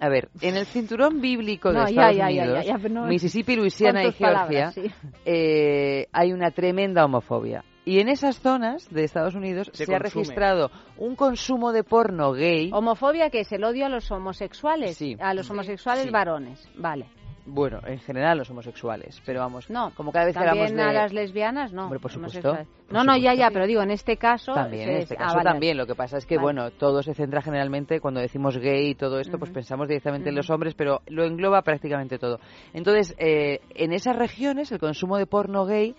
A ver, en el cinturón bíblico de No, Estados ya, ya, Unidos, ya, no- Mississippi, Luisiana y Georgia, palabras, sí. eh, hay una tremenda homofobia. Y en esas zonas de Estados Unidos se, Se ha registrado un consumo de porno gay. Homofobia que es el odio a los homosexuales, Sí. a los homosexuales Sí. varones, vale. Bueno, en general los homosexuales, pero vamos, No, como cada vez que hablamos También de... a las lesbianas, no. Hombre, por supuesto, homosexuales. por No, no, ya, supuesto. ya, pero digo, en este caso... También, en este ah, caso vale. también. Lo que pasa es que, Vale. bueno, todo se centra generalmente cuando decimos gay y todo esto, pues pensamos directamente en los hombres, pero lo engloba prácticamente todo. Entonces, eh, en esas regiones el consumo de porno gay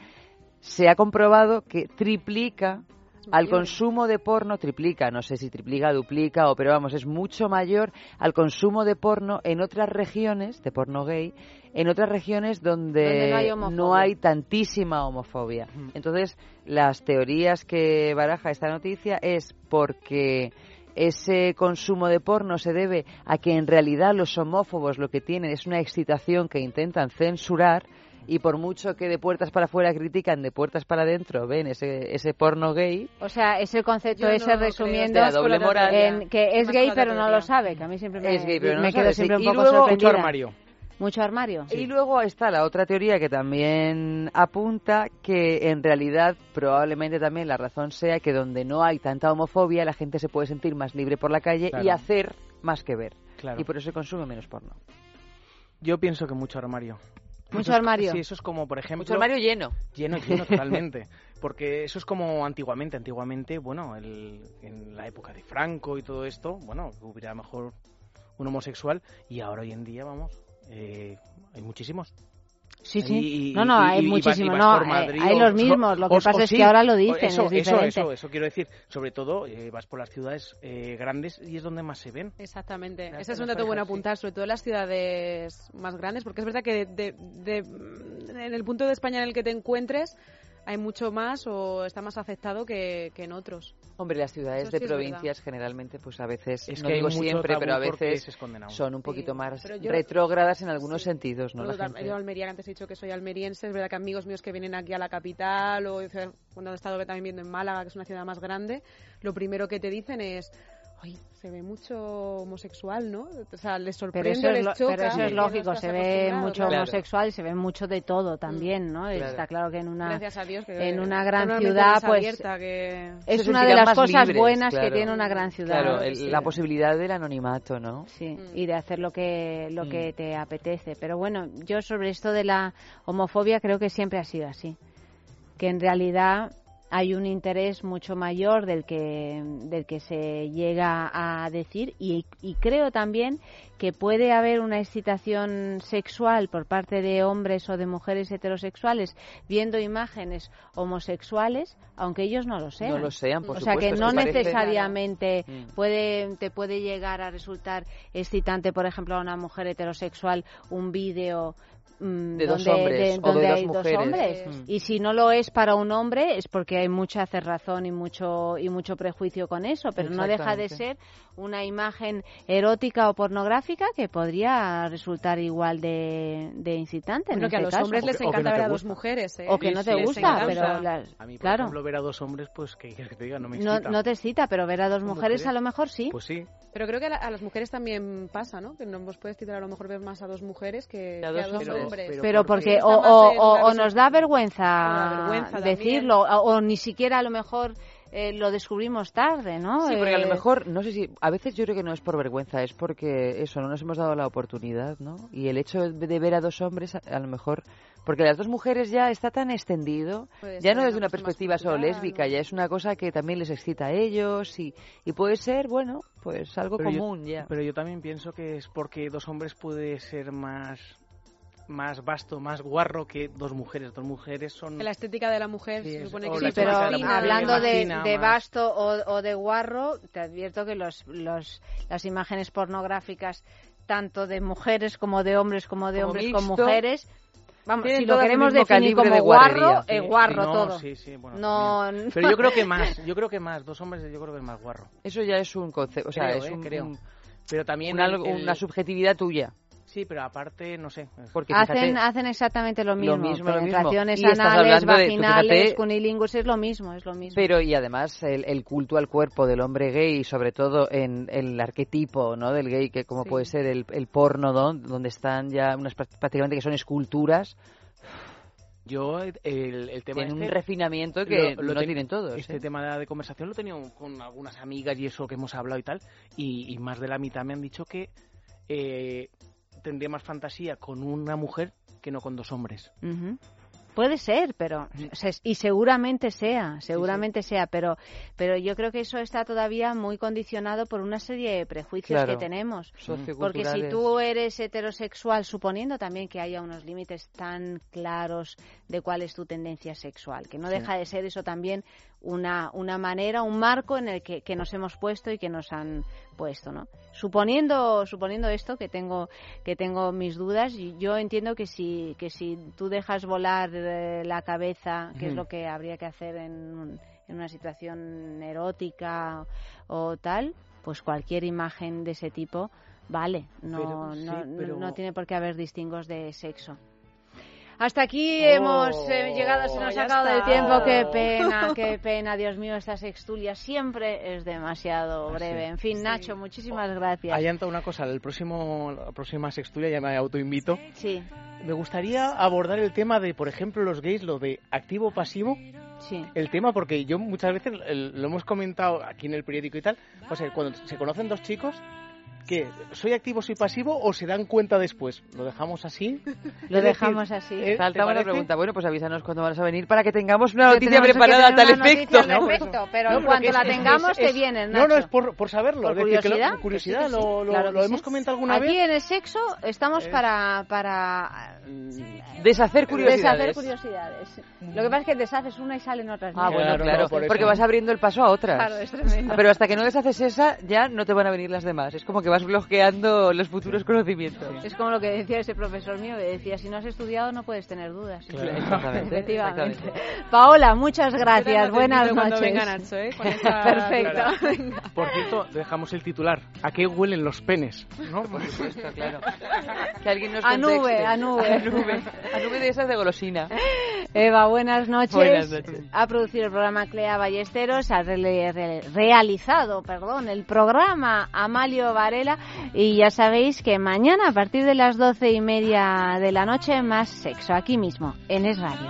se ha comprobado que triplica al consumo de porno, triplica, no sé si triplica, duplica, o pero vamos, es mucho mayor al consumo de porno en otras regiones, de porno gay, en otras regiones donde, Donde no hay no hay tantísima homofobia. Entonces, las teorías que baraja esta noticia es porque ese consumo de porno se debe a que en realidad los homófobos lo que tienen es una excitación que intentan censurar y por mucho que de puertas para afuera critican, de puertas para adentro ven ese, ese porno gay, O sea, ese concepto no ese resumiendo de la doble moral. en que es gay pero no lo sabe, que a mí siempre me, Es gay, pero no me quedo sabe, siempre sí. un Y poco luego- sorprendida. Mucho armario. Mucho armario. Y luego está la otra teoría que también apunta que en realidad probablemente también la razón sea que donde no hay tanta homofobia la gente se puede sentir más libre por la calle y hacer más que ver. Claro. Y por eso se consume menos porno. Yo pienso que mucho armario. Mucho armario. Sí, eso es como, por ejemplo... Mucho armario lleno. Lleno, lleno, totalmente. Porque eso es como antiguamente. Antiguamente, bueno, el- en la época de Franco y todo esto, bueno, hubiera mejor un homosexual y ahora hoy en día, vamos, eh, hay muchísimos. Sí, sí. Y- no, no, hay y vas- y muchísimo. vas No, por eh, Madrid hay los mismos. Lo que pasa es sí, que ahora lo dicen, Eso, es eso, diferente. eso, eso quiero decir. Sobre todo, eh, vas por las ciudades eh, grandes y es donde más se ven. Exactamente. Las- Ese es un dato bueno apuntar, sobre todo en las ciudades más grandes, porque es verdad que de- de- de- en el punto de España en el que te encuentres hay mucho más o está más aceptado que, que en otros. Hombre, las ciudades de provincias generalmente, pues a veces, Es no que digo siempre, pero a veces son un poquito más yo- retrógradas en algunos sentidos, ¿no? La gente. Yo Almería, que antes he dicho que soy almeriense, es verdad que amigos míos que vienen aquí a la capital o cuando he estado también viendo en Málaga, que es una ciudad más grande, lo primero que te dicen es ay, se ve mucho homosexual, ¿no? O sea, les Pero sorprende, eso, es, les lo- choca. pero eso es lógico, se ve mucho claro. homosexual y se ve mucho de todo también, ¿no? Claro. Está claro que en una, Gracias a Dios que en una gran ciudad, pues abierta que- es una de las cosas libres, buenas que tiene una gran ciudad. Claro, ¿no? el- Sí. la posibilidad del anonimato, ¿no? Sí, y de hacer lo que lo Mm. que te apetece. Pero bueno, yo sobre esto de la homofobia creo que siempre ha sido así. Que en realidad hay un interés mucho mayor del que del que se llega a decir y, y creo también que puede haber una excitación sexual por parte de hombres o de mujeres heterosexuales viendo imágenes homosexuales aunque ellos no lo sean. No lo sean, por o sea que no parece- necesariamente Mm. puede te puede llegar a resultar excitante, por ejemplo, a una mujer heterosexual un vídeo mm, De dos donde, hombres, o de donde dos hay dos mujeres. hombres Mm. y si no lo es para un hombre es porque hay mucha cerrazón y mucho y mucho prejuicio con eso pero no deja de ser una imagen erótica o pornográfica que podría resultar igual de, de incitante en Bueno, que a este los caso. hombres les O que no encanta ver a dos mujeres, ¿eh? o que no te gusta pero las- A mí, por claro ejemplo, ver a dos hombres, pues, ¿qué quieres que te diga? No me excita. no te excita pero ver a dos ¿Cómo mujeres a lo mejor sí Pues sí. Pero creo que a, la- a las mujeres también pasa, ¿no? Que no nos puede excitar a lo mejor ver más a dos mujeres que, que a dos hombres. Hombres. pero porque o, o- nos da vergüenza, decirlo o, o ni siquiera a lo mejor eh, lo descubrimos tarde, ¿no? Sí, porque a lo Eh, mejor, no sé si, a veces yo creo que no es por vergüenza, es porque eso, no nos hemos dado la oportunidad, ¿no? Y el hecho de ver a dos hombres, a, a lo mejor, porque las dos mujeres ya está tan extendido, Puede ya no desde una perspectiva solo lésbica, ya es una cosa que también les excita a ellos y, y puede ser, bueno, pues algo Pero yo- común ya. Pero yo también pienso que es porque dos hombres puede ser más más vasto, más guarro que dos mujeres. Dos mujeres son... Que la estética de la mujer Sí, se supone que Sí, pero de mujer hablando de, de basto o, o de guarro, te advierto que los, los, las imágenes pornográficas, tanto de mujeres como de hombres, como de Como hombres con mixto, mujeres, vamos, si lo queremos definir como de guarro, Sí, guarro sí, no, todo. sí, sí, bueno, no, también. Pero yo creo que más, yo creo que más. Dos hombres yo creo que es más guarro. Eso ya es un concepto, o sea, Creo, es eh, un, creo. un- Pero también una, el- el- una subjetividad tuya. Sí, pero aparte, no sé. Porque Hacen, fíjate, hacen exactamente lo mismo. mismo, lo mismo. Penetraciones Y estás anales, hablando de- vaginales, fíjate- cunilingus, es lo mismo, es lo mismo. Pero y además el, el culto al cuerpo del hombre gay, sobre todo en, el arquetipo no del gay, que como Sí. puede ser el, el porno, ¿no? donde están ya unas prá- prácticamente que son esculturas, Yo, el, el tema tienen un este, refinamiento que lo- lo no ten- tienen todos. Este ¿eh? tema de conversación lo he tenido con algunas amigas y eso que hemos hablado y tal, y, y más de la mitad me han dicho que eh, tendría más fantasía con una mujer que no con dos hombres. Puede ser, pero y seguramente sea, seguramente sea, pero pero yo creo que eso está todavía muy condicionado por una serie de prejuicios Claro. que tenemos. Socioculturales. Porque si tú eres heterosexual, suponiendo también que haya unos límites tan claros de cuál es tu tendencia sexual, que no Sí. deja de ser eso también una, una manera, un marco en el que, que nos hemos puesto y que nos han puesto, ¿no? Suponiendo, suponiendo esto, que tengo, que tengo mis dudas, y yo entiendo que si, que si tú dejas volar eh, la cabeza, que es lo que habría que hacer en, en una situación erótica o tal, pues cualquier imagen de ese tipo vale, no, Pero, sí, no, no- pero- no tiene por qué haber distingos de sexo. Hasta aquí Oh, hemos eh, llegado, se nos ha acabado el tiempo, qué Oh. pena, qué pena, Dios mío, esta sextulia siempre es demasiado breve. En fin, Sí. Nacho, muchísimas gracias. Ayanta una cosa, el próximo, la próxima sextulia ya me autoinvito. Sí, Me gustaría abordar el tema de, por ejemplo, los gays, lo de activo-pasivo. sí. El tema, porque yo muchas veces lo hemos comentado aquí en el periódico y tal, o sea, cuando se conocen dos chicos, que ¿Soy activo, soy pasivo o se dan cuenta después? ¿Lo dejamos así? Lo dejamos así. ¿eh? ¿te Falta una pregunta. Bueno, pues avísanos cuándo vas a venir para que tengamos una noticia preparada a tal efecto. al respecto, pero en que cuanto es- la es- tengamos es- te vienen, No, no, es por, por saberlo. ¿Por es decir, que lo- curiosidad? curiosidad, sí, sí. lo, lo- Claro lo hemos sí. comentado alguna Aquí vez. en el sexo estamos Eh. para, para mm, Deshacer curiosidades. deshacer curiosidades. Lo que pasa es que deshaces una y salen otras. Ah, bueno, Claro, claro, no, por eso. porque vas abriendo el paso a otras. Claro, es tremendo. Pero hasta que no deshaces esa, ya no te van a venir las demás. Es como que vas bloqueando los futuros conocimientos. Es como lo que decía ese profesor mío, que decía, si no has estudiado no puedes tener dudas. Claro, exactamente, Efectivamente. exactamente. Paola, muchas gracias. Buenas noches. venga Nacho, ¿eh? Con esa- Perfecto. Claro. Venga. Por cierto, dejamos el titular. ¿A qué huelen los penes? ¿No? Por supuesto, claro. Que alguien nos A nube, a nube. A nube. A nube de esas de golosina. Eva, buenas noches. Buenas noches. Ha producido el programa Clea Ballesteros, ha re- re- realizado, perdón, el programa Amalio Varela y ya sabéis que mañana a partir de las doce y media de la noche, más sexo, aquí mismo, en Es Radio.